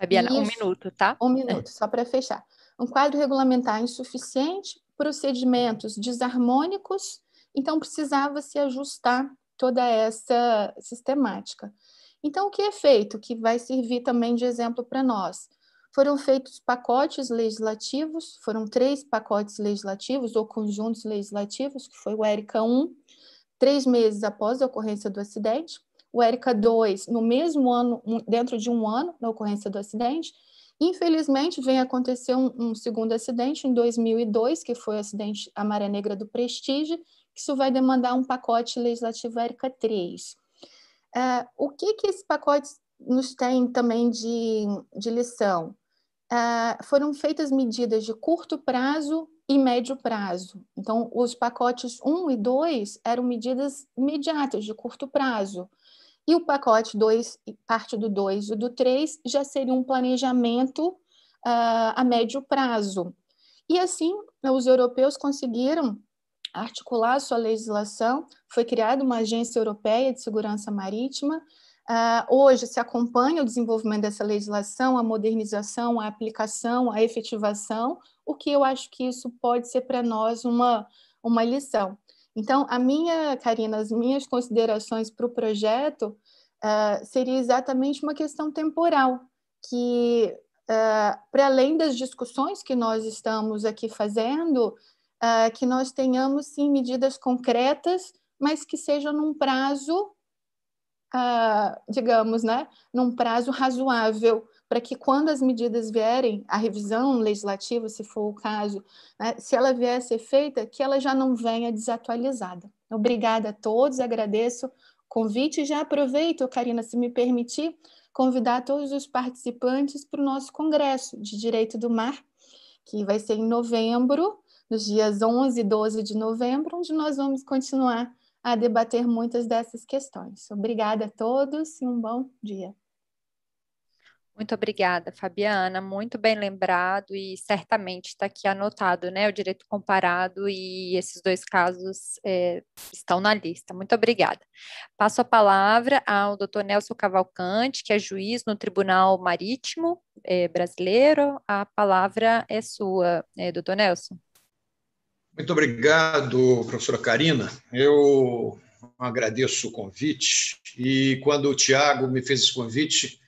Fabiana, um minuto, tá? Um minuto, só para fechar. Um quadro regulamentar insuficiente, procedimentos desarmônicos, então precisava se ajustar toda essa sistemática. Então, o que é feito, que vai servir também de exemplo para nós? Foram feitos pacotes legislativos, foram três pacotes legislativos ou conjuntos legislativos, que foi o ERICA 1, três meses após a ocorrência do acidente, o ERICA 2, no mesmo ano, dentro de um ano da ocorrência do acidente. Infelizmente, vem acontecer um, um segundo acidente em 2002, que foi o acidente a Maré Negra do Prestige, que isso vai demandar um pacote legislativo ERICA 3. Uh, o que, que esse pacote nos tem também de, de lição? uh, foram feitas medidas de curto prazo e médio prazo. Então, os pacotes 1 e 2 eram medidas imediatas, de curto prazo. E o pacote 2, parte do 2 e do 3, já seria um planejamento uh, a médio prazo. E assim, os europeus conseguiram articular sua legislação, foi criada uma agência europeia de segurança marítima, Uh, hoje se acompanha o desenvolvimento dessa legislação, a modernização, a aplicação, a efetivação, o que eu acho que isso pode ser para nós uma, uma lição. Então, a minha, Karina, as minhas considerações para o projeto uh, seria exatamente uma questão temporal, que uh, para além das discussões que nós estamos aqui fazendo, que nós tenhamos sim medidas concretas, mas que sejam num prazo uh, digamos, né, num prazo razoável, para que quando as medidas vierem, a revisão legislativa, se for o caso, né, se ela vier a ser feita, que ela já não venha desatualizada. Obrigada a todos, agradeço o convite e já aproveito, Karina, se me permitir, convidar todos os participantes para o nosso Congresso de Direito do Mar, que vai ser em novembro, nos dias 11 e 12 de novembro, onde nós vamos continuar a debater muitas dessas questões. Obrigada a todos e um bom dia. Muito obrigada, Fabiana. Muito bem lembrado e certamente está aqui anotado, né? O direito comparado e esses dois casos é, estão na lista. Muito obrigada. Passo a palavra ao doutor Nelson Cavalcante, que é juiz no Tribunal Marítimo é, Brasileiro. A palavra é sua, é, doutor Nelson. Muito obrigado, professora Karina. Eu agradeço o convite e quando o Tiago me fez esse convite,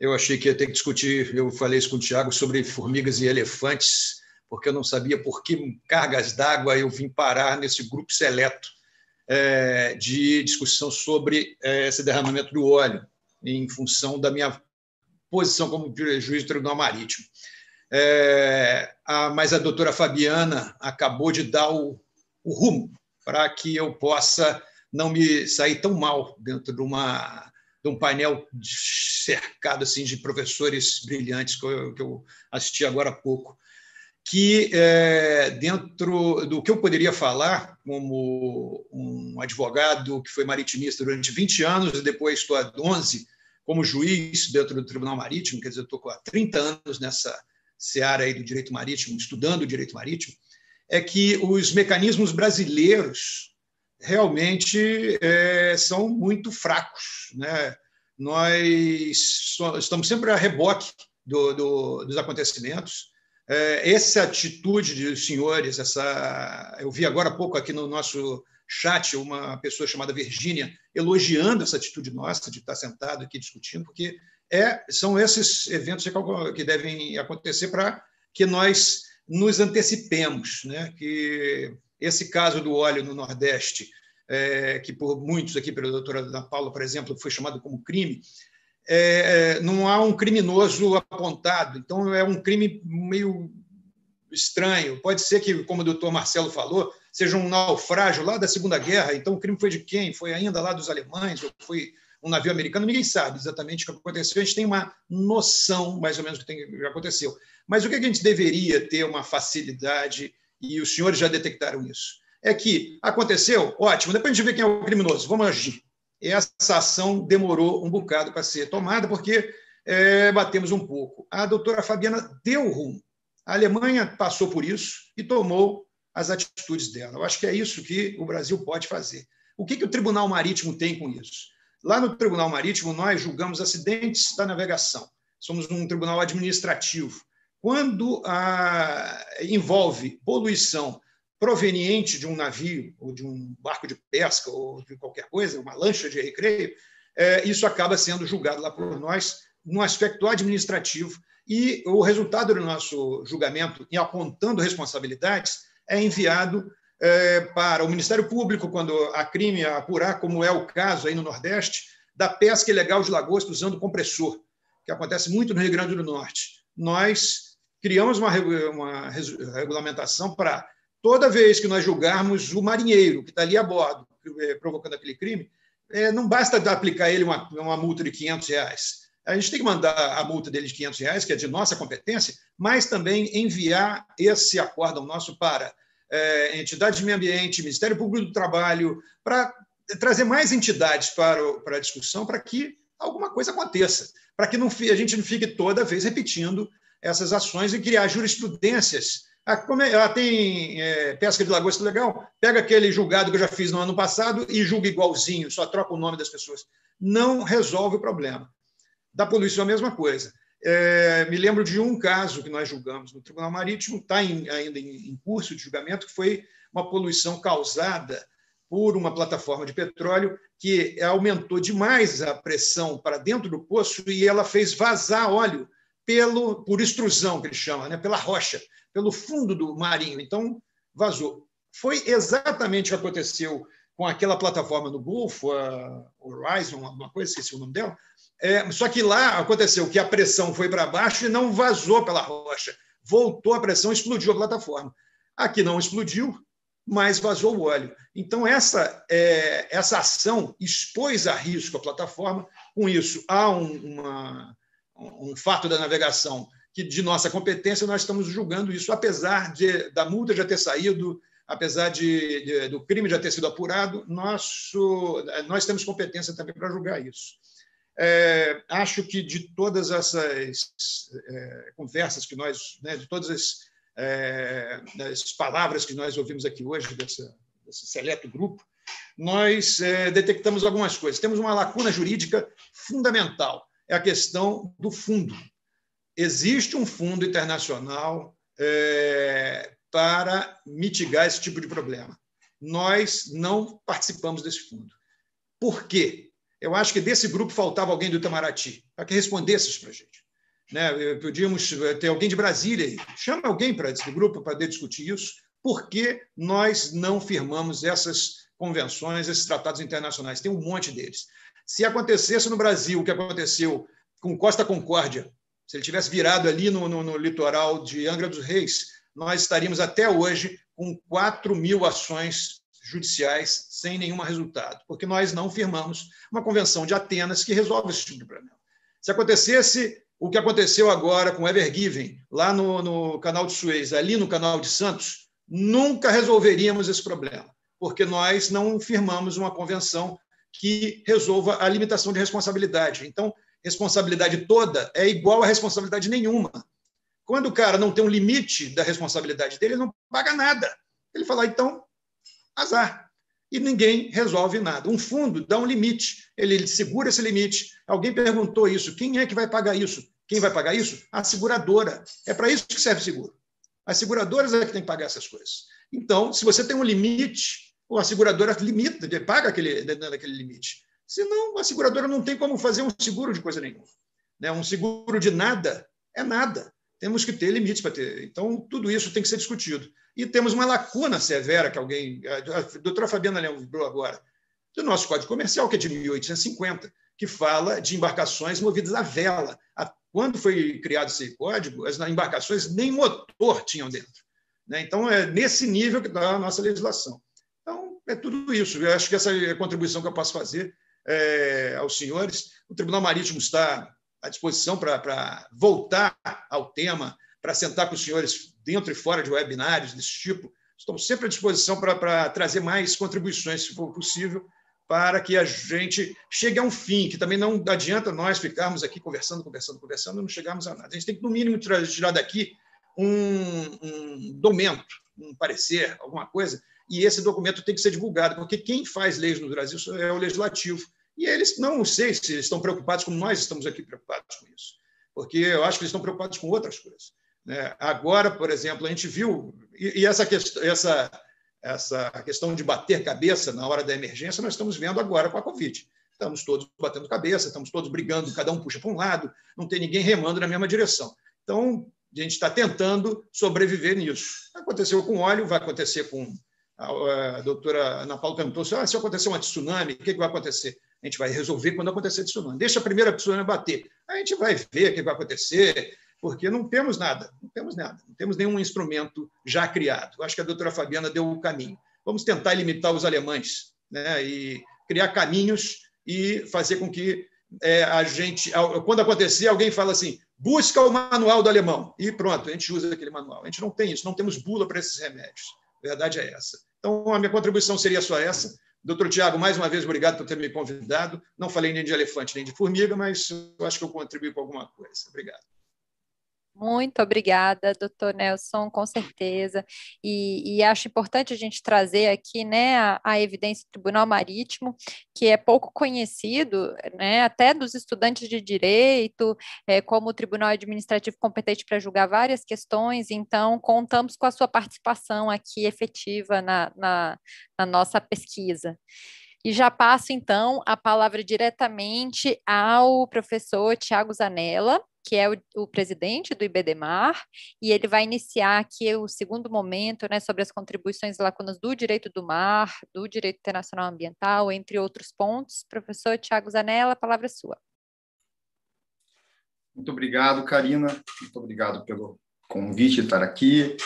eu achei que ia ter que discutir, eu falei isso com o Tiago, sobre formigas e elefantes, porque eu não sabia por que cargas d'água eu vim parar nesse grupo seleto é, de discussão sobre é, esse derramamento do óleo, em função da minha posição como juiz do Tribunal Marítimo. É, a, mas a doutora Fabiana acabou de dar o, o rumo para que eu possa não me sair tão mal dentro de uma de um painel cercado assim de professores brilhantes que eu, que eu assisti agora há pouco, que é, dentro do que eu poderia falar como um advogado que foi maritimista durante 20 anos e depois estou há 11 como juiz dentro do Tribunal Marítimo, quer dizer, estou há 30 anos nessa seara aí do direito marítimo, estudando o direito marítimo, é que os mecanismos brasileiros realmente é, são muito fracos. Né? Nós estamos sempre a reboque do, do, dos acontecimentos. É, essa atitude dos senhores, essa, eu vi agora há pouco aqui no nosso chat uma pessoa chamada Virgínia elogiando essa atitude nossa de estar sentado aqui discutindo, porque é, são esses eventos que devem acontecer para que nós nos antecipemos, né? que esse caso do óleo no Nordeste, é, que por muitos aqui, pela doutora Ana Paula, por exemplo, foi chamado como crime, é, é, não há um criminoso apontado, então é um crime meio estranho. Pode ser que, como o doutor Marcelo falou, seja um naufrágio lá da Segunda Guerra, então o crime foi de quem? Foi ainda lá dos alemães, ou foi um navio americano? Ninguém sabe exatamente o que aconteceu, a gente tem uma noção, mais ou menos, do que, tem, que aconteceu. Mas o que a gente deveria ter uma facilidade, e os senhores já detectaram isso, é que aconteceu, ótimo, depois a gente vê quem é o criminoso, vamos agir. Essa ação demorou um bocado para ser tomada, porque é, batemos um pouco. A doutora Fabiana deu rumo. A Alemanha passou por isso e tomou as atitudes dela. Eu acho que é isso que o Brasil pode fazer. O que, que o Tribunal Marítimo tem com isso? Lá no Tribunal Marítimo, nós julgamos acidentes da navegação. Somos um tribunal administrativo. Quando a, envolve poluição proveniente de um navio, ou de um barco de pesca, ou de qualquer coisa, uma lancha de recreio, é, isso acaba sendo julgado lá por nós no aspecto administrativo e o resultado do nosso julgamento, em apontando responsabilidades, é enviado é, para o Ministério Público, quando a crime apurar, como é o caso aí no Nordeste, da pesca ilegal de lagosta usando compressor, que acontece muito no Rio Grande do Norte. Nós criamos uma, uma regulamentação para toda vez que nós julgarmos o marinheiro que está ali a bordo, é, provocando aquele crime, é, não basta aplicar ele uma, uma multa de 500 reais. A gente tem que mandar a multa dele de 500 reais, que é de nossa competência, mas também enviar esse acórdão nosso para é, entidades de meio ambiente, Ministério Público do Trabalho, para trazer mais entidades para, o, para a discussão, para que alguma coisa aconteça, para que não, a gente não fique toda vez repetindo essas ações e criar jurisprudências ah, é, ah, tem é, pesca de lagosta legal, pega aquele julgado que eu já fiz no ano passado e julga igualzinho, só troca o nome das pessoas. Não resolve o problema. Da poluição, a mesma coisa. É, me lembro de um caso que nós julgamos no Tribunal Marítimo, está ainda em, em curso de julgamento, que foi uma poluição causada por uma plataforma de petróleo que aumentou demais a pressão para dentro do poço e ela fez vazar óleo pelo, por extrusão, que ele chama, né, pela rocha pelo fundo do marinho. Então, vazou. Foi exatamente o que aconteceu com aquela plataforma no Golfo, a Horizon, alguma coisa, esqueci o nome dela, É, só que lá aconteceu que a pressão foi para baixo e não vazou pela rocha. Voltou a pressão, explodiu a plataforma. Aqui não explodiu, mas vazou o óleo. Então, essa, é, essa ação expôs a risco a plataforma. Com isso, há um, uma, um fato da navegação que, de nossa competência, nós estamos julgando isso, apesar de, da multa já ter saído, apesar de, de, do crime já ter sido apurado, nosso, nós temos competência também para julgar isso. É, acho que de todas essas é, conversas que nós, né, de todas as, é, as, palavras que nós ouvimos aqui hoje, dessa, desse seleto grupo, nós é, detectamos algumas coisas. Temos uma lacuna jurídica fundamental, é a questão do fundo. Existe um fundo internacional é, para mitigar esse tipo de problema. Nós não participamos desse fundo. Por quê? Eu acho que desse grupo faltava alguém do Itamaraty para que respondesse isso para a gente. Né? Podíamos ter alguém de Brasília aí. Chama alguém para esse grupo para discutir isso. Por que nós não firmamos essas convenções, esses tratados internacionais? Tem um monte deles. Se acontecesse no Brasil o que aconteceu com Costa Concórdia, se ele tivesse virado ali no, no, no litoral de Angra dos Reis, nós estaríamos até hoje com 4 mil ações judiciais sem nenhum resultado, porque nós não firmamos uma convenção de Atenas que resolve esse tipo de problema. Se acontecesse o que aconteceu agora com Ever Given, lá no, no canal de Suez, ali no canal de Santos, nunca resolveríamos esse problema, porque nós não firmamos uma convenção que resolva a limitação de responsabilidade. Então, responsabilidade toda é igual a responsabilidade nenhuma. Quando o cara não tem um limite da responsabilidade dele, ele não paga nada. Ele fala, então, azar. E ninguém resolve nada. Um fundo dá um limite, ele segura esse limite. Alguém perguntou isso: quem é que vai pagar isso? Quem vai pagar isso? A seguradora. É para isso que serve o seguro. As seguradoras é que tem que pagar essas coisas. Então, se você tem um limite, a seguradora limita, paga aquele, dentro daquele limite. Senão, a seguradora não tem como fazer um seguro de coisa nenhuma. Né? Um seguro de nada é nada. Temos que ter limites para ter. Então, tudo isso tem que ser discutido. E temos uma lacuna severa que alguém. A doutora Fabiana lembrou agora, do nosso Código Comercial, que é de 1850, que fala de embarcações movidas a vela. Quando foi criado esse código, as embarcações nem motor tinham dentro. Né? Então, é nesse nível que está a nossa legislação. É tudo isso. Eu acho que essa é a contribuição que eu posso fazer é, aos senhores. O Tribunal Marítimo está à disposição para voltar ao tema, para sentar com os senhores dentro e fora de webinários desse tipo. Estamos sempre à disposição para trazer mais contribuições, se for possível, para que a gente chegue a um fim, que também não adianta nós ficarmos aqui conversando, conversando, conversando e não chegarmos a nada. A gente tem que, no mínimo, tirar daqui um, um documento, um parecer, alguma coisa, e esse documento tem que ser divulgado, porque quem faz leis no Brasil é o legislativo. E eles não sei se estão preocupados como nós estamos aqui preocupados com isso, porque eu acho que eles estão preocupados com outras coisas. Né? Agora, por exemplo, a gente viu, e, essa, questão, essa, essa questão de bater cabeça na hora da emergência, nós estamos vendo agora com a Covid. Estamos todos batendo cabeça, estamos todos brigando, cada um puxa para um lado, não tem ninguém remando na mesma direção. Então, a gente está tentando sobreviver nisso. Aconteceu com óleo, vai acontecer com a, doutora Ana Paula perguntou ah, se acontecer um tsunami, o que, que vai acontecer? A gente vai resolver quando acontecer tsunami. Deixa a primeira tsunami bater. A gente vai ver o que vai acontecer, porque não temos nada, não temos nada, não temos nenhum instrumento já criado. Acho que a doutora Fabiana deu o caminho. Vamos tentar limitar os alemães né, e criar caminhos e fazer com que é, a gente, quando acontecer, alguém fala assim: busca o manual do alemão. E pronto, a gente usa aquele manual. A gente não tem isso, não temos bula para esses remédios. A verdade é essa. Então, a minha contribuição seria só essa. Doutor Tiago, mais uma vez, obrigado por ter me convidado. Não falei nem de elefante nem de formiga, mas acho que eu contribuí com alguma coisa. Obrigado. Muito obrigada, doutor Nelson, com certeza. E, e, acho importante a gente trazer aqui né, a, a, evidência do Tribunal Marítimo, que é pouco conhecido, né, até dos estudantes de direito, é, como o Tribunal Administrativo competente para julgar várias questões, então contamos com a sua participação aqui efetiva na, na, na nossa pesquisa. E já passo, então, a palavra diretamente ao professor Tiago Zanella, que é o, o, presidente do IBDMAR, e ele vai iniciar aqui o segundo momento né, sobre as contribuições e lacunas do direito do mar, do direito internacional ambiental, entre outros pontos. Professor Tiago Zanella, a palavra é sua. Muito obrigado, Karina. Muito obrigado pelo convite de estar aqui.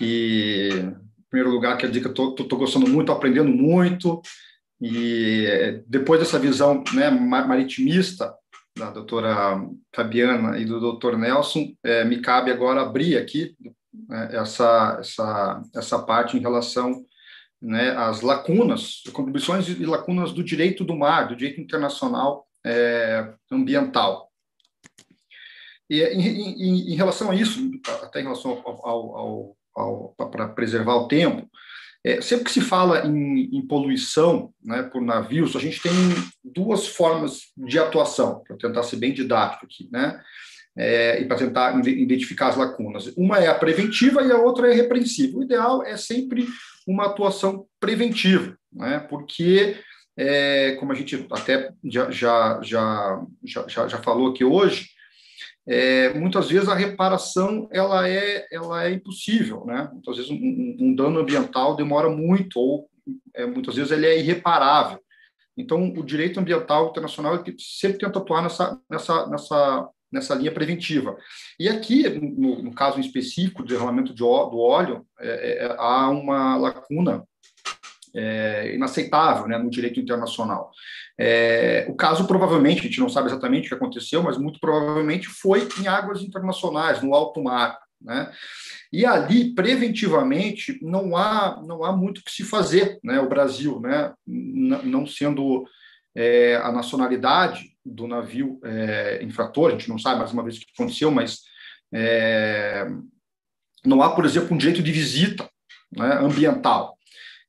E, em primeiro lugar, quero dizer que eu estou gostando muito, aprendendo muito. E depois dessa visão né, maritimista da doutora Fabiana e do doutor Nelson, é, me cabe agora abrir aqui né, essa, essa, essa parte em relação né, às lacunas, contribuições e lacunas do direito do mar, do direito internacional é, ambiental. E em, em, em, relação a isso, até em relação ao, ao, ao, ao para preservar o tempo, é, sempre que se fala em, em, poluição né, por navios, a gente tem duas formas de atuação, para tentar ser bem didático aqui, né? É, e para tentar identificar as lacunas. Uma é a preventiva e a outra é a repreensiva. O ideal é sempre uma atuação preventiva, né? porque, é, como a gente até já, já, já, já, já falou aqui hoje, é, muitas vezes a reparação ela é, ela é impossível, né? Muitas vezes um, um dano ambiental demora muito ou é, muitas vezes ele é irreparável. Então, o direito ambiental internacional sempre tenta atuar nessa, nessa, nessa, nessa linha preventiva. E aqui, no, no caso específico do derramamento de do óleo, é, é, é, há uma lacuna é, inaceitável né, no direito internacional. É, o caso, provavelmente, a gente não sabe exatamente o que aconteceu, mas muito provavelmente foi em águas internacionais, no alto mar. Né? E ali, preventivamente, não há, não há muito o que se fazer. Né? O Brasil, né, não sendo é, a nacionalidade do navio é, infrator, a gente não sabe mais uma vez o que aconteceu, mas é, não há, por exemplo, um direito de visita né, ambiental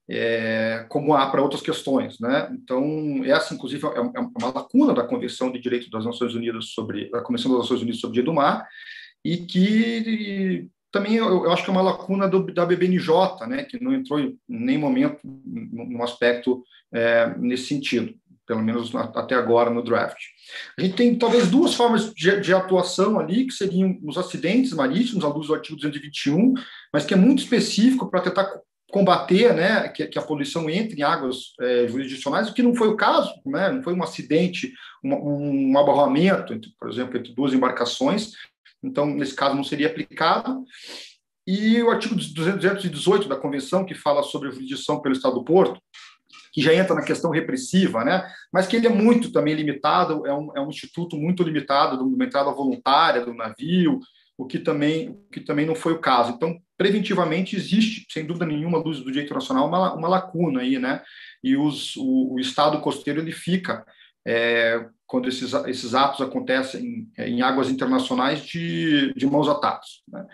é, como há para outras questões, né? Então essa, inclusive, é, é uma lacuna da Convenção de Direito das Nações Unidas sobre a Convenção das Nações Unidas sobre o Dia do Mar e que também eu, eu acho que é uma lacuna do, da BBNJ, né? Que não entrou em nenhum momento num aspecto é, nesse sentido, pelo menos até agora no draft. A gente tem talvez duas formas de, de, atuação ali, que seriam os acidentes marítimos, à luz do artigo 221, mas que é muito específico para tentar combater né, que, que, a poluição entre em águas é, jurisdicionais, o que não foi o caso, né, não foi um acidente, um, um abarroamento, entre, por exemplo, entre duas embarcações, então, nesse caso, não seria aplicado. E o artigo 218 da Convenção, que fala sobre jurisdição pelo Estado do Porto, que já entra na questão repressiva, né? mas que ele é muito também limitado, é um, é um instituto muito limitado de uma entrada voluntária do navio, o que também, o que também não foi o caso. Então, preventivamente, existe, sem dúvida nenhuma, luz do direito nacional, uma, uma lacuna aí, né? E os, o, o Estado costeiro ele fica, é, quando esses, esses atos acontecem em, em águas internacionais, de, de mãos atadas. Né?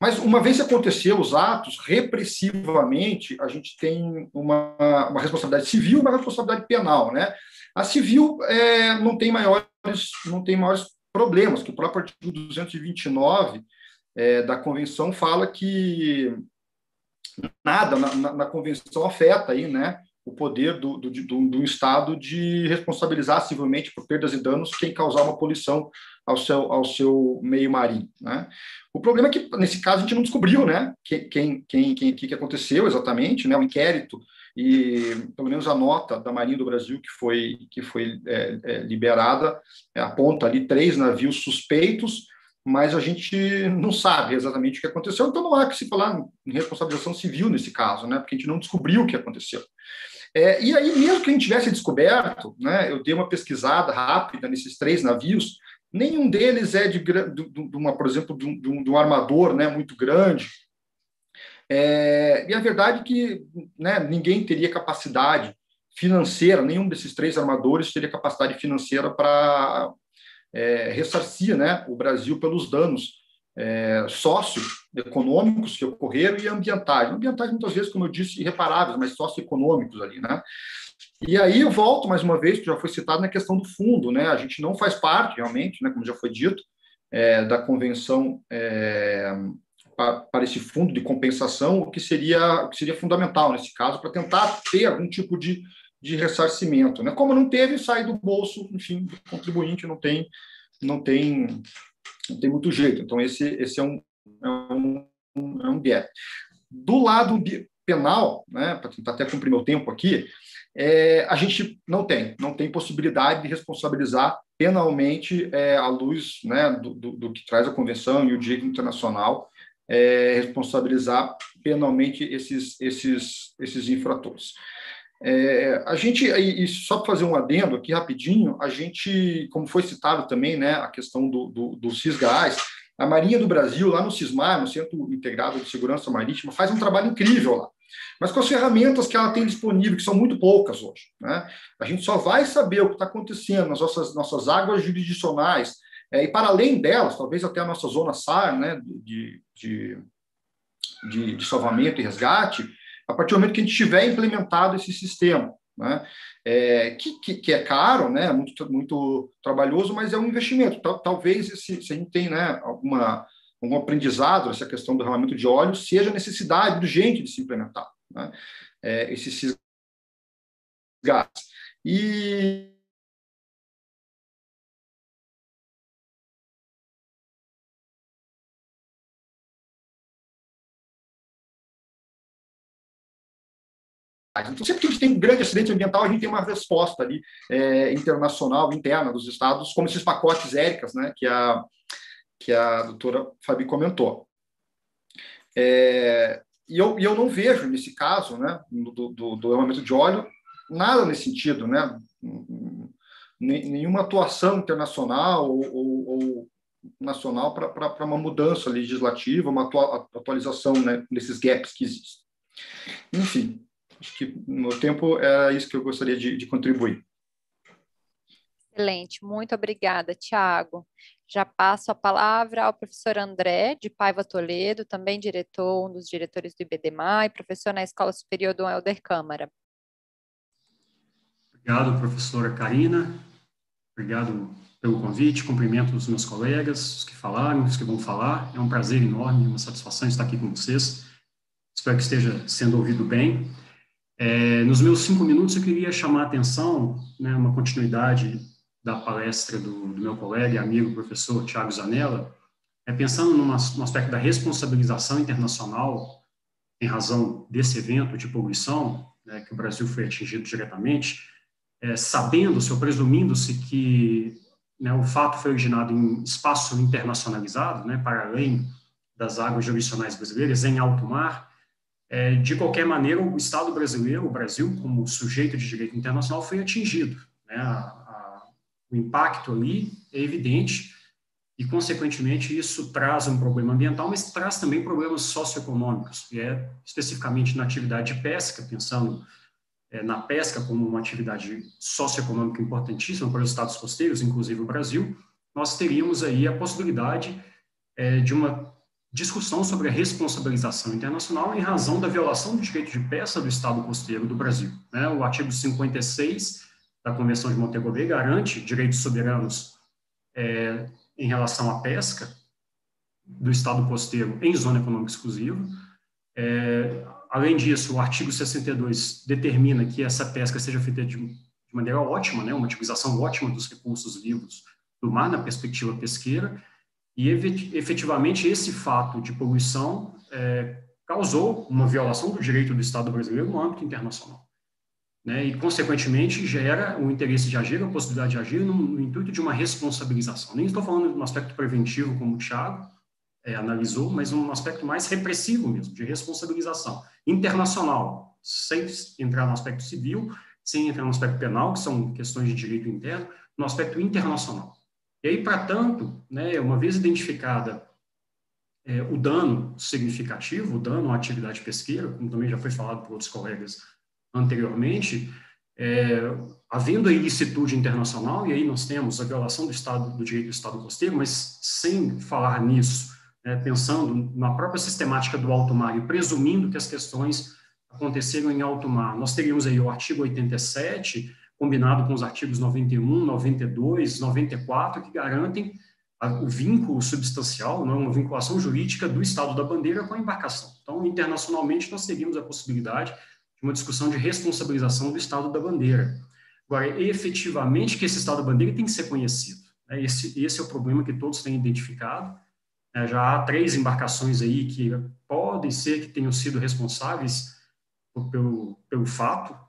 Mas, uma vez que aconteceu os atos, repressivamente, a gente tem uma, uma responsabilidade civil e uma responsabilidade penal, né? A civil é, não tem maiores, não tem maiores problemas, que o próprio artigo 229 é, da convenção fala que nada na, na, na, convenção afeta aí, né, o poder do, do, do, do, Estado de responsabilizar civilmente por perdas e danos quem causar uma poluição ao seu, ao seu meio marinho. Né? O problema é que, nesse caso, a gente não descobriu né, quem, quem, quem, quem que aconteceu exatamente, né, o inquérito e pelo menos a nota da Marinha do Brasil que foi que foi é, é, liberada é, aponta ali três navios suspeitos, mas a gente não sabe exatamente o que aconteceu, então não há que se falar em responsabilização civil nesse caso, né? Porque a gente não descobriu o que aconteceu. É, e aí, mesmo que a gente tivesse descoberto, né, eu dei uma pesquisada rápida nesses três navios, nenhum deles é de, de, de uma, por exemplo, de um, de um armador né, muito grande, é, e a verdade é que né, ninguém teria capacidade financeira, nenhum desses três armadores teria capacidade financeira para é, ressarcir né, o Brasil pelos danos é, socioeconômicos que ocorreram e ambientais. Ambientais, muitas vezes, como eu disse, irreparáveis, mas socioeconômicos ali. Né? E aí eu volto mais uma vez, que já foi citado na questão do fundo. Né? A gente não faz parte, realmente, né, como já foi dito, é, da Convenção é, para, esse fundo de compensação, o que seria, o que seria fundamental nesse caso, para tentar ter algum tipo de, de ressarcimento. Né? Como não teve, sai do bolso, enfim, do contribuinte, não tem, não tem, não tem muito jeito. Então, esse, esse é, um, é, um, é um gap. Do lado penal, né, para tentar até cumprir meu tempo aqui, é, a gente não tem, não tem possibilidade de responsabilizar penalmente é, à luz né, do, do, do, que traz a Convenção e o direito internacional, é, responsabilizar penalmente esses, esses, esses infratores. É, a gente, e só para fazer um adendo aqui rapidinho, a gente, como foi citado também, né, a questão do, do, do CISGAS, a Marinha do Brasil, lá no CISMAR, no Centro Integrado de Segurança Marítima, faz um trabalho incrível lá mas com as ferramentas que ela tem disponível, que são muito poucas hoje. Né? A gente só vai saber o que está acontecendo nas nossas, nossas águas jurisdicionais, é, e para além delas, talvez até a nossa zona SAR, né, de, de, de, de salvamento e resgate, a partir do momento que a gente tiver implementado esse sistema. Né? É, que, que, que, é caro, né? muito, muito trabalhoso, mas é um investimento. Talvez, se, se a gente tem né, alguma um aprendizado, essa questão do derramamento de óleo, seja necessidade urgente de se implementar né? é, esses gases. E Então, sempre que a gente tem um grande acidente ambiental, a gente tem uma resposta ali é, internacional, interna dos estados, como esses pacotes ERICAS, né, que a, que a doutora Fabi comentou. É, e, eu, e eu não vejo, nesse caso, né, do, do, do derramamento de óleo, nada nesse sentido, né? nenhuma atuação internacional ou, ou, ou nacional para uma mudança legislativa, uma atualização né, nesses gaps que existem. Enfim, acho que no tempo é isso que eu gostaria de, de contribuir. Excelente, muito obrigada, Tiago. Já passo a palavra ao professor André, de Paiva Toledo, também diretor, um dos diretores do IBDMA e professor na Escola Superior do Helder Câmara. Obrigado, professora Karina. Obrigado pelo convite, cumprimento os meus colegas, os que falaram, os que vão falar. É um prazer enorme, uma satisfação estar aqui com vocês. Espero que esteja sendo ouvido bem. É, nos meus cinco minutos, eu queria chamar a atenção, né, uma continuidade da palestra do, do meu colega e amigo professor Tiago Zanella, é pensando numa, no aspecto da responsabilização internacional em razão desse evento de poluição, né, que o Brasil foi atingido diretamente, é, sabendo-se ou presumindo-se que né, o fato foi originado em espaço internacionalizado, né, para além das águas jurisdicionais brasileiras, em alto mar, é, de qualquer maneira, o Estado brasileiro, o Brasil, como sujeito de direito internacional, foi atingido. Né, a, o impacto ali é evidente e, consequentemente, isso traz um problema ambiental, mas traz também problemas socioeconômicos, e é especificamente na atividade de pesca, pensando é, na pesca como uma atividade socioeconômica importantíssima para os estados costeiros, inclusive o Brasil, nós teríamos aí a possibilidade é, de uma discussão sobre a responsabilização internacional em razão da violação do direito de pesca do estado costeiro do Brasil. Né? O artigo 56 da Convenção de Montego Bay garante direitos soberanos é, em relação à pesca do Estado costeiro em zona econômica exclusiva. É, além disso, o artigo 62 determina que essa pesca seja feita de, de maneira ótima, né, uma utilização ótima dos recursos vivos do mar na perspectiva pesqueira, e efetivamente esse fato de poluição é, causou uma violação do direito do Estado brasileiro no âmbito internacional né, e, consequentemente, gera o interesse de agir, a possibilidade de agir no, no intuito de uma responsabilização. Nem estou falando de um aspecto preventivo, como o Thiago é, analisou, mas um aspecto mais repressivo mesmo, de responsabilização internacional, sem entrar no aspecto civil, sem entrar no aspecto penal, que são questões de direito interno, no aspecto internacional. E aí, para tanto, né, uma vez identificada é, o dano significativo, o dano à atividade pesqueira, como também já foi falado por outros colegas anteriormente, é, havendo a ilicitude internacional, e aí nós temos a violação do Estado do direito do Estado costeiro, mas sem falar nisso, é, pensando na própria sistemática do alto mar e presumindo que as questões aconteceram em alto mar, nós teríamos aí o artigo 87, combinado com os artigos 91, 92, 94, que garantem o vínculo substancial, não, uma vinculação jurídica do Estado da bandeira com a embarcação. Então, internacionalmente, nós teríamos a possibilidade uma discussão de responsabilização do Estado da bandeira. Agora, efetivamente que esse Estado da bandeira tem que ser conhecido. Né? Esse, esse é o problema que todos têm identificado. É, já há três embarcações aí que podem ser que tenham sido responsáveis pelo, pelo fato,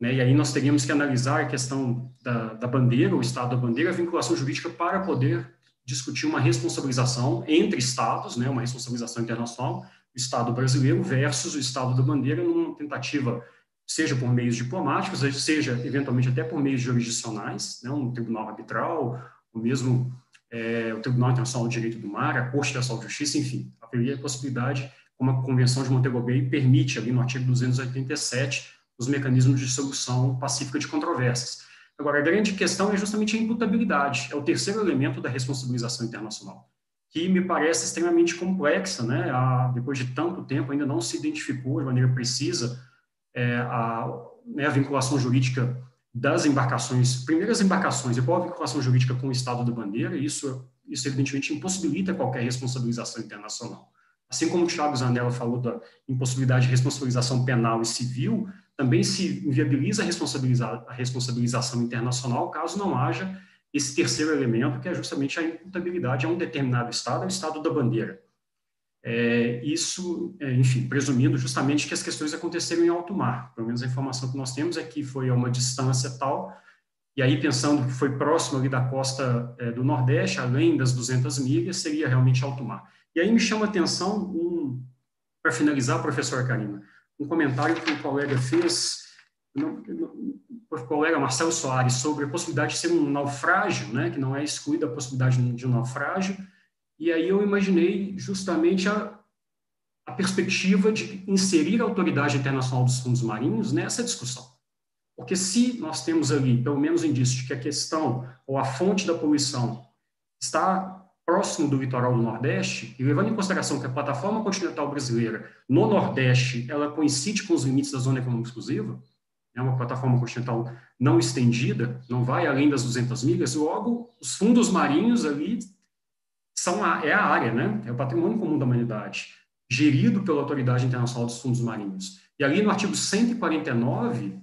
né? E aí nós teríamos que analisar a questão da, da bandeira, o estado da bandeira, a vinculação jurídica para poder discutir uma responsabilização entre estados, né? Uma responsabilização internacional, o Estado brasileiro versus o Estado da bandeira, numa tentativa seja por meios diplomáticos, seja eventualmente até por meios jurisdicionais, né, um tribunal arbitral, o mesmo é, o Tribunal Internacional de Direito do Mar, a Corte Internacional de Justiça, enfim, haveria a possibilidade, como a Convenção de Montego Bay permite, ali no artigo 287, os mecanismos de solução pacífica de controvérsias. Agora, a grande questão é justamente a imputabilidade, é o terceiro elemento da responsabilização internacional, que me parece extremamente complexa, né? A, depois de tanto tempo, ainda não se identificou de maneira precisa é, a, né, a vinculação jurídica das embarcações, primeiras embarcações, e qual a vinculação jurídica com o Estado da bandeira, isso, isso evidentemente impossibilita qualquer responsabilização internacional. Assim como o Thiago Zanella falou da impossibilidade de responsabilização penal e civil, também se inviabiliza a, a responsabilização internacional caso não haja esse terceiro elemento, que é justamente a imputabilidade a um determinado Estado, ao Estado da bandeira. É, isso, é, enfim, presumindo justamente que as questões aconteceram em alto mar. Pelo menos a informação que nós temos é que foi a uma distância tal, e aí pensando que foi próximo ali da costa é, do Nordeste, além das 200 milhas, seria realmente alto mar. E aí me chama a atenção, um, para finalizar, professor Karina, um comentário que o colega fez, o colega Marcelo Soares, sobre a possibilidade de ser um naufrágio, né, que não é excluída a possibilidade de um naufrágio, e aí eu imaginei justamente a, a perspectiva de inserir a autoridade internacional dos fundos marinhos nessa discussão. Porque se nós temos ali, pelo menos, indício de que a questão ou a fonte da poluição está próximo do litoral do Nordeste, e levando em consideração que a plataforma continental brasileira no Nordeste, ela coincide com os limites da zona econômica exclusiva, é uma plataforma continental não estendida, não vai além das 200 milhas, logo os fundos marinhos ali são a, é a área, né? É o patrimônio comum da humanidade, gerido pela Autoridade Internacional dos Fundos Marinhos. E ali no artigo 149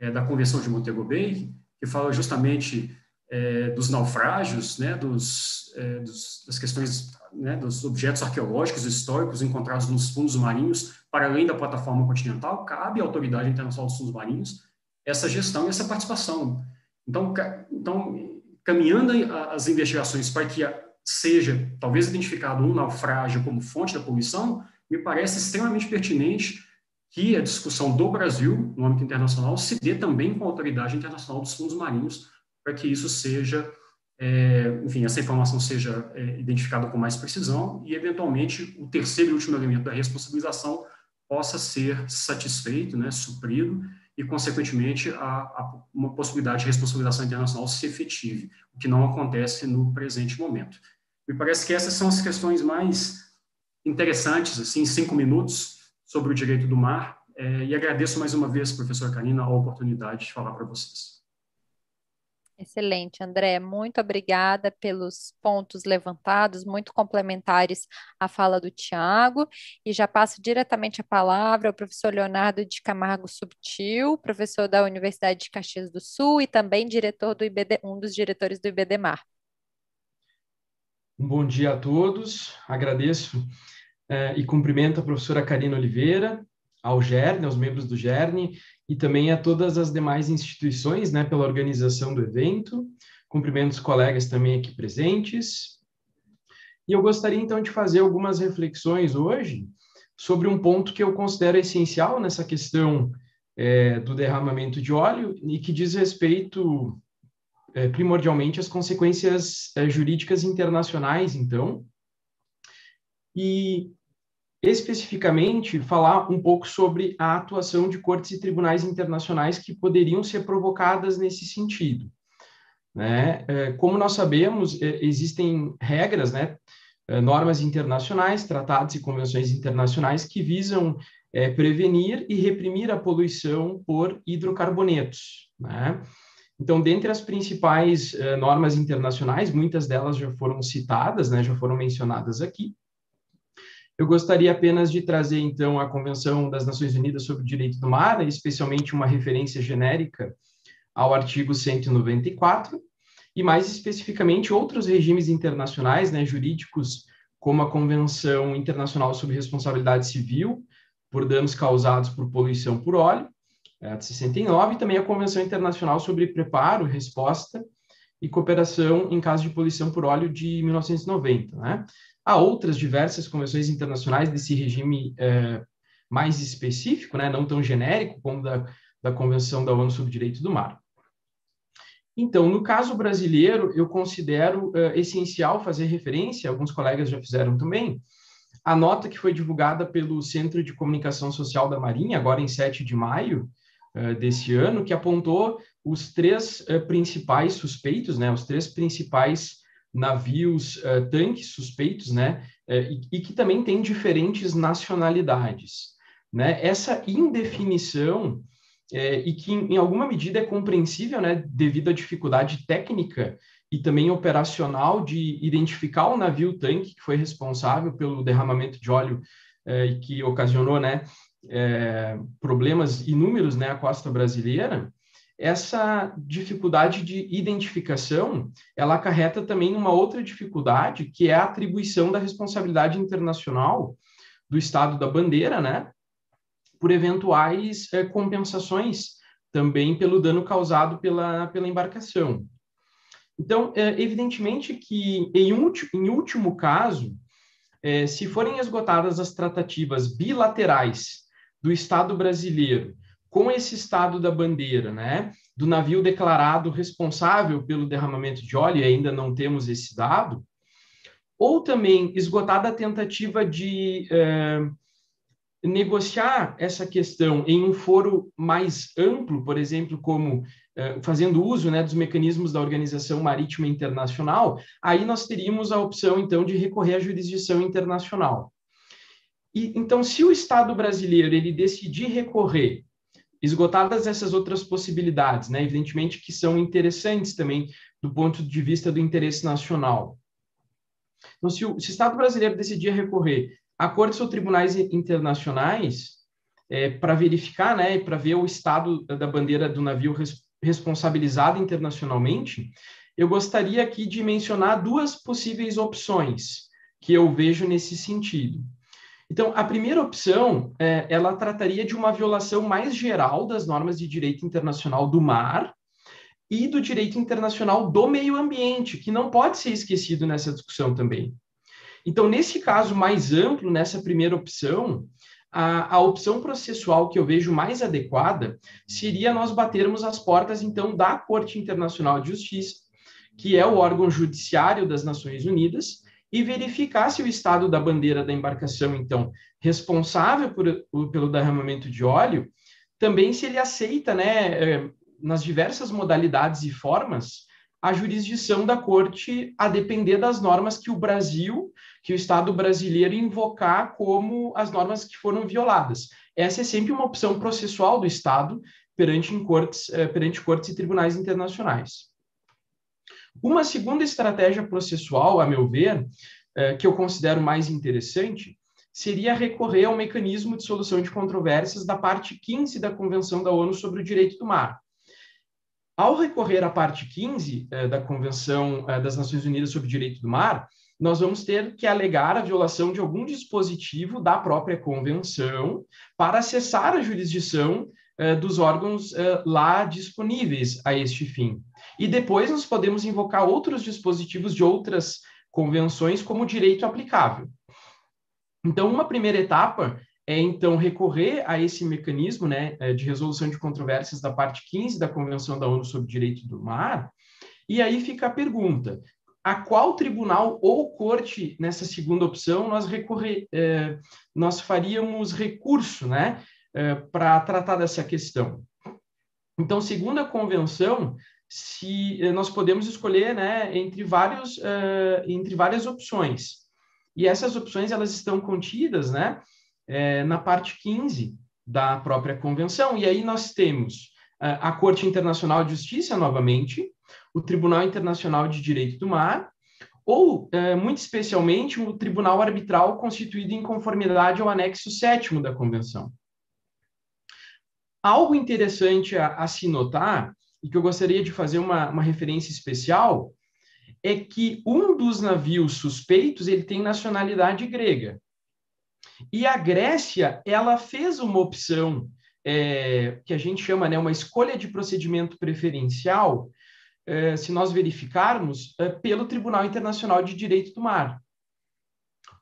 é, da Convenção de Montego Bay, que fala justamente é, dos naufrágios, né, dos, é, dos, das questões né, dos objetos arqueológicos históricos encontrados nos fundos marinhos, para além da plataforma continental, cabe à Autoridade Internacional dos Fundos Marinhos essa gestão e essa participação. Então, então caminhando as investigações para que seja talvez identificado um naufrágio como fonte da poluição, me parece extremamente pertinente que a discussão do Brasil, no âmbito internacional, se dê também com a Autoridade Internacional dos Fundos Marinhos, para que isso seja, é, enfim, essa informação seja é, identificada com mais precisão e, eventualmente, o terceiro e último elemento da responsabilização possa ser satisfeito, né, suprido, e, consequentemente, a, a, uma possibilidade de responsabilização internacional se efetive, o que não acontece no presente momento. Me parece que essas são as questões mais interessantes, assim, cinco minutos, sobre o direito do mar. É, e agradeço mais uma vez, professora Karina, a oportunidade de falar para vocês. Excelente, André. Muito obrigada pelos pontos levantados, muito complementares à fala do Tiago. E já passo diretamente a palavra ao professor Leonardo de Camargo Subtil, professor da Universidade de Caxias do Sul e também diretor do IBD, um dos diretores do IBDMAR. Bom dia a todos. Agradeço eh, e cumprimento a professora Karina Oliveira, ao GERN, aos membros do GERN e também a todas as demais instituições, né, pela organização do evento. Cumprimento os colegas também aqui presentes. E eu gostaria então de fazer algumas reflexões hoje sobre um ponto que eu considero essencial nessa questão eh, do derramamento de óleo e que diz respeito é, primordialmente as consequências é, jurídicas internacionais, então, e especificamente falar um pouco sobre a atuação de cortes e tribunais internacionais que poderiam ser provocadas nesse sentido. Né? É, como nós sabemos, é, existem regras, né, é, normas internacionais, tratados e convenções internacionais que visam é, prevenir e reprimir a poluição por hidrocarbonetos. Né? Então, dentre as principais eh, normas internacionais, muitas delas já foram citadas, né, já foram mencionadas aqui. Eu gostaria apenas de trazer, então, a Convenção das Nações Unidas sobre o Direito do Mar, especialmente uma referência genérica ao artigo 194, e mais especificamente outros regimes internacionais, né, jurídicos, como a Convenção Internacional sobre Responsabilidade Civil por danos causados por poluição por óleo, é de 69, e também a Convenção Internacional sobre Preparo, Resposta e Cooperação em caso de poluição por óleo de 1990. Né? Há outras diversas convenções internacionais desse regime é, mais específico, né, não tão genérico como da, da Convenção da ONU sobre o Direito do Mar. Então, no caso brasileiro, eu considero uh, essencial fazer referência, alguns colegas já fizeram também, a nota que foi divulgada pelo Centro de Comunicação Social da Marinha, agora em 7 de maio uh, desse ano, que apontou os três principais suspeitos, né, os três principais navios tanques suspeitos, né, e, e que também têm diferentes nacionalidades. Né? Essa indefinição é, e que, em, alguma medida, é compreensível, né, devido à dificuldade técnica e também operacional de identificar o navio-tanque que foi responsável pelo derramamento de óleo e que ocasionou né, problemas inúmeros né, à costa brasileira, essa dificuldade de identificação, ela acarreta também uma outra dificuldade, que é a atribuição da responsabilidade internacional do Estado da bandeira, né, por eventuais é, compensações também pelo dano causado pela, pela embarcação. Então, é, evidentemente que, em, último, em último caso, é, se forem esgotadas as tratativas bilaterais do Estado brasileiro com esse Estado da bandeira, né, do navio declarado responsável pelo derramamento de óleo, e ainda não temos esse dado, ou também esgotada a tentativa de negociar essa questão em um foro mais amplo, por exemplo, como uh, fazendo uso né, dos mecanismos da Organização Marítima Internacional, aí nós teríamos a opção, então, de recorrer à jurisdição internacional. E, então, se o Estado brasileiro ele decidir recorrer, esgotadas essas outras possibilidades, né, evidentemente que são interessantes também do ponto de vista do interesse nacional. Então, se o, se o Estado brasileiro decidir recorrer a cortes ou tribunais internacionais é, para verificar, né, para ver o estado da bandeira do navio res, responsabilizado internacionalmente, eu gostaria aqui de mencionar duas possíveis opções que eu vejo nesse sentido. Então, a primeira opção, é, ela trataria de uma violação mais geral das normas de direito internacional do mar e do direito internacional do meio ambiente, que não pode ser esquecido nessa discussão também. Então, nesse caso mais amplo, nessa primeira opção, a, a, opção processual que eu vejo mais adequada seria nós batermos as portas, então, da Corte Internacional de Justiça, que é o órgão judiciário das Nações Unidas, e verificar se o estado da bandeira da embarcação, então, responsável por, pelo derramamento de óleo, também se ele aceita, né, eh, nas diversas modalidades e formas, a jurisdição da corte a depender das normas que o Brasil, que o Estado brasileiro invocar como as normas que foram violadas. Essa é sempre uma opção processual do Estado perante, cortes, eh, perante cortes e tribunais internacionais. Uma segunda estratégia processual, a meu ver, eh, que eu considero mais interessante, seria recorrer ao mecanismo de solução de controvérsias da parte 15 da Convenção da ONU sobre o Direito do Mar, ao recorrer à parte 15 eh, da Convenção eh, das Nações Unidas sobre o Direito do Mar, nós vamos ter que alegar a violação de algum dispositivo da própria convenção para acessar a jurisdição dos órgãos lá disponíveis a este fim. E depois nós podemos invocar outros dispositivos de outras convenções como direito aplicável. Então, uma primeira etapa é então recorrer a esse mecanismo né, é, de resolução de controvérsias da parte 15 da Convenção da ONU sobre Direito do Mar, e aí fica a pergunta: a qual tribunal ou corte nessa segunda opção nós recorrer, é, nós faríamos recurso, né, é, para tratar dessa questão? Então, segundo a convenção, se é, nós podemos escolher, né, entre vários, é, entre várias opções. E essas opções elas estão contidas, né, é, na parte 15 da própria convenção. E aí nós temos é, a Corte Internacional de Justiça, novamente, o Tribunal Internacional de Direito do Mar, ou, é, muito especialmente, o Tribunal Arbitral constituído em conformidade ao anexo 7 da Convenção. Algo interessante a, a, se notar, e que eu gostaria de fazer uma, uma referência especial, é que um dos navios suspeitos ele tem nacionalidade grega. E a Grécia, ela fez uma opção é, que a gente chama né, uma escolha de procedimento preferencial, é, se nós verificarmos, é, pelo Tribunal Internacional de Direito do Mar.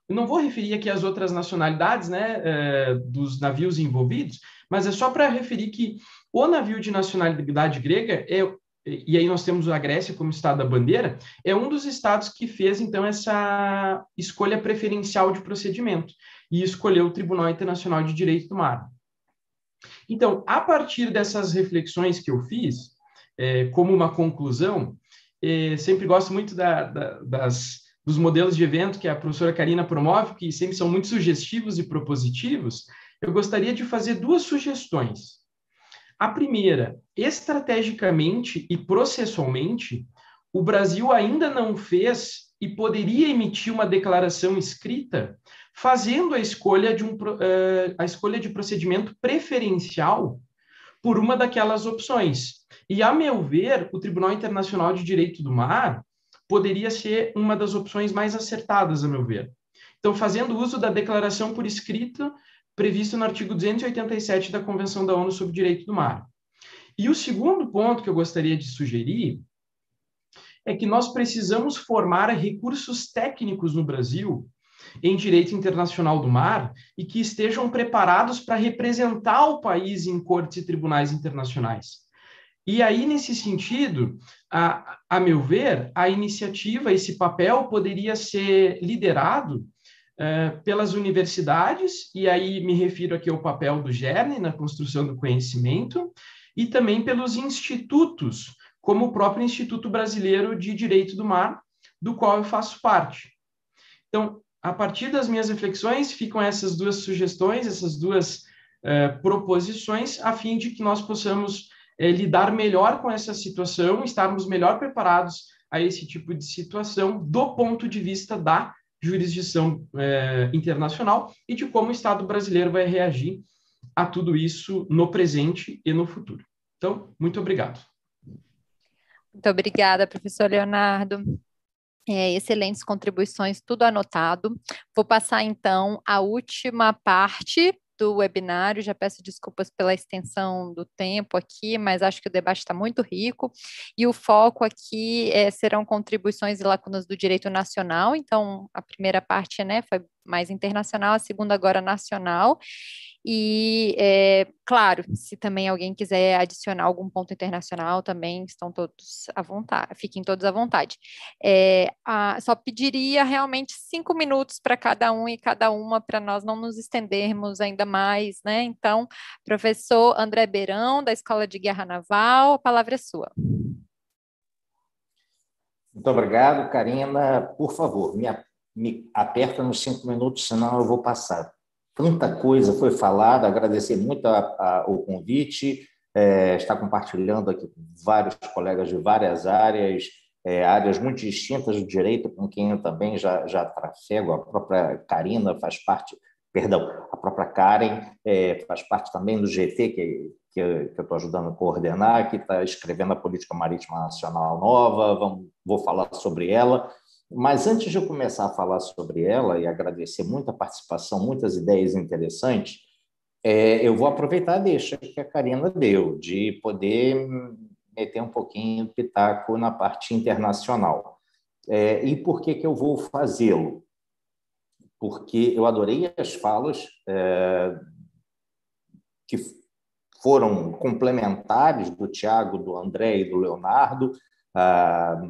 Eu não vou referir aqui as outras nacionalidades né, é, dos navios envolvidos, mas é só para referir que o navio de nacionalidade grega é e aí nós temos a Grécia como estado da bandeira, é um dos estados que fez então essa escolha preferencial de procedimento e escolheu o Tribunal Internacional de Direito do Mar. Então, a partir dessas reflexões que eu fiz, é, como uma conclusão, é, sempre gosto muito da, da, das, dos modelos de evento que a professora Karina promove, que sempre são muito sugestivos e propositivos, eu gostaria de fazer duas sugestões. A primeira, estrategicamente e processualmente, o Brasil ainda não fez e poderia emitir uma declaração escrita fazendo a escolha de um uh, a escolha de procedimento preferencial por uma daquelas opções. E a meu ver, o Tribunal Internacional de Direito do Mar poderia ser uma das opções mais acertadas, a meu ver. Então, fazendo uso da declaração por escrito previsto no artigo 287 da Convenção da ONU sobre o Direito do Mar. E o segundo ponto que eu gostaria de sugerir é que nós precisamos formar recursos técnicos no Brasil em direito internacional do mar e que estejam preparados para representar o país em cortes e tribunais internacionais. E aí, nesse sentido, a, a meu ver, a iniciativa, esse papel poderia ser liderado é, pelas universidades, e aí me refiro aqui ao papel do GERN na construção do conhecimento, e também pelos institutos, como o próprio Instituto Brasileiro de Direito do Mar, do qual eu faço parte. Então, a partir das minhas reflexões, ficam essas duas sugestões, essas duas é, proposições, a fim de que nós possamos é, lidar melhor com essa situação, estarmos melhor preparados a esse tipo de situação do ponto de vista da jurisdição é, internacional e de como o Estado brasileiro vai reagir a tudo isso no presente e no futuro. Então, muito obrigado. Muito obrigada, professor Leonardo. É, excelentes contribuições, tudo anotado. Vou passar então a última parte do webinário. Já peço desculpas pela extensão do tempo aqui, mas acho que o debate está muito rico. E o foco aqui é, serão contribuições e lacunas do direito nacional. Então, a primeira parte né, foi mais internacional, a segunda agora nacional. E, é, claro, se também alguém quiser adicionar algum ponto internacional, também estão todos à vontade, fiquem todos à vontade. É, a, só pediria realmente cinco minutos para cada um e cada uma, para nós não nos estendermos ainda mais, né? Então, professor André Beirão, da Escola de Guerra Naval, a palavra é sua. Muito obrigado, Karina. Por favor, me, me aperta nos cinco minutos, senão eu vou passar. Tanta coisa foi falada, agradecer muito a, a, o convite, é, estar compartilhando aqui com vários colegas de várias áreas, é, áreas muito distintas do direito, com quem eu também já, já trafego, a própria Karina faz parte, perdão, a própria Karen é, faz parte também do GT, que, que, eu estou ajudando a coordenar, que está escrevendo a Política Marítima Nacional Nova, vamos, vou falar sobre ela, mas antes de eu começar a falar sobre ela e agradecer muita participação, muitas ideias interessantes, é, eu vou aproveitar a deixa que a Karina deu, de poder meter um pouquinho pitaco na parte internacional. É, e por que, que eu vou fazê-lo? Porque eu adorei as falas é, que foram complementares do Tiago, do André e do Leonardo. Ah,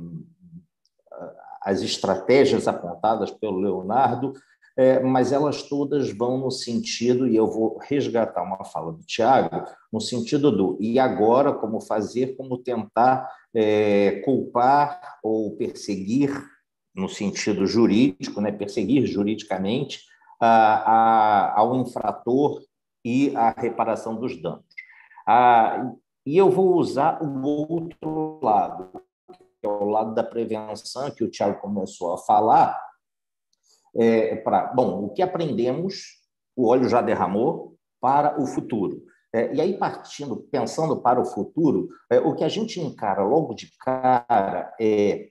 as estratégias apontadas pelo Leonardo, é, mas elas todas vão no sentido, e eu vou resgatar uma fala do Tiago, no sentido do e agora como fazer, como tentar é, culpar ou perseguir, no sentido jurídico, né, perseguir juridicamente a, a, ao infrator e a reparação dos danos. Ah, e eu vou usar o outro lado, é o lado da prevenção que o Tiago começou a falar, é, para, bom, o que aprendemos, o óleo já derramou, para o futuro. É, e aí, partindo, pensando para o futuro, é, o que a gente encara logo de cara é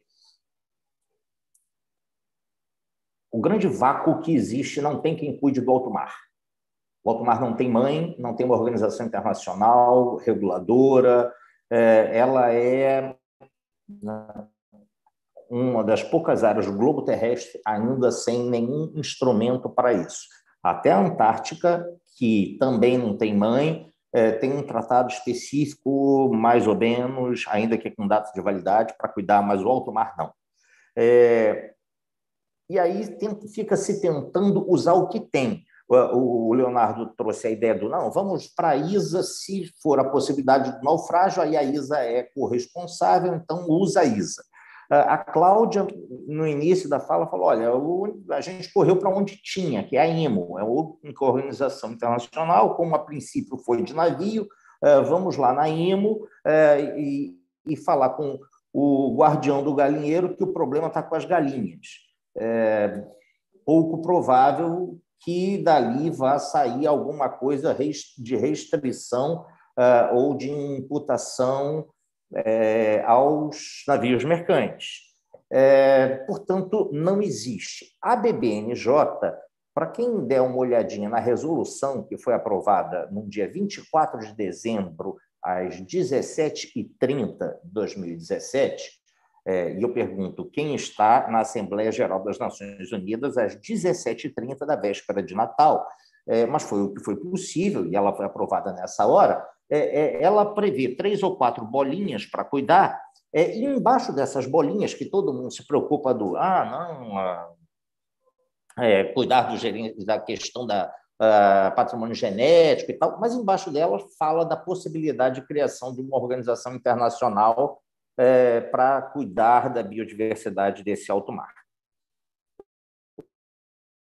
o grande vácuo que existe, não tem quem cuide do alto mar. O alto mar não tem mãe, não tem uma organização internacional reguladora, é, ela é né, uma das poucas áreas do globo terrestre ainda sem nenhum instrumento para isso. Até a Antártica, que também não tem mãe, é, tem um tratado específico, mais ou menos, ainda que com data de validade, para cuidar, mas o alto mar não. É, e aí fica se tentando usar o que tem. O Leonardo trouxe a ideia do não, vamos para a ISA se for a possibilidade do naufrágio, aí a ISA é corresponsável, então usa a ISA. A Cláudia, no início da fala, falou: olha, a gente correu para onde tinha, que é a IMO, é uma organização internacional, como a princípio foi de navio, é, vamos lá na IMO é, e, e falar com o guardião do galinheiro que o problema está com as galinhas. É pouco provável que dali vá sair alguma coisa de restrição uh, ou de imputação é, aos navios mercantes. É, portanto, não existe. A BBNJ, para quem der uma olhadinha na resolução que foi aprovada no dia 24 de dezembro, às 17h30 de 2017, é, e eu pergunto quem está na Assembleia Geral das Nações Unidas às 17h30 da véspera de Natal. É, mas foi o que foi possível, e ela foi aprovada nessa hora. É, é ela prevê três ou quatro bolinhas para cuidar, é, e embaixo dessas bolinhas, que todo mundo se preocupa do, ah, não, ah, é, cuidar do, da questão da uh, patrimônio genético e tal, mas embaixo dela fala da possibilidade de criação de uma organização internacional é, para cuidar da biodiversidade desse alto mar.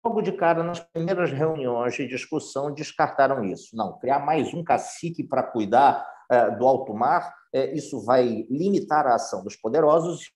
Logo de cara, nas primeiras reuniões de discussão, descartaram isso. Não, criar mais um cacique para cuidar é, do alto mar, é, isso vai limitar a ação dos poderosos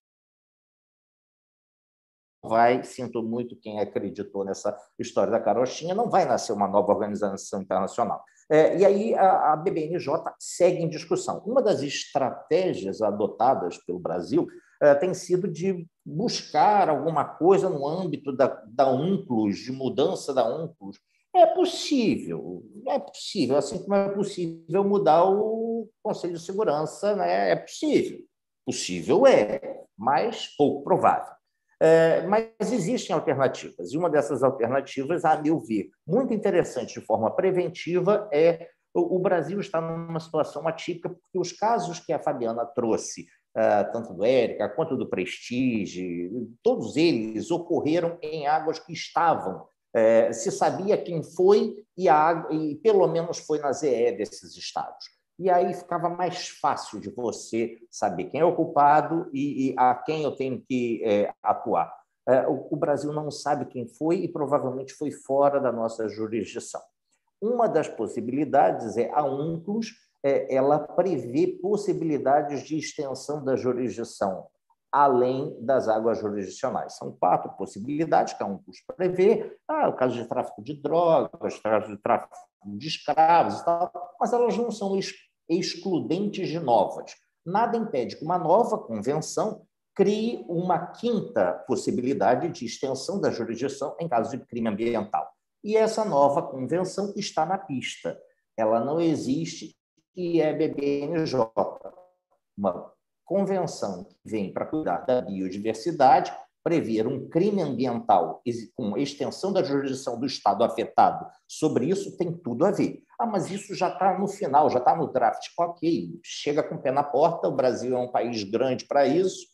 vai, sinto muito quem acreditou nessa história da carochinha, não vai nascer uma nova organização internacional. É, e aí a, a BBNJ segue em discussão. Uma das estratégias adotadas pelo Brasil é, tem sido de buscar alguma coisa no âmbito da, da UNCLOS, de mudança da UNCLOS. É possível, é possível, assim como é possível mudar o Conselho de Segurança, né? é possível. Possível é, mas pouco provável. É, mas existem alternativas, e uma dessas alternativas, a meu ver, muito interessante de forma preventiva, é o Brasil está numa situação atípica, porque os casos que a Fabiana trouxe, é, tanto do Érica quanto do Prestige, todos eles ocorreram em águas que estavam. É, se sabia quem foi e, a e pelo menos foi na ZE desses estados e aí ficava mais fácil de você saber quem é o culpado e, e a quem eu tenho que é, atuar. É, o, o, Brasil não sabe quem foi e provavelmente foi fora da nossa jurisdição. Uma das possibilidades é a UNCLOS, é, ela prevê possibilidades de extensão da jurisdição além das águas jurisdicionais. São quatro possibilidades que a UNCLOS prevê. Ah, o caso de tráfico de drogas, caso de tráfico de escravos e tal, mas elas não são excludentes de novas. Nada impede que uma nova convenção crie uma quinta possibilidade de extensão da jurisdição em caso de crime ambiental. E essa nova convenção está na pista. Ela não existe e é BBNJ, uma convenção que vem para cuidar da biodiversidade, prever um crime ambiental com extensão da jurisdição do Estado afetado sobre isso tem tudo a ver. Ah, mas isso já está no final, já está no draft. Ok, chega com o pé na porta, o Brasil é um país grande para isso,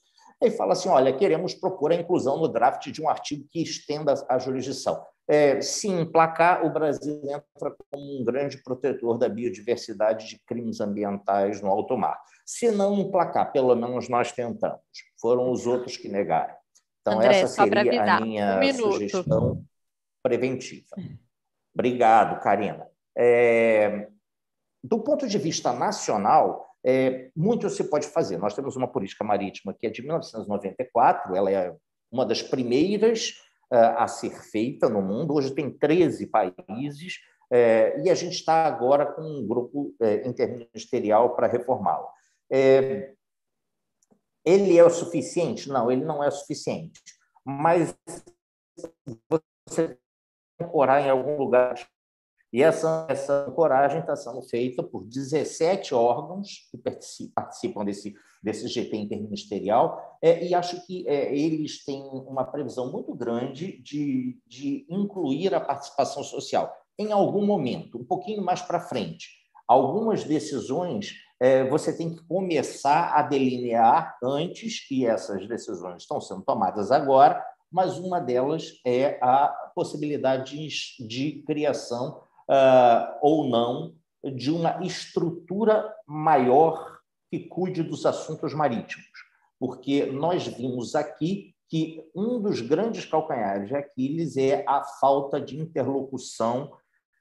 e fala assim: olha, queremos propor a inclusão no draft de um artigo que estenda a jurisdição. É, se emplacar, o Brasil entra como um grande protetor da biodiversidade de crimes ambientais no alto mar. Se não emplacar, pelo menos nós tentamos. Foram os outros que negaram. Então, André, essa seria a minha um sugestão preventiva. Obrigado, Karina. É, do ponto de vista nacional, é, muito se pode fazer. Nós temos uma política marítima que é de 1994, ela é uma das primeiras uh, a ser feita no mundo. Hoje tem 13 países é, e a gente está agora com um grupo é, interministerial para reformá-la. É, ele é o suficiente? Não, ele não é o suficiente. Mas você tem que orar em algum lugar E essa, essa coragem está sendo feita por 17 órgãos que participam desse, desse GT interministerial, é, e acho que é, eles têm uma previsão muito grande de, de incluir a participação social em algum momento, um pouquinho mais para frente. Algumas decisões você tem que começar a delinear antes, e essas decisões estão sendo tomadas agora, mas uma delas é a possibilidade de, criação uh, ou não de uma estrutura maior que cuide dos assuntos marítimos. Porque nós vimos aqui que um dos grandes calcanhares de Aquiles é a falta de interlocução.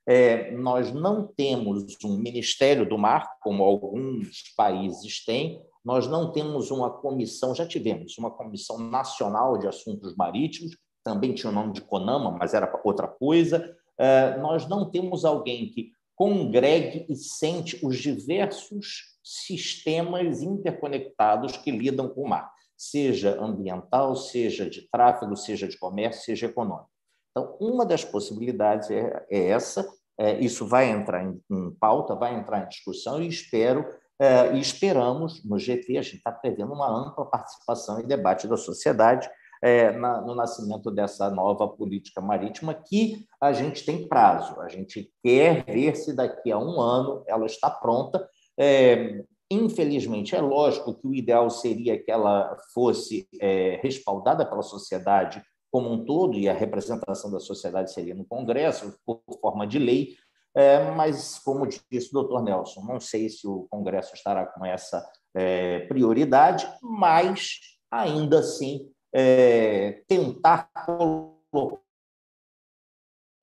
É, nós não temos um Ministério do Mar, como alguns países têm, nós não temos uma comissão, já tivemos uma Comissão Nacional de Assuntos Marítimos, também tinha o nome de CONAMA, mas era outra coisa. Eh, nós não temos alguém que congregue e sente os diversos sistemas interconectados que lidam com o mar, seja ambiental, seja de tráfego, seja de comércio, seja econômico. Então, uma das possibilidades é, é essa. É, isso vai entrar em, em, pauta, vai entrar em discussão e espero é, e esperamos no GT a gente está prevendo uma ampla participação e debate da sociedade é, na, no nascimento dessa nova política marítima, que a gente tem prazo. A gente quer ver se daqui a um ano ela está pronta. É, infelizmente, é lógico que o ideal seria que ela fosse é, respaldada pela sociedade como um todo, e a representação da sociedade seria no Congresso, por forma de lei, é, mas, como disse o doutor Nelson, não sei se o Congresso estará com essa é, prioridade, mas, ainda assim, é, tentar colocar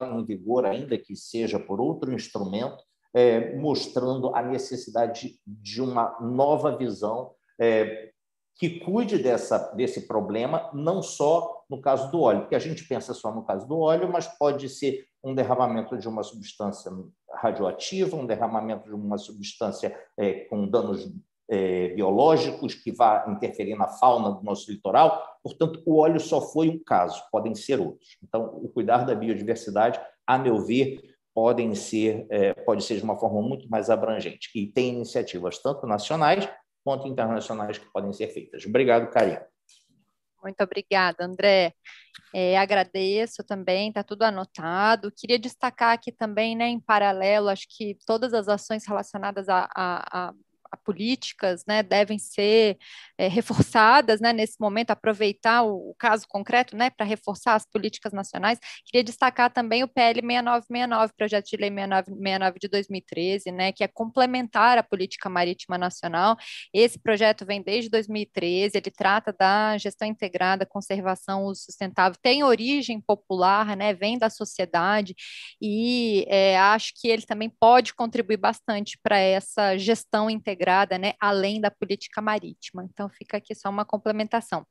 em vigor, ainda que seja por outro instrumento, é, mostrando a necessidade de uma nova visão é, que cuide dessa, desse problema, não só no caso do óleo, porque a gente pensa só no caso do óleo, mas pode ser um derramamento de uma substância radioativa, um derramamento de uma substância é, com danos é, biológicos que vá interferir na fauna do nosso litoral. Portanto, o óleo só foi um caso, podem ser outros. Então, o cuidar da biodiversidade, a meu ver, podem ser, é, pode ser de uma forma muito mais abrangente. E tem iniciativas tanto nacionais quanto internacionais que podem ser feitas. Obrigado, Karina. Muito obrigada, André. É, agradeço também, está tudo anotado. Queria destacar aqui também, né, em paralelo, acho que todas as ações relacionadas a, políticas né, devem ser é, reforçadas né, nesse momento, aproveitar o, o caso concreto né, para reforçar as políticas nacionais. Queria destacar também o PL 6969, projeto de lei 6969 de 2013, né, que é complementar a política marítima nacional. Esse projeto vem desde 2013, ele trata da gestão integrada, conservação, uso sustentável, tem origem popular, né, vem da sociedade, e é, acho que ele também pode contribuir bastante para essa gestão integrada integrada, né, além da política marítima. Então, fica aqui só uma complementação.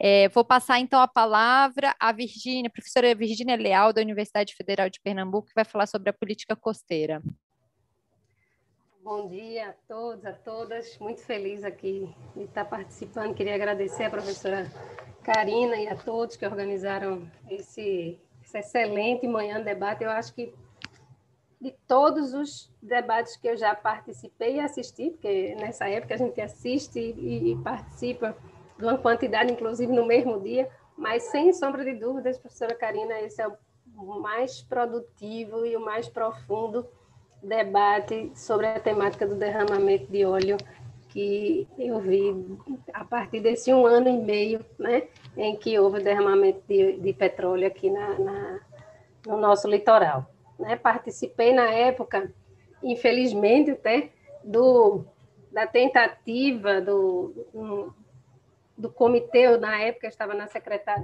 É, vou passar, então, a palavra à Virgínia, professora Virgínia Leal, da Universidade Federal de Pernambuco, que vai falar sobre a política costeira. Bom dia a todos, a todas. Muito feliz aqui de estar participando. Queria agradecer a professora Karina e a todos que organizaram esse, esse excelente manhã de debate. Eu acho que de todos os debates que eu já participei e assisti, porque nessa época a gente assiste e, e participa de uma quantidade, inclusive no mesmo dia, mas sem sombra de dúvidas, professora Karina, esse é o mais produtivo e o mais profundo debate sobre a temática do derramamento de óleo que eu vi a partir desse um ano e meio, né, em que houve derramamento de, de petróleo aqui na, na, no nosso litoral né? Participei na época, infelizmente, até do da tentativa do do comitê, na época estava na,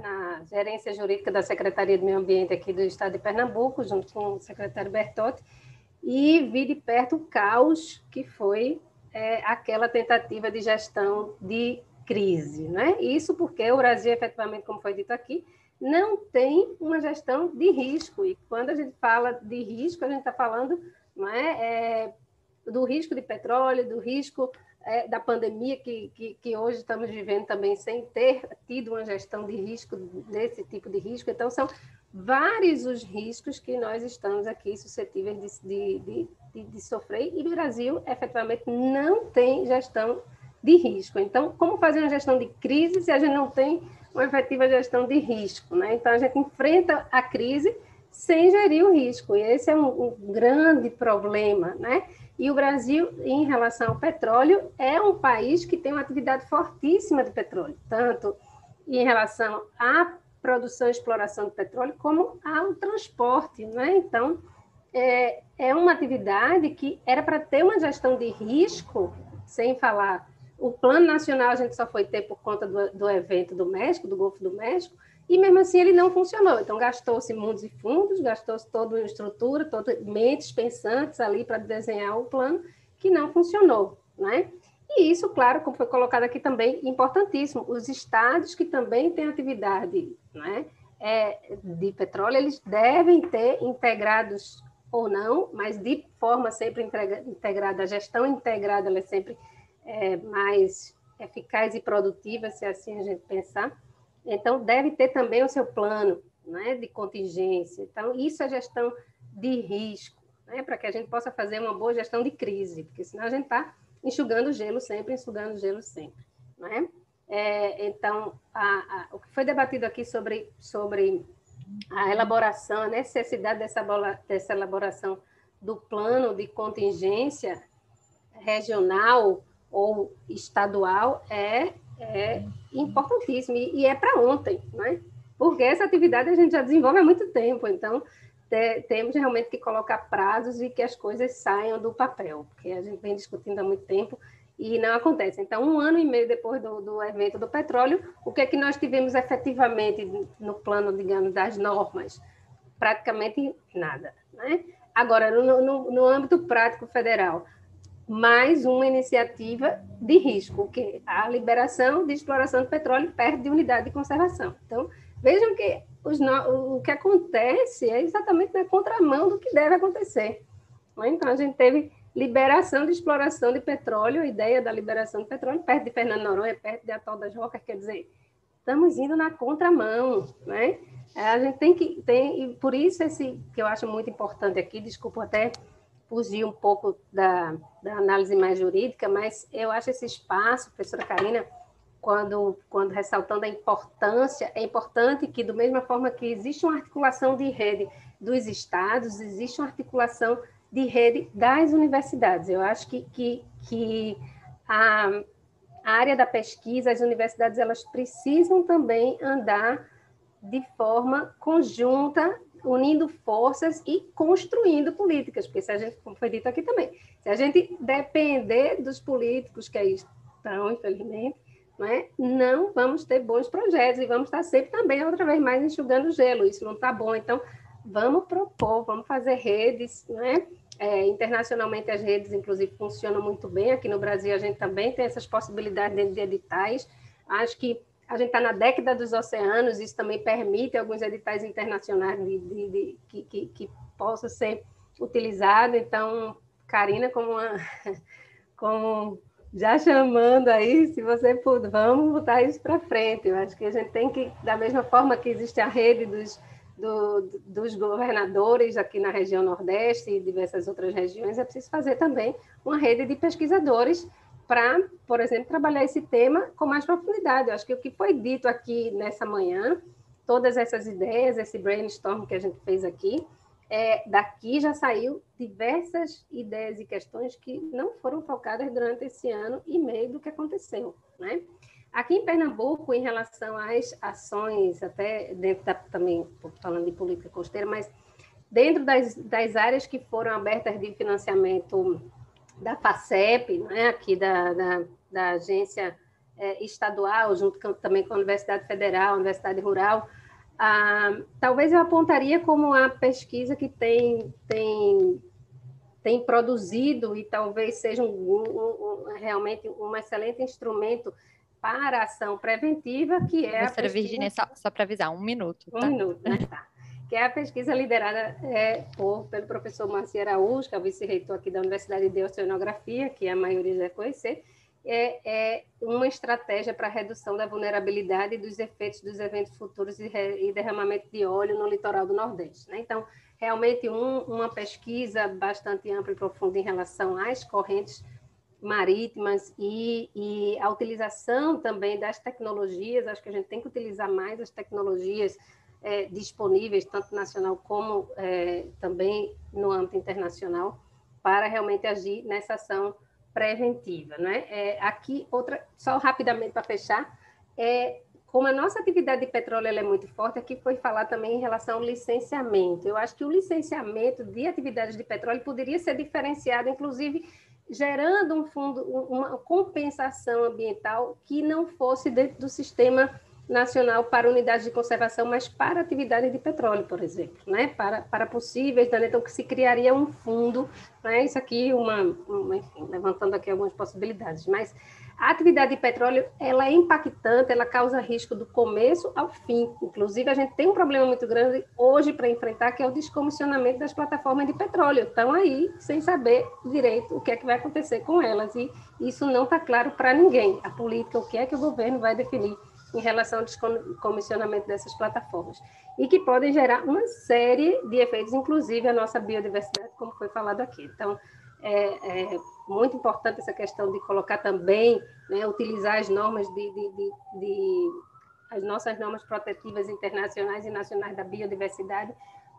na gerência jurídica da Secretaria do Meio Ambiente aqui do Estado de Pernambuco, junto com o secretário Bertotti, e vi de perto o caos que foi é, aquela tentativa de gestão de crise. Né? Isso porque o Brasil, efetivamente, como foi dito aqui, não tem uma gestão de risco. E quando a gente fala de risco, a gente está falando não é, é, do risco de petróleo, do risco é, da pandemia que, que, que, hoje estamos vivendo também sem ter tido uma gestão de risco, desse tipo de risco. Então, são vários os riscos que nós estamos aqui suscetíveis de, de, de, de sofrer, e o Brasil efetivamente não tem gestão de risco. Então, como fazer uma gestão de crise se a gente não tem uma efetiva gestão de risco? Né? Então, a gente enfrenta a crise sem gerir o risco, e esse é um, um grande problema. Né? E o Brasil, em relação ao petróleo, é um país que tem uma atividade fortíssima de petróleo, tanto em relação à produção e exploração de petróleo, como ao transporte. Né? Então, é, é uma atividade que era para ter uma gestão de risco, sem falar o plano nacional a gente só foi ter por conta do, do evento do México, do Golfo do México, e mesmo assim ele não funcionou. Então, gastou-se mundos e fundos, gastou-se toda uma estrutura, toda, mentes pensantes ali para desenhar um plano que não funcionou, né? E isso, claro, como foi colocado aqui também, importantíssimo. Os estados que também têm atividade né, é, de petróleo, eles devem ter integrados ou não, mas de forma sempre integrada, a gestão integrada ela é sempre é, mais eficaz e produtiva, se assim a gente pensar. Então, deve ter também o seu plano né, de contingência. Então, isso é gestão de risco, né, para que a gente possa fazer uma boa gestão de crise, porque senão a gente está enxugando gelo sempre, enxugando gelo sempre. Né? É, então, a, a, o que foi debatido aqui sobre, sobre a elaboração, a necessidade dessa, dessa elaboração do plano de contingência regional ou estadual é, é importantíssimo e, e é para ontem, né? Porque essa atividade a gente já desenvolve há muito tempo, então te, temos realmente que colocar prazos e que as coisas saiam do papel, porque a gente vem discutindo há muito tempo e não acontece. Então, um ano e meio depois do, do evento do petróleo, o que é que nós tivemos efetivamente no plano, digamos, das normas? Praticamente nada, né? Agora, no, no, no âmbito prático federal, mais uma iniciativa de risco, que a liberação de exploração de petróleo perde de unidade de conservação. Então, vejam que os, o que acontece é exatamente na contramão do que deve acontecer. Né? Então, a gente teve liberação de exploração de petróleo, a ideia da liberação de petróleo, perto de Fernando Noronha, perto de Atol das Rocas, quer dizer, estamos indo na contramão, né? A gente tem que, tem, e por isso esse que eu acho muito importante aqui, desculpa até fugir um pouco da, da análise mais jurídica, mas eu acho esse espaço, professora Karina, quando, quando ressaltando a importância, é importante que, da mesma forma que existe uma articulação de rede dos estados, existe uma articulação de rede das universidades. Eu acho que, que, que a, a área da pesquisa, as universidades, elas precisam também andar de forma conjunta unindo forças e construindo políticas, porque se a gente, como foi dito aqui também, se a gente depender dos políticos que aí estão, infelizmente, não, é? não vamos ter bons projetos e vamos estar sempre também, outra vez mais, enxugando gelo, isso não está bom, então vamos propor, vamos fazer redes, não é? É, internacionalmente as redes, inclusive, funcionam muito bem, aqui no Brasil a gente também tem essas possibilidades dentro de editais, acho que a gente está na década dos oceanos, isso também permite alguns editais internacionais de, de, de que, que, que possam ser utilizados. Então, Karina, como, uma, como já chamando aí, se você puder, vamos botar isso para frente. Eu acho que a gente tem que, da mesma forma que existe a rede dos, do, dos governadores aqui na região Nordeste e diversas outras regiões, é preciso fazer também uma rede de pesquisadores para, por exemplo, trabalhar esse tema com mais profundidade. Eu acho que o que foi dito aqui nessa manhã, todas essas ideias, esse brainstorm que a gente fez aqui, é, daqui já saiu diversas ideias e questões que não foram focadas durante esse ano e meio do que aconteceu, né? Aqui em Pernambuco, em relação às ações, até dentro da, também, falando de política costeira, mas dentro das, das áreas que foram abertas de financiamento da FACEP, né, aqui da, da, da agência é, estadual, junto com, também com a Universidade Federal, Universidade Rural, ah, talvez eu apontaria como a pesquisa que tem, tem, tem produzido e talvez seja um, um, um, realmente um excelente instrumento para a ação preventiva, que é Professora. Virginia, só, só para avisar, um minuto. Tá? Um minuto, né? Tá que é a pesquisa liderada é, por, pelo professor Marci Araújo, que é vice-reitor aqui da Universidade de Oceanografia, que a maioria já conhecer, é, é uma estratégia para redução da vulnerabilidade e dos efeitos dos eventos futuros e, e derramamento de óleo no litoral do Nordeste. Né? Então, realmente, um, uma pesquisa bastante ampla e profunda em relação às correntes marítimas e, e, a utilização também das tecnologias, acho que a gente tem que utilizar mais as tecnologias é, disponíveis, tanto nacional como é, também no âmbito internacional, para realmente agir nessa ação preventiva, né? É, aqui outra, só rapidamente para fechar, é como a nossa atividade de petróleo é muito forte, aqui foi falar também em relação ao licenciamento. Eu acho que o licenciamento de atividades de petróleo poderia ser diferenciado, inclusive gerando um fundo, uma compensação ambiental que não fosse dentro do sistema nacional para unidades de conservação, mas para atividade de petróleo, por exemplo, né? para, para possíveis danos. Então, que se criaria um fundo, né? isso aqui, uma, uma, enfim, levantando aqui algumas possibilidades, mas a atividade de petróleo, ela é impactante, ela causa risco do começo ao fim. Inclusive, a gente tem um problema muito grande hoje para enfrentar, que é o descomissionamento das plataformas de petróleo. Estão aí sem saber direito o que é que vai acontecer com elas. E isso não está claro para ninguém. A política, o que é que o governo vai definir em relação ao descomissionamento dessas plataformas, e que podem gerar uma série de efeitos, inclusive a nossa biodiversidade, como foi falado aqui. Então, é, é muito importante essa questão de colocar também, né, utilizar as normas de, de, de, de, as nossas normas protetivas internacionais e nacionais da biodiversidade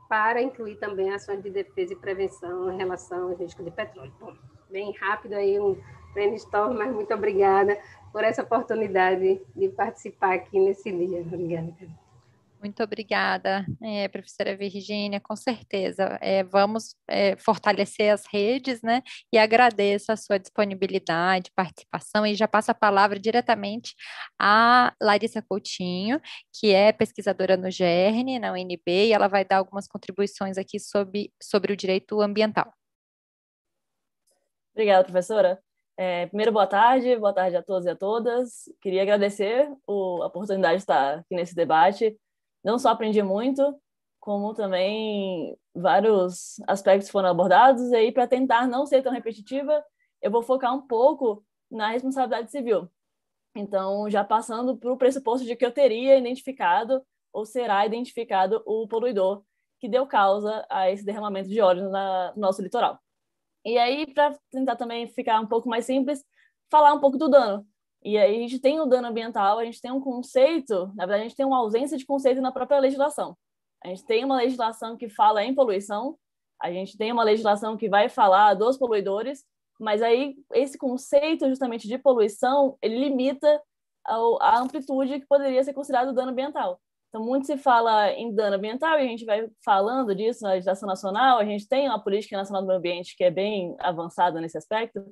para incluir também ações de defesa e prevenção em relação ao risco de petróleo. Bom, bem rápido aí um brainstorm, mas muito obrigada por essa oportunidade de participar aqui nesse dia. Obrigada. Muito obrigada, é, professora Virgínia, com certeza. É, vamos é, fortalecer as redes, né? E agradeço a sua disponibilidade, participação, e já passo a palavra diretamente à Larissa Coutinho, que é pesquisadora no GERN, na UNB, e ela vai dar algumas contribuições aqui sobre, sobre o direito ambiental. Obrigada, professora. É, primeiro, boa tarde, boa tarde a todos e a todas. Queria agradecer o, a oportunidade de estar aqui nesse debate. Não só aprendi muito, como também vários aspectos foram abordados. E aí, para tentar não ser tão repetitiva, eu vou focar um pouco na responsabilidade civil. Então, já passando para o pressuposto de que eu teria identificado ou será identificado o poluidor que deu causa a esse derramamento de óleo na, no nosso litoral. E aí, para tentar também ficar um pouco mais simples, falar um pouco do dano. E aí a gente tem o dano ambiental, a gente tem um conceito, na verdade a gente tem uma ausência de conceito na própria legislação. A gente tem uma legislação que fala em poluição, a gente tem uma legislação que vai falar dos poluidores, mas aí esse conceito justamente de poluição, ele limita a amplitude que poderia ser considerado dano ambiental. Então, muito se fala em dano ambiental e a gente vai falando disso na legislação nacional. A gente tem uma política nacional do meio ambiente que é bem avançada nesse aspecto,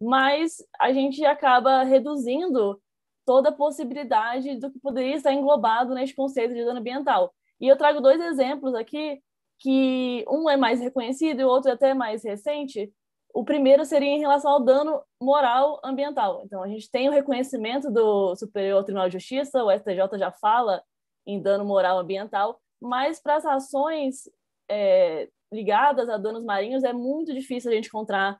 mas a gente acaba reduzindo toda a possibilidade do que poderia estar englobado nesse conceito de dano ambiental. E eu trago dois exemplos aqui, que um é mais reconhecido e o outro é até mais recente. O primeiro seria em relação ao dano moral ambiental. Então, a gente tem o reconhecimento do Superior Tribunal de Justiça, o STJ já fala em dano moral ambiental, mas para as ações é, ligadas a danos marinhos é muito difícil a gente encontrar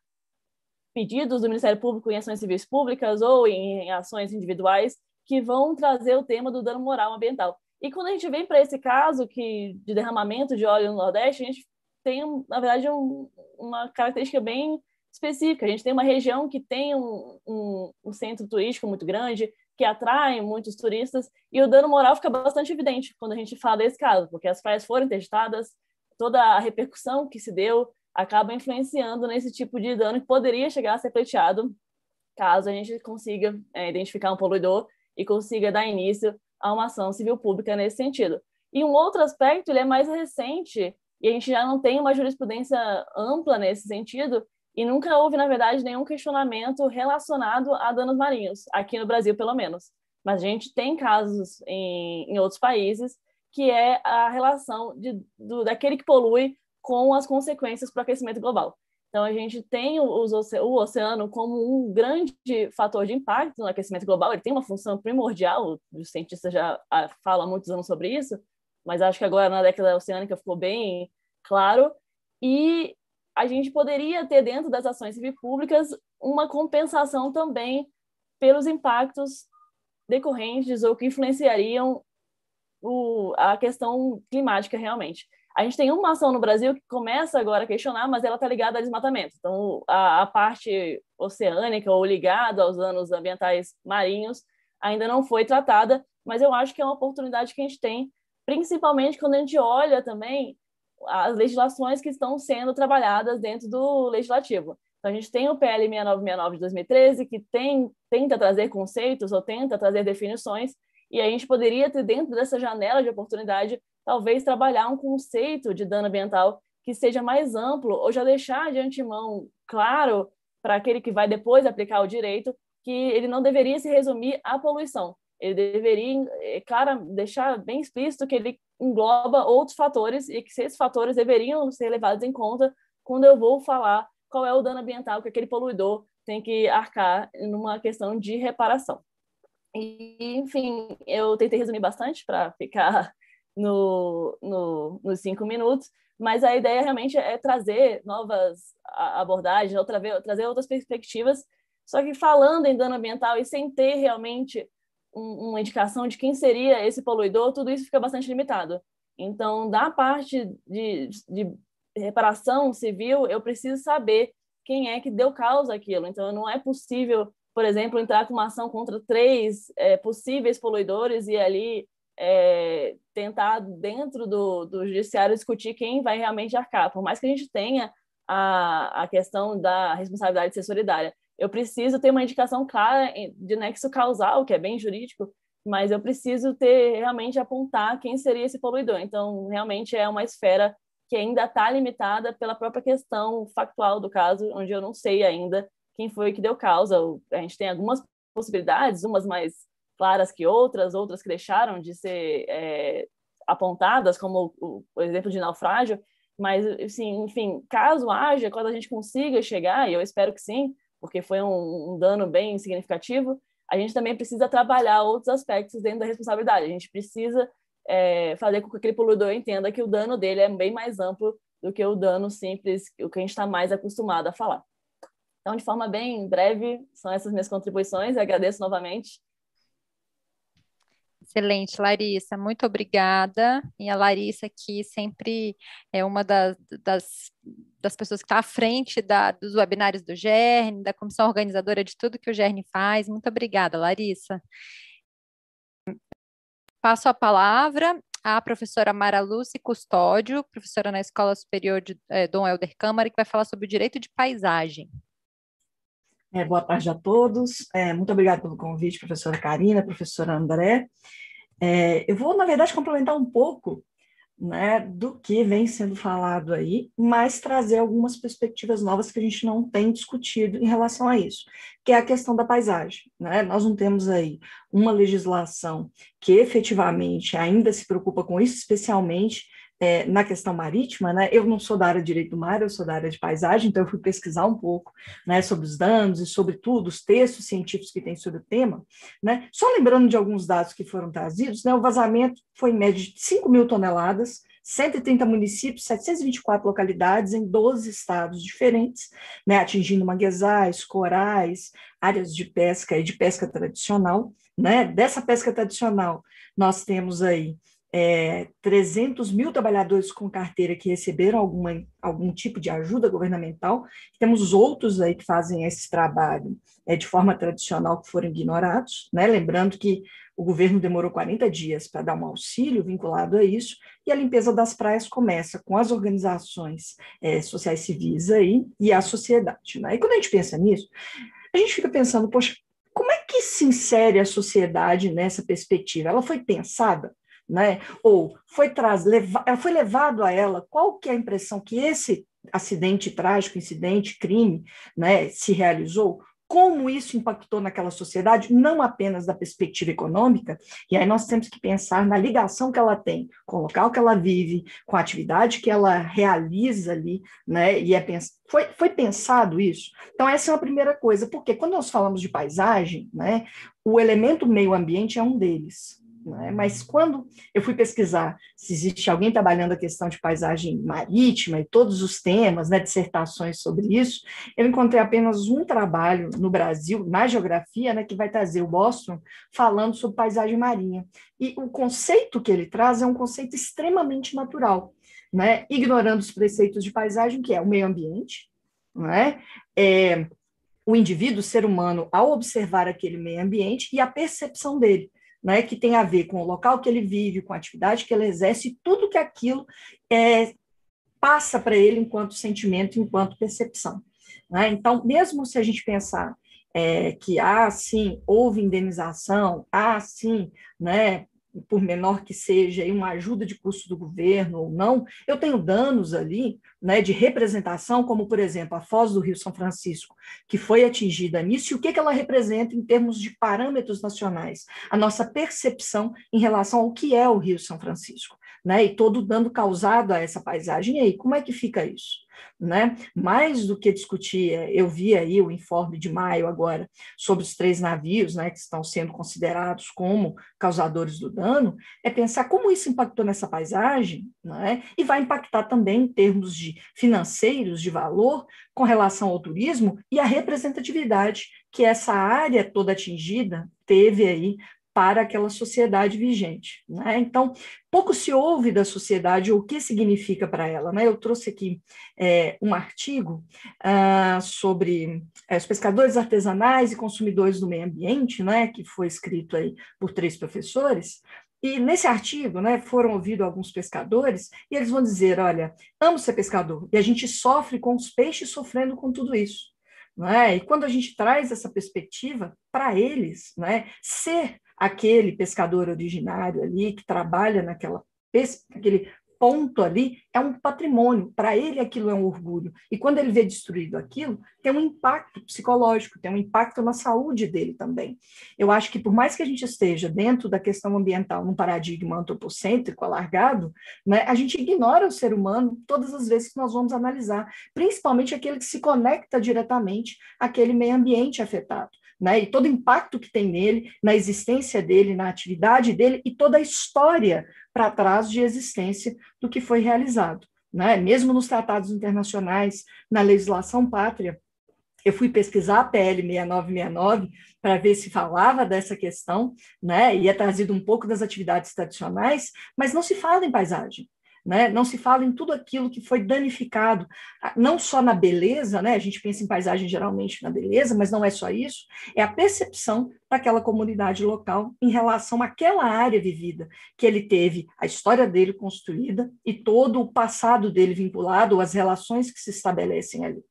pedidos do Ministério Público em ações civis públicas ou em ações individuais que vão trazer o tema do dano moral ambiental. E quando a gente vem para esse caso que de derramamento de óleo no Nordeste, a gente tem, na verdade, um, uma característica bem específica. A gente tem uma região que tem um, um, um centro turístico muito grande, que atraem muitos turistas, e o dano moral fica bastante evidente quando a gente fala desse caso, porque as praias foram interditadas, toda a repercussão que se deu acaba influenciando nesse tipo de dano que poderia chegar a ser pleiteado caso a gente consiga é, identificar um poluidor e consiga dar início a uma ação civil pública nesse sentido. E um outro aspecto, ele é mais recente, e a gente já não tem uma jurisprudência ampla nesse sentido, e nunca houve, na verdade, nenhum questionamento relacionado a danos marinhos, aqui no Brasil, pelo menos. Mas a gente tem casos em, em outros países que é a relação de, do, daquele que polui com as consequências para o aquecimento global. Então, a gente tem os, o oceano como um grande fator de impacto no aquecimento global, ele tem uma função primordial, os cientistas já ah, falam há muitos anos sobre isso, mas acho que agora na década oceânica ficou bem claro. E a gente poderia ter dentro das ações civis públicas uma compensação também pelos impactos decorrentes ou que influenciariam o, a questão climática realmente. A gente tem uma ação no Brasil que começa agora a questionar, mas ela está ligada a desmatamento. Então, a, a, parte oceânica ou ligada aos danos ambientais marinhos ainda não foi tratada, mas eu acho que é uma oportunidade que a gente tem, principalmente quando a gente olha também as legislações que estão sendo trabalhadas dentro do legislativo. Então, a gente tem o PL 6969 de 2013, que tem, tenta trazer conceitos ou tenta trazer definições, e a gente poderia ter, dentro dessa janela de oportunidade, talvez trabalhar um conceito de dano ambiental que seja mais amplo, ou já deixar de antemão claro para aquele que vai depois aplicar o direito que ele não deveria se resumir à poluição. Ele deveria, é, claro, deixar bem explícito que ele engloba outros fatores e que esses fatores deveriam ser levados em conta quando eu vou falar qual é o dano ambiental que aquele poluidor tem que arcar numa questão de reparação. E, enfim, eu tentei resumir bastante para ficar no, no, nos cinco minutos, mas a ideia realmente é trazer novas abordagens, outra vez, trazer outras perspectivas, só que falando em dano ambiental e sem ter realmente um, uma indicação de quem seria esse poluidor, tudo isso fica bastante limitado. Então, da parte de, de reparação civil, eu preciso saber quem é que deu causa àquilo. Então, não é possível, por exemplo, entrar com uma ação contra três é, possíveis poluidores e ali é, tentar, dentro do, do judiciário, discutir quem vai realmente arcar. Por mais que a gente tenha a, a questão da responsabilidade de ser solidária, eu preciso ter uma indicação clara de nexo causal, que é bem jurídico, mas eu preciso ter realmente apontar quem seria esse poluidor. Então, realmente é uma esfera que ainda está limitada pela própria questão factual do caso, onde eu não sei ainda quem foi que deu causa. A gente tem algumas possibilidades, umas mais claras que outras, outras que deixaram de ser é, apontadas, como o, o, exemplo de naufrágio, mas, assim, enfim, caso haja, quando a gente consiga chegar, e eu espero que sim, porque foi um, um dano bem significativo, a gente também precisa trabalhar outros aspectos dentro da responsabilidade. A gente precisa é, fazer com que aquele poluidor entenda que o dano dele é bem mais amplo do que o dano simples, o que a gente está mais acostumado a falar. Então, de forma bem breve, são essas minhas contribuições. agradeço novamente Excelente, Larissa, muito obrigada. E a Larissa aqui sempre é uma das, das, das pessoas que está à frente da, dos webinários do GERN, da comissão organizadora de tudo que o GERN faz. Muito obrigada, Larissa. Passo a palavra à professora Mara Lúcia Custódio, professora na Escola Superior de é, Dom Helder Câmara, que vai falar sobre o direito de paisagem. É, boa tarde a todos. É, muito obrigada pelo convite, professora Karina, professora André. É, eu vou, na verdade, complementar um pouco né, do que vem sendo falado aí, mas trazer algumas perspectivas novas que a gente não tem discutido em relação a isso, que é a questão da paisagem. Né? Nós não temos aí uma legislação que efetivamente ainda se preocupa com isso, especialmente é, na questão marítima, né? Eu não sou da área de direito do mar, eu sou da área de paisagem, então eu fui pesquisar um pouco, né, sobre os danos e sobre tudo, os textos científicos que tem sobre o tema, né? Só lembrando de alguns dados que foram trazidos, né? O vazamento foi em média de 5 mil toneladas, 130 municípios, 724 localidades em 12 estados diferentes, né, atingindo manguezais, corais, áreas de pesca e de pesca tradicional. Né? Dessa pesca tradicional, nós temos aí é, 300 mil trabalhadores com carteira que receberam alguma, algum tipo de ajuda governamental, temos outros aí que fazem esse trabalho é, de forma tradicional que foram ignorados, né? lembrando que o governo demorou 40 dias para dar um auxílio vinculado a isso, e a limpeza das praias começa com as organizações é, sociais civis aí e a sociedade. Né? E quando a gente pensa nisso, a gente fica pensando, poxa, como é que se insere a sociedade nessa perspectiva? Ela foi pensada? Né? Ou foi, traz, leva, foi levado a ela qual que é a impressão que esse acidente trágico, incidente, crime, né, se realizou? Como isso impactou naquela sociedade, não apenas da perspectiva econômica, e aí nós temos que pensar na ligação que ela tem com o local que ela vive, com a atividade que ela realiza ali, né? E é pens... foi, foi pensado isso? Então, essa é a primeira coisa, porque quando nós falamos de paisagem, né, o elemento meio ambiente é um deles Né? Mas quando eu fui pesquisar se existe alguém trabalhando a questão de paisagem marítima e todos os temas, né, dissertações sobre isso, eu encontrei apenas um trabalho no Brasil, na geografia, né, que vai trazer o Boston falando sobre paisagem marinha. E o conceito que ele traz é um conceito extremamente natural, né, ignorando os preceitos de paisagem, que é o meio ambiente, né, é, o indivíduo, o ser humano, ao observar aquele meio ambiente e a percepção dele né, que tem a ver com o local que ele vive, com a atividade que ele exerce, tudo que aquilo é, passa para ele enquanto sentimento, enquanto percepção. Né? Então, mesmo se a gente pensar é, que, ah, sim, houve indenização, ah, sim, né, por menor que seja, uma ajuda de custo do governo ou não, eu tenho danos ali né, de representação, como, por exemplo, a Foz do Rio São Francisco, que foi atingida nisso, e o que, que ela representa em termos de parâmetros nacionais, a nossa percepção em relação ao que é o Rio São Francisco, né, e todo dano causado a essa paisagem, e aí, como é que fica isso? né? Mais do que discutir, é, eu vi aí o informe de maio agora sobre os três navios, né, que estão sendo considerados como causadores do dano, é pensar como isso impactou nessa paisagem, né? E vai impactar também em termos de financeiros, de valor, com relação ao turismo e a representatividade que essa área toda atingida teve aí para aquela sociedade vigente. Né? Então, pouco se ouve da sociedade o que significa para ela. Né? Eu trouxe aqui é, um artigo ah, sobre é, os pescadores artesanais e consumidores do meio ambiente, né, que foi escrito aí por três professores, e nesse artigo, né, foram ouvidos alguns pescadores e eles vão dizer: olha, amo ser pescador e a gente sofre com os peixes sofrendo com tudo isso. Né? E quando a gente traz essa perspectiva para eles, né, ser aquele pescador originário ali que trabalha naquela aquele ponto ali é um patrimônio, para ele aquilo é um orgulho. E quando ele vê destruído aquilo, tem um impacto psicológico, tem um impacto na saúde dele também. Eu acho que por mais que a gente esteja dentro da questão ambiental num paradigma antropocêntrico alargado, né, a gente ignora o ser humano todas as vezes que nós vamos analisar, principalmente aquele que se conecta diretamente àquele meio ambiente afetado né? E todo o impacto que tem nele, na existência dele, na atividade dele e toda a história para trás de existência do que foi realizado, né? Mesmo nos tratados internacionais, na legislação pátria, eu fui pesquisar a PL 6969 para ver se falava dessa questão, né? E é trazido um pouco das atividades tradicionais, mas não se fala em paisagem né? não se fala em tudo aquilo que foi danificado, ah, não só na beleza, né? a gente pensa em paisagem geralmente na beleza, mas não é só isso, é a percepção daquela comunidade local em relação àquela área vivida, que ele teve a história dele construída e todo o passado dele vinculado, as relações que se estabelecem ali.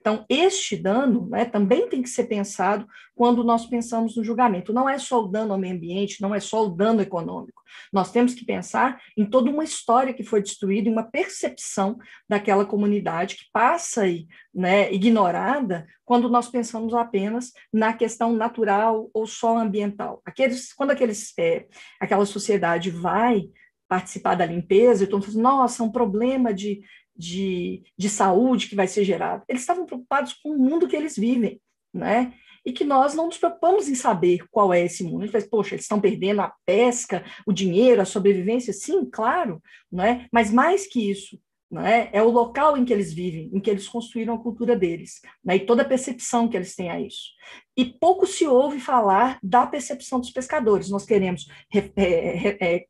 Então, este dano né, também tem que ser pensado quando nós pensamos no julgamento. Não é só o dano ao meio ambiente, não é só o dano econômico. Nós temos que pensar em toda uma história que foi destruída, em uma percepção daquela comunidade que passa aí, né, ignorada quando nós pensamos apenas na questão natural ou só ambiental. Aqueles, quando aqueles, é, aquela sociedade vai participar da limpeza, então, nossa, um problema de de, de saúde que vai ser gerado. Eles estavam preocupados com o mundo que eles vivem, né? E que nós não nos preocupamos em saber qual é esse mundo. A gente poxa, eles estão perdendo a pesca, o dinheiro, a sobrevivência. Sim, claro, né? mas mais que isso, né? é o local em que eles vivem, em que eles construíram a cultura deles, né? e toda a percepção que eles têm a isso. E pouco se ouve falar da percepção dos pescadores. Nós queremos é, é,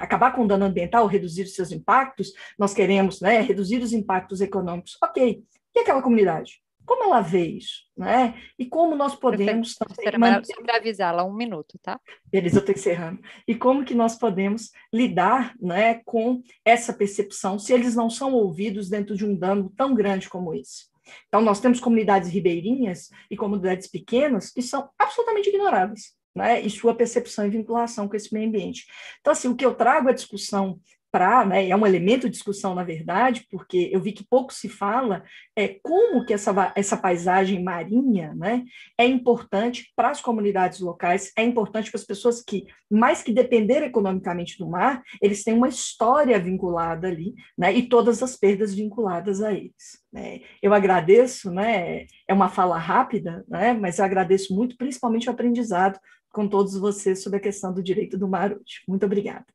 acabar com o dano ambiental, reduzir os seus impactos, nós queremos né, reduzir os impactos econômicos. Ok, e aquela comunidade? Como ela vê isso? Né? E como nós podemos também... Manter... Para avisá-la, um minuto, tá? Beleza, eu estou encerrando. E como que nós podemos lidar né, com essa percepção se eles não são ouvidos dentro de um dano tão grande como esse? Então, nós temos comunidades ribeirinhas e comunidades pequenas que são absolutamente ignoradas né, e sua percepção e vinculação com esse meio ambiente. Então, assim, o que eu trago à discussão para, né, é um elemento de discussão, na verdade, porque eu vi que pouco se fala, é como que essa, essa paisagem marinha né, é importante para as comunidades locais, é importante para as pessoas que, mais que depender economicamente do mar, eles têm uma história vinculada ali, né, e todas as perdas vinculadas a eles. Né. Eu agradeço, né, é uma fala rápida, né, mas eu agradeço muito, principalmente o aprendizado com todos vocês sobre a questão do direito do mar hoje. Muito obrigada.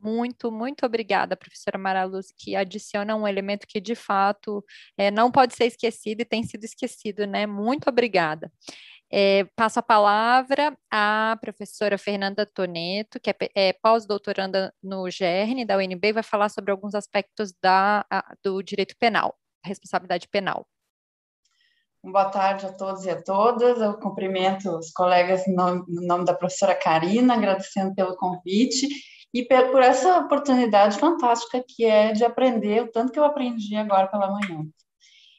Muito, muito obrigada, professora Maraluz, que adiciona um elemento que, de fato, é, não pode ser esquecido e tem sido esquecido, né? Muito obrigada. É, passo a palavra à professora Fernanda Toneto, que é, é pós-doutoranda no GERN da UNB, vai falar sobre alguns aspectos da, a, do direito penal, responsabilidade penal. Boa tarde a todos e a todas. Eu cumprimento os colegas no nome, no nome da professora Karina, agradecendo pelo convite e por essa oportunidade fantástica que é de aprender o tanto que eu aprendi agora pela manhã.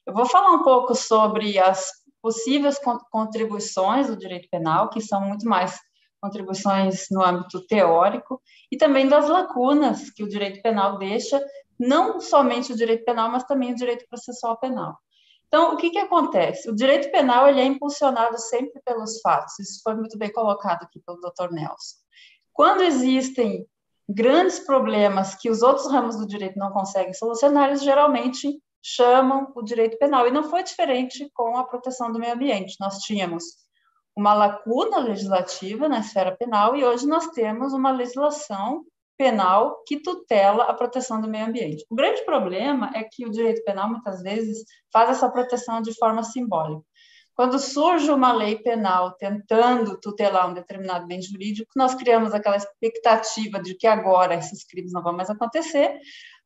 Eu vou falar um pouco sobre as possíveis contribuições do direito penal, que são muito mais contribuições no âmbito teórico, e também das lacunas que o direito penal deixa, não somente o direito penal, mas também o direito processual penal. Então, o que, que acontece? O direito penal ele é impulsionado sempre pelos fatos, isso foi muito bem colocado aqui pelo Dr. Nelson. Quando existem grandes problemas que os outros ramos do direito não conseguem solucionar, eles geralmente chamam o direito penal. E não foi diferente com a proteção do meio ambiente. Nós tínhamos uma lacuna legislativa na esfera penal e hoje nós temos uma legislação penal que tutela a proteção do meio ambiente. O grande problema é que o direito penal muitas vezes faz essa proteção de forma simbólica. Quando surge uma lei penal tentando tutelar um determinado bem jurídico, nós criamos aquela expectativa de que agora esses crimes não vão mais acontecer,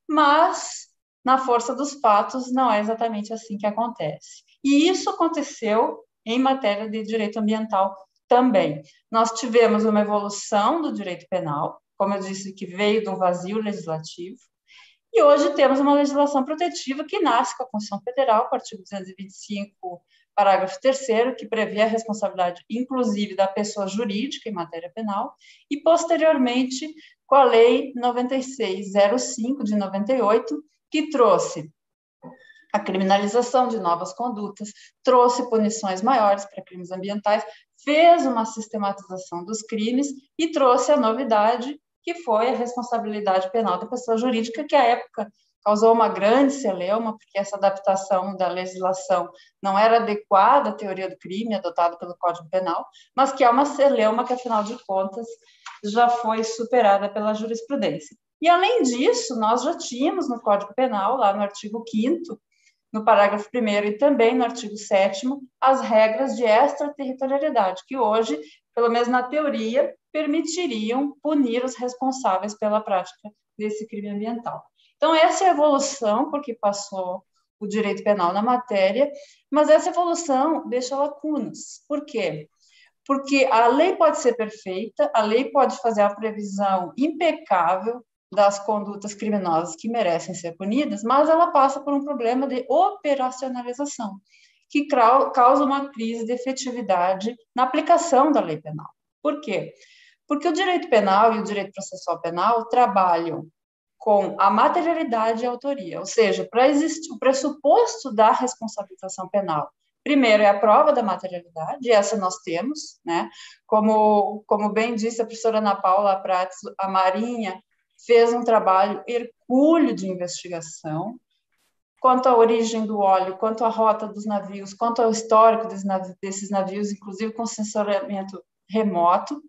mas na força dos fatos não é exatamente assim que acontece. E isso aconteceu em matéria de direito ambiental também. Nós tivemos uma evolução do direito penal, como eu disse, que veio de um vazio legislativo, e hoje temos uma legislação protetiva que nasce com a Constituição Federal, com o artigo 225 parágrafo 3 que prevê a responsabilidade, inclusive, da pessoa jurídica em matéria penal, e, posteriormente, com a Lei 9605 de 98, que trouxe a criminalização de novas condutas, trouxe punições maiores para crimes ambientais, fez uma sistematização dos crimes e trouxe a novidade que foi a responsabilidade penal da pessoa jurídica, que à época causou uma grande celeuma, porque essa adaptação da legislação não era adequada à teoria do crime adotada pelo Código Penal, mas que é uma celeuma que, afinal de contas, já foi superada pela jurisprudência. E, além disso, nós já tínhamos no Código Penal, lá no artigo 5 no parágrafo 1 e também no artigo 7 as regras de extraterritorialidade, que hoje, pelo menos na teoria, permitiriam punir os responsáveis pela prática desse crime ambiental. Então, essa é a evolução, porque passou o direito penal na matéria, mas essa evolução deixa lacunas. Por quê? Porque a lei pode ser perfeita, a lei pode fazer a previsão impecável das condutas criminosas que merecem ser punidas, mas ela passa por um problema de operacionalização, que causa uma crise de efetividade na aplicação da lei penal. Por quê? Porque o direito penal e o direito processual penal trabalham com a materialidade e a autoria, ou seja, para existir o pressuposto da responsabilização penal. Primeiro é a prova da materialidade, e essa nós temos, né? Como, como bem disse a professora Ana Paula Prates, a Marinha fez um trabalho hercúleo de investigação quanto à origem do óleo, quanto à rota dos navios, quanto ao histórico desses navios, inclusive com sensoriamento remoto.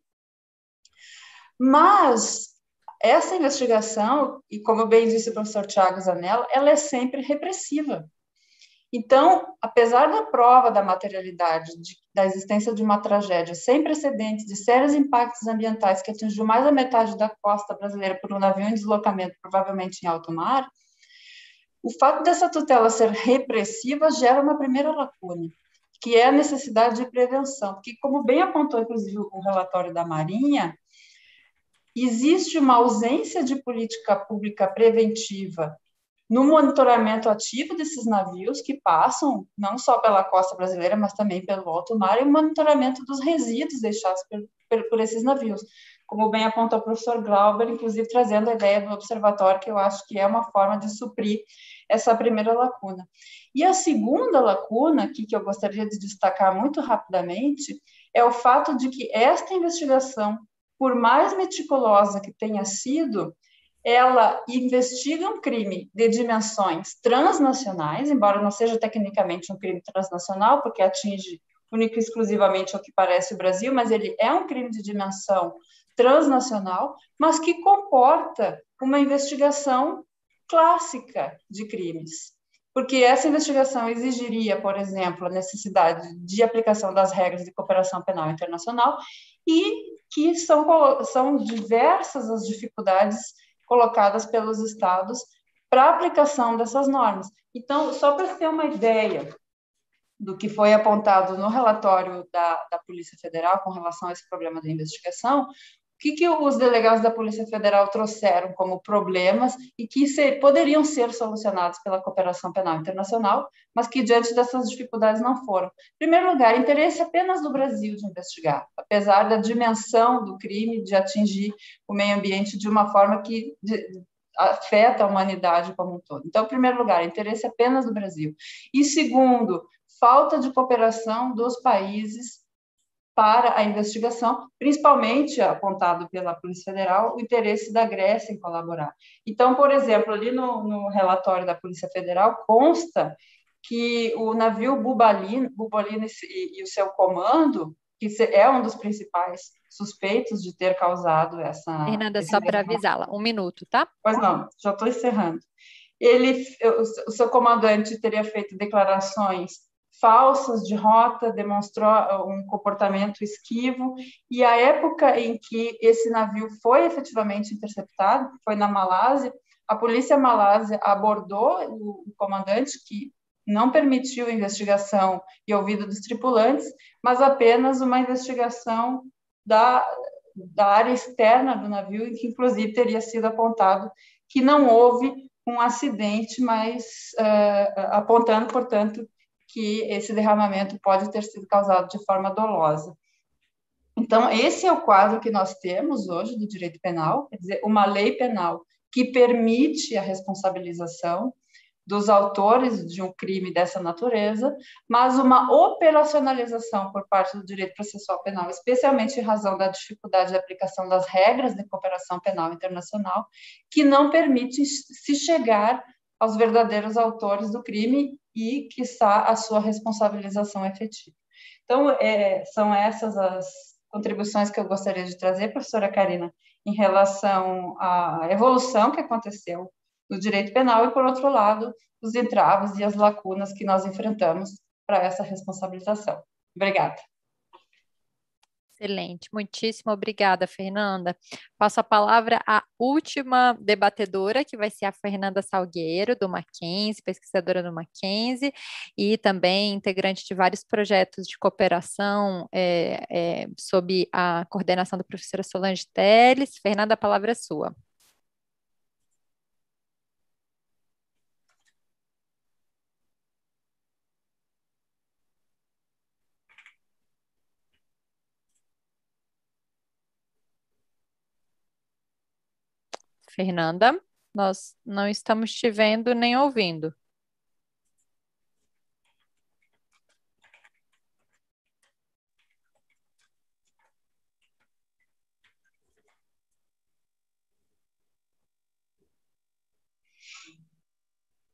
Mas essa investigação, e como bem disse o professor Tiago Zanella, ela é sempre repressiva. Então, apesar da prova da materialidade, de, da existência de uma tragédia sem precedentes, de sérios impactos ambientais que atingiu mais da metade da costa brasileira por um navio em deslocamento, provavelmente em alto mar, o fato dessa tutela ser repressiva gera uma primeira lacuna, que é a necessidade de prevenção, porque, como bem apontou, inclusive, o relatório da Marinha, existe uma ausência de política pública preventiva no monitoramento ativo desses navios que passam não só pela costa brasileira, mas também pelo alto mar, e o monitoramento dos resíduos deixados por, por, por esses navios. como bem apontou o professor Glauber, inclusive trazendo a ideia do observatório, que eu acho que é uma forma de suprir essa primeira lacuna. E a segunda lacuna, aqui, que eu gostaria de destacar muito rapidamente, é o fato de que esta investigação, por mais meticulosa que tenha sido, ela investiga um crime de dimensões transnacionais, embora não seja tecnicamente um crime transnacional, porque atinge único e exclusivamente ao que parece o Brasil, mas ele é um crime de dimensão transnacional, mas que comporta uma investigação clássica de crimes. Porque essa investigação exigiria, por exemplo, a necessidade de aplicação das regras de cooperação penal internacional e que são, são diversas as dificuldades colocadas pelos estados para a aplicação dessas normas. Então, só para ter uma ideia do que foi apontado no relatório da, da Polícia Federal com relação a esse problema da investigação, que, que os delegados da Polícia Federal trouxeram como problemas e que poderiam ser solucionados pela cooperação penal internacional, mas que diante dessas dificuldades não foram. Em primeiro lugar, interesse apenas do Brasil de investigar, apesar da dimensão do crime de atingir o meio ambiente de uma forma que de, afeta a humanidade como um todo. Então, em primeiro lugar, interesse apenas do Brasil. E segundo, falta de cooperação dos países para a investigação, principalmente apontado pela Polícia Federal, o interesse da Grécia em colaborar. Então, por exemplo, ali no, no relatório da Polícia Federal consta que o navio Bubalino, Bubalino e, e, o seu comando, que é um dos principais suspeitos de ter causado essa. Fernanda, só para avisá-la, um minuto, tá? Pois não, já estou encerrando. Ele, o seu comandante teria feito declarações falsas de rota, demonstrou uh, um comportamento esquivo, e a época em que esse navio foi efetivamente interceptado, foi na Malásia, a polícia malásia abordou o, comandante, que não permitiu investigação e ouvido dos tripulantes, mas apenas uma investigação da, da área externa do navio, em que inclusive teria sido apontado que não houve um acidente, mas uh, apontando, portanto, que esse derramamento pode ter sido causado de forma dolosa. Então, esse é o quadro que nós temos hoje do direito penal, quer dizer, uma lei penal que permite a responsabilização dos autores de um crime dessa natureza, mas uma operacionalização por parte do direito processual penal, especialmente em razão da dificuldade de aplicação das regras de cooperação penal internacional, que não permite se chegar aos verdadeiros autores do crime e, quiçá, a sua responsabilização efetiva. Então, é, são essas as contribuições que eu gostaria de trazer, professora Karina, em relação à evolução que aconteceu no direito penal e, por outro lado, os entraves e as lacunas que nós enfrentamos para essa responsabilização. Obrigada. Excelente, muitíssimo obrigada, Fernanda. Passo a palavra à última debatedora, que vai ser a Fernanda Salgueiro, do Mackenzie, pesquisadora do Mackenzie, e também integrante de vários projetos de cooperação é, é, sob a coordenação da professora Solange Teles. Fernanda, a palavra é sua. Fernanda, nós não estamos te vendo nem ouvindo.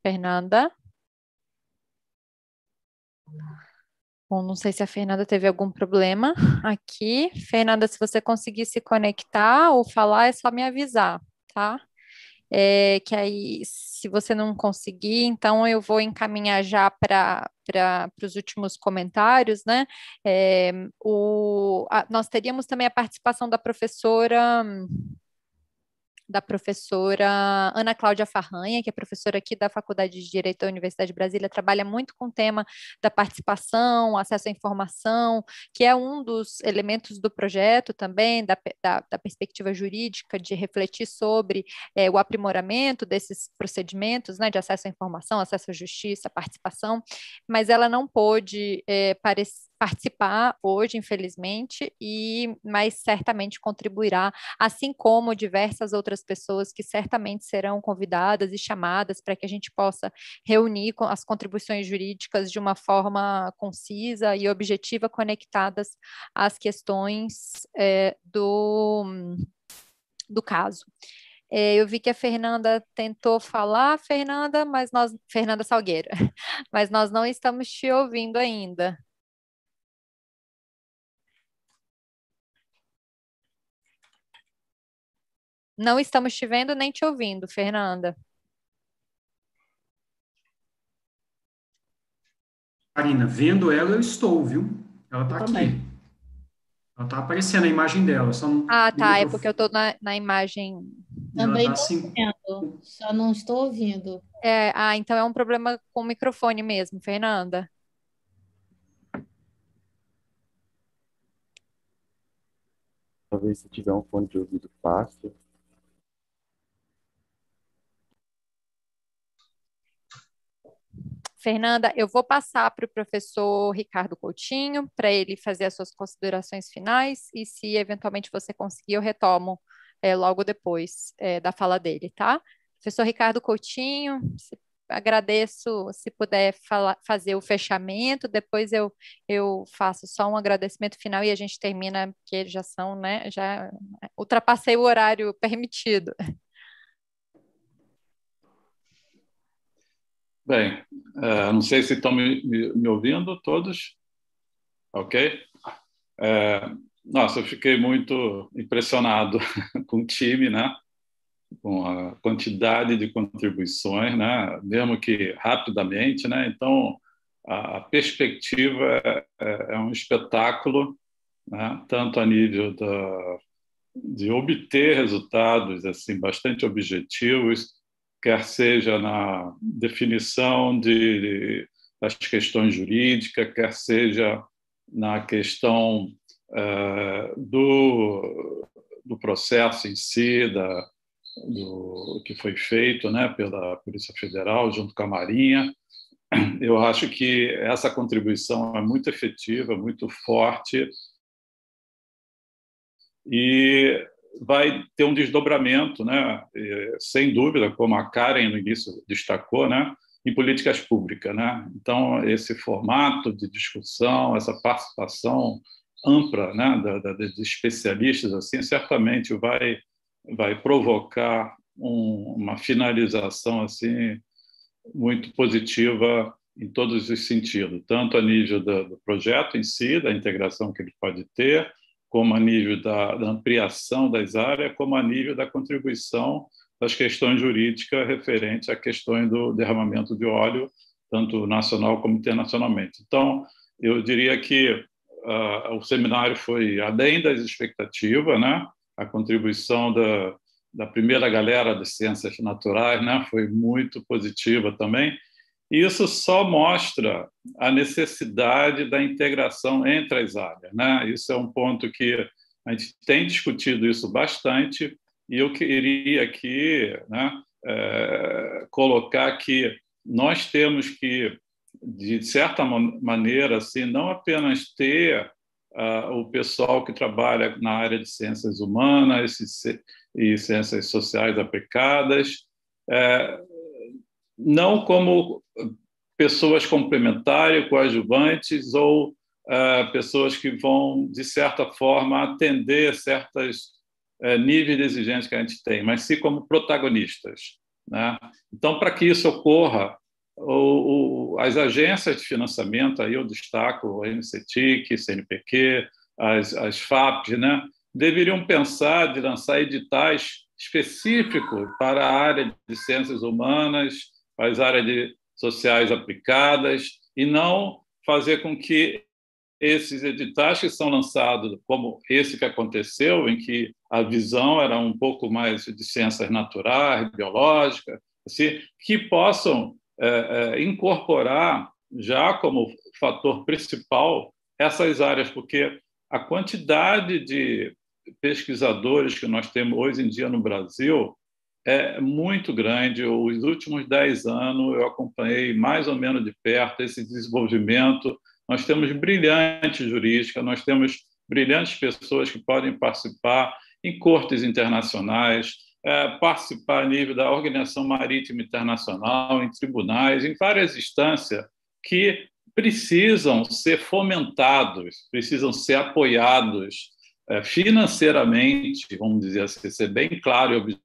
Fernanda? Bom, não sei se a Fernanda teve algum problema aqui. Fernanda, se você conseguir se conectar ou falar, é só me avisar tá? É, que aí, se você não conseguir, então eu vou encaminhar já para os últimos comentários, né? É, o, a, nós teríamos também a participação da professora da professora Ana Cláudia Farranha, que é professora aqui da Faculdade de Direito da Universidade de Brasília, trabalha muito com o tema da participação, acesso à informação, que é um dos elementos do projeto também, da, da, da perspectiva jurídica, de refletir sobre é, o aprimoramento desses procedimentos né, de acesso à informação, acesso à justiça, participação, mas ela não pôde é, participar hoje, infelizmente, e mas certamente contribuirá, assim como diversas outras pessoas que certamente serão convidadas e chamadas para que a gente possa reunir as contribuições jurídicas de uma forma concisa e objetiva, conectadas às questões é, do, do caso. É, eu vi que a Fernanda tentou falar, Fernanda, mas nós, Fernanda Salgueira, mas nós não estamos te ouvindo ainda. Não estamos te vendo nem te ouvindo, Fernanda. Karina, vendo ela, eu estou, viu? Ela está aqui. Ela está aparecendo a imagem dela. Só ah, tá. É porque eu estou na, na imagem. Também estou tá assim... vendo, só não estou ouvindo. É, ah, então é um problema com o microfone mesmo, Fernanda. Talvez se tiver um fone de ouvido fácil. Fernanda, eu vou passar para o professor Ricardo Coutinho para ele fazer as suas considerações finais e se eventualmente você conseguir, eu retomo é, logo depois é, da fala dele, tá? Professor Ricardo Coutinho, agradeço se puder fazer o fechamento, depois eu, eu faço só um agradecimento final e a gente termina, porque já são, né? Já ultrapassei o horário permitido. Bem, é, não sei se estão me, me, me, ouvindo todos, ok? É, nossa, eu fiquei muito impressionado com o time, né? Com a quantidade de contribuições, né? Mesmo que rapidamente, né? Então, a perspectiva é, é, é um espetáculo, né? tanto a nível da, de obter resultados assim bastante objetivos, quer seja na definição de, das questões jurídicas, quer seja na questão uh, do, do processo em si, da, do que foi feito né, pela Polícia Federal junto com a Marinha. Eu acho que essa contribuição é muito efetiva, muito forte e vai ter um desdobramento, né, sem dúvida, como a Karen no início destacou, né, em políticas públicas. Né? Então, esse formato de discussão, essa participação ampla né, da, da, de especialistas, assim, certamente vai, vai provocar um, uma finalização assim muito positiva em todos os sentidos, tanto a nível do, do projeto em si, da integração que ele pode ter, como a nível da, da ampliação das áreas, como a nível da contribuição das questões jurídicas referentes a questões do derramamento de óleo, tanto nacional como internacionalmente. Então, eu diria que uh, o seminário foi além das expectativas, né? A contribuição da, da primeira galera de ciências naturais, né? Foi muito positiva também. Isso só mostra a necessidade da integração entre as áreas. Né? Isso é um ponto que a gente tem discutido isso bastante e eu queria aqui né, é, colocar que nós temos que, de certa maneira, assim, não apenas ter uh, o pessoal que trabalha na área de ciências humanas e, ciências sociais aplicadas, é, não como pessoas complementares, coadjuvantes ou uh, pessoas que vão, de certa forma, atender certos uh, níveis de exigência que a gente tem, mas sim como protagonistas. Né? Então, para que isso ocorra, o, o, as agências de financiamento, aí eu destaco o NCTIC, CNPq, as, as FAPs, né? deveriam pensar de lançar editais específicos para a área de ciências humanas, as áreas de sociais aplicadas, e não fazer com que esses editais que são lançados, como esse que aconteceu, em que a visão era um pouco mais de ciências naturais, biológicas, assim, que possam é, é, incorporar já como fator principal essas áreas, porque a quantidade de pesquisadores que nós temos hoje em dia no Brasil é muito grande. Os últimos dez anos eu acompanhei mais ou menos de perto esse desenvolvimento Nós temos brilhante jurídica, nós temos brilhantes pessoas que podem participar em cortes internacionais, é, participar a nível da Organização Marítima Internacional, em tribunais, em várias instâncias que precisam ser fomentados, precisam ser apoiados é, financeiramente, vamos dizer assim, ser bem claro e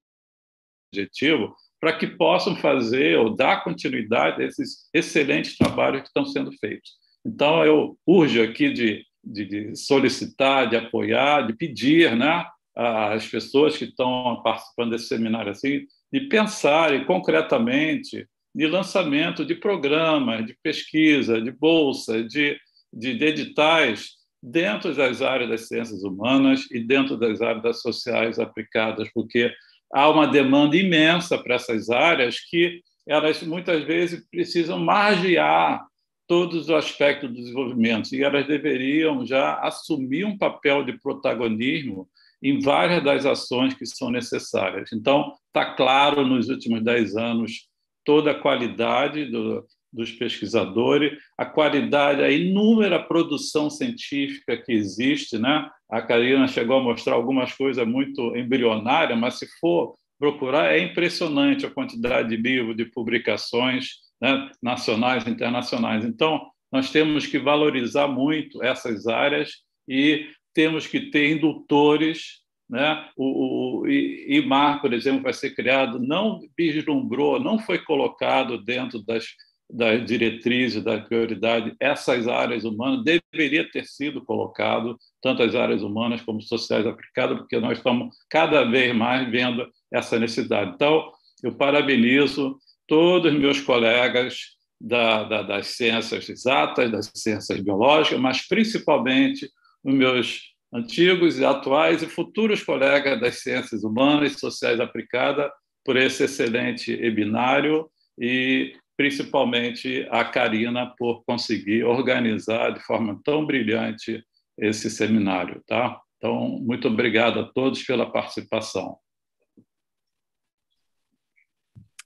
objetivo, para que possam fazer ou dar continuidade a esses excelentes trabalhos que estão sendo feitos. Então, eu urjo aqui de, de, de solicitar, de apoiar, de pedir né, às pessoas que estão participando desse seminário assim, de pensarem concretamente de lançamento de programas, de pesquisa, de bolsa, de, de, de editais dentro das áreas das ciências humanas e dentro das áreas das sociais aplicadas, porque há uma demanda imensa para essas áreas que elas muitas vezes precisam margear todos os aspectos do desenvolvimento e elas deveriam já assumir um papel de protagonismo em várias das ações que são necessárias. Então, está claro nos últimos dez anos toda a qualidade do, dos pesquisadores, a qualidade, a inúmera produção científica que existe. Né? A Karina chegou a mostrar algumas coisas muito embrionárias, mas se for procurar, é impressionante a quantidade de livros, de publicações né? nacionais e internacionais. Então, nós temos que valorizar muito essas áreas e temos que ter indutores né? O, o IMAR, por exemplo, vai ser criado, não vislumbrou, não foi colocado dentro das das diretrizes, da prioridade, essas áreas humanas deveria ter sido colocado, tanto as áreas humanas como sociais aplicadas, porque nós estamos cada vez mais vendo essa necessidade. Então, eu parabenizo todos os meus colegas da, da, das ciências exatas, das ciências biológicas, mas principalmente os meus antigos e atuais e futuros colegas das ciências humanas e sociais aplicadas por esse excelente webinário e principalmente a Karina por conseguir organizar de forma tão brilhante esse seminário, tá? Então, muito obrigado a todos pela participação.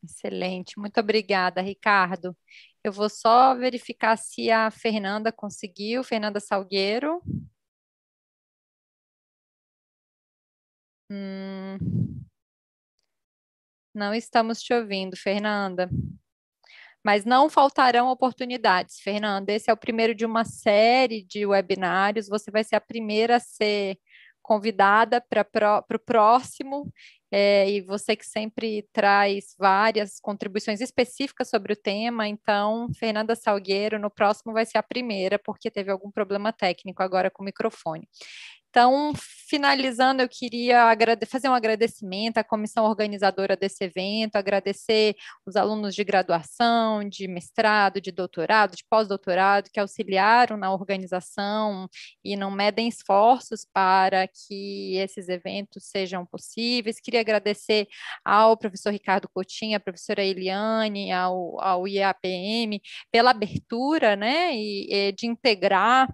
Excelente, muito obrigada, Ricardo. Eu vou só verificar se a Fernanda conseguiu, Fernanda Salgueiro. Hum, não estamos te ouvindo, Fernanda mas não faltarão oportunidades, Fernanda. Esse é o primeiro de uma série de webinários. Você vai ser a primeira a ser convidada para o próximo. É, e você que sempre traz várias contribuições específicas sobre o tema, então, Fernanda Salgueiro, no próximo vai ser a primeira, porque teve algum problema técnico agora com o microfone. Então, finalizando, eu queria fazer um agradecimento à comissão organizadora desse evento, agradecer os alunos de graduação, de mestrado, de doutorado, de pós-doutorado, que auxiliaram na organização e não medem esforços para que esses eventos sejam possíveis. Queria agradecer ao professor Ricardo Coutinho, à professora Eliane, ao, ao IAPM, pela abertura né, e, e de integrar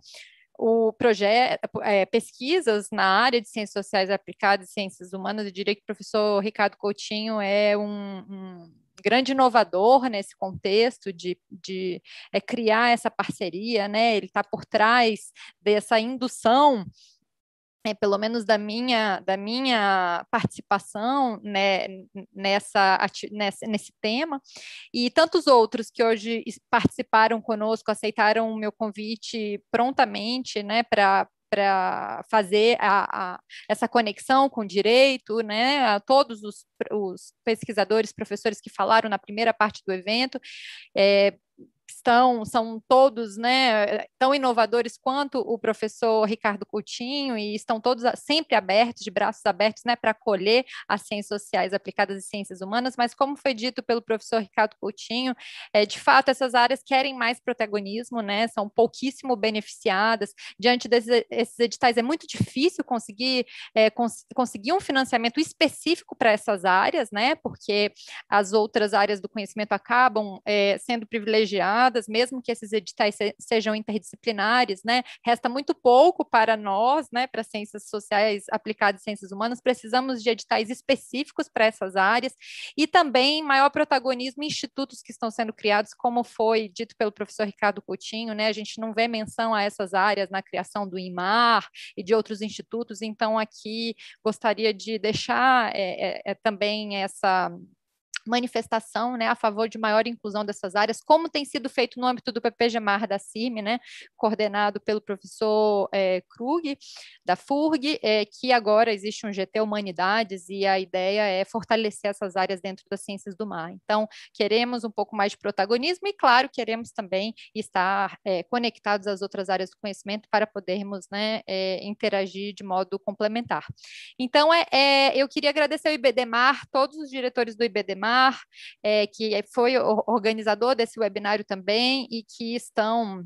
o projeto, é, pesquisas na área de ciências sociais aplicadas e ciências humanas, eu diria que o professor Ricardo Coutinho é um, um grande inovador nesse contexto de, de é, criar essa parceria, né? Ele está por trás dessa indução é, pelo menos da minha, da minha participação né, nessa, nessa, nesse tema, e tantos outros que hoje participaram conosco, aceitaram o meu convite prontamente né, para para fazer a, a, essa conexão com o direito, né, a todos os, os, pesquisadores, professores que falaram na primeira parte do evento, é, estão, são todos né, tão inovadores quanto o professor Ricardo Coutinho e estão todos sempre abertos, de braços abertos, né, para acolher as ciências sociais aplicadas e ciências humanas, mas como foi dito pelo professor Ricardo Coutinho, é, de fato essas áreas querem mais protagonismo, né, são pouquíssimo beneficiadas, diante desses editais é muito difícil conseguir, é, cons conseguir um financiamento específico para essas áreas, né, porque as outras áreas do conhecimento acabam é, sendo privilegiadas mesmo que esses editais se, sejam interdisciplinares, né? Resta muito pouco para nós, né, para ciências sociais aplicadas e ciências humanas, precisamos de editais específicos para essas áreas e também maior protagonismo em institutos que estão sendo criados, como foi dito pelo professor Ricardo Coutinho, né? A gente não vê menção a essas áreas na criação do IMAR e de outros institutos, então aqui gostaria de deixar é, é, é também essa manifestação né, a favor de maior inclusão dessas áreas, como tem sido feito no âmbito do PPGMAR da CIMI, né, coordenado pelo professor é, Krug, da FURG, é, que agora existe um GT Humanidades e a ideia é fortalecer essas áreas dentro das ciências do mar. Então, queremos um pouco mais de protagonismo e, claro, queremos também estar é, conectados às outras áreas do conhecimento para podermos né, interagir de modo complementar. Então, é, é eu queria agradecer ao IBDMAR, todos os diretores do IBDMAR, é, que foi organizador desse webinário também e que estão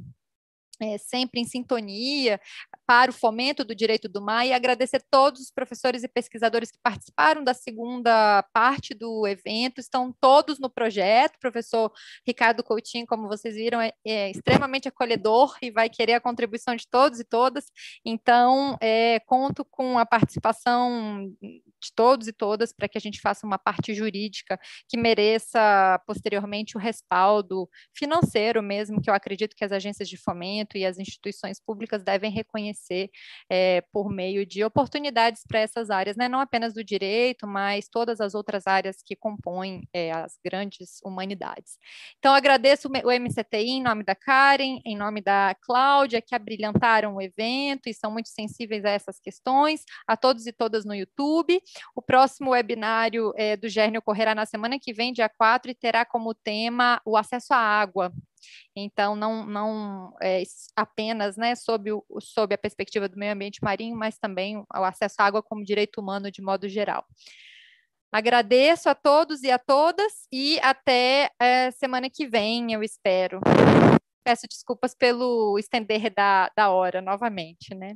é, sempre em sintonia para o fomento do direito do mar e agradecer todos os professores e pesquisadores que participaram da segunda parte do evento, estão todos no projeto. O professor Ricardo Coutinho, como vocês viram, é, é extremamente acolhedor e vai querer a contribuição de todos e todas. Então, é, conto com a participação de todos e todas para que a gente faça uma parte jurídica que mereça posteriormente o respaldo financeiro mesmo, que eu acredito que as agências de fomento e as instituições públicas devem reconhecer é, por meio de oportunidades para essas áreas, né? não apenas do direito, mas todas as outras áreas que compõem é, as grandes humanidades. Então, agradeço o MCTI em nome da Karen, em nome da Cláudia, que abrilhantaram o evento e são muito sensíveis a essas questões, a todos e todas no YouTube. O próximo webinário é, do Gérnio ocorrerá na semana que vem, dia 4, e terá como tema o acesso à água, então, não, não é, apenas né, sob, o, sob a perspectiva do meio ambiente marinho, mas também o acesso à água como direito humano de modo geral. Agradeço a todos e a todas e até é, semana que vem, eu espero. Peço desculpas pelo estender da, da hora novamente, né?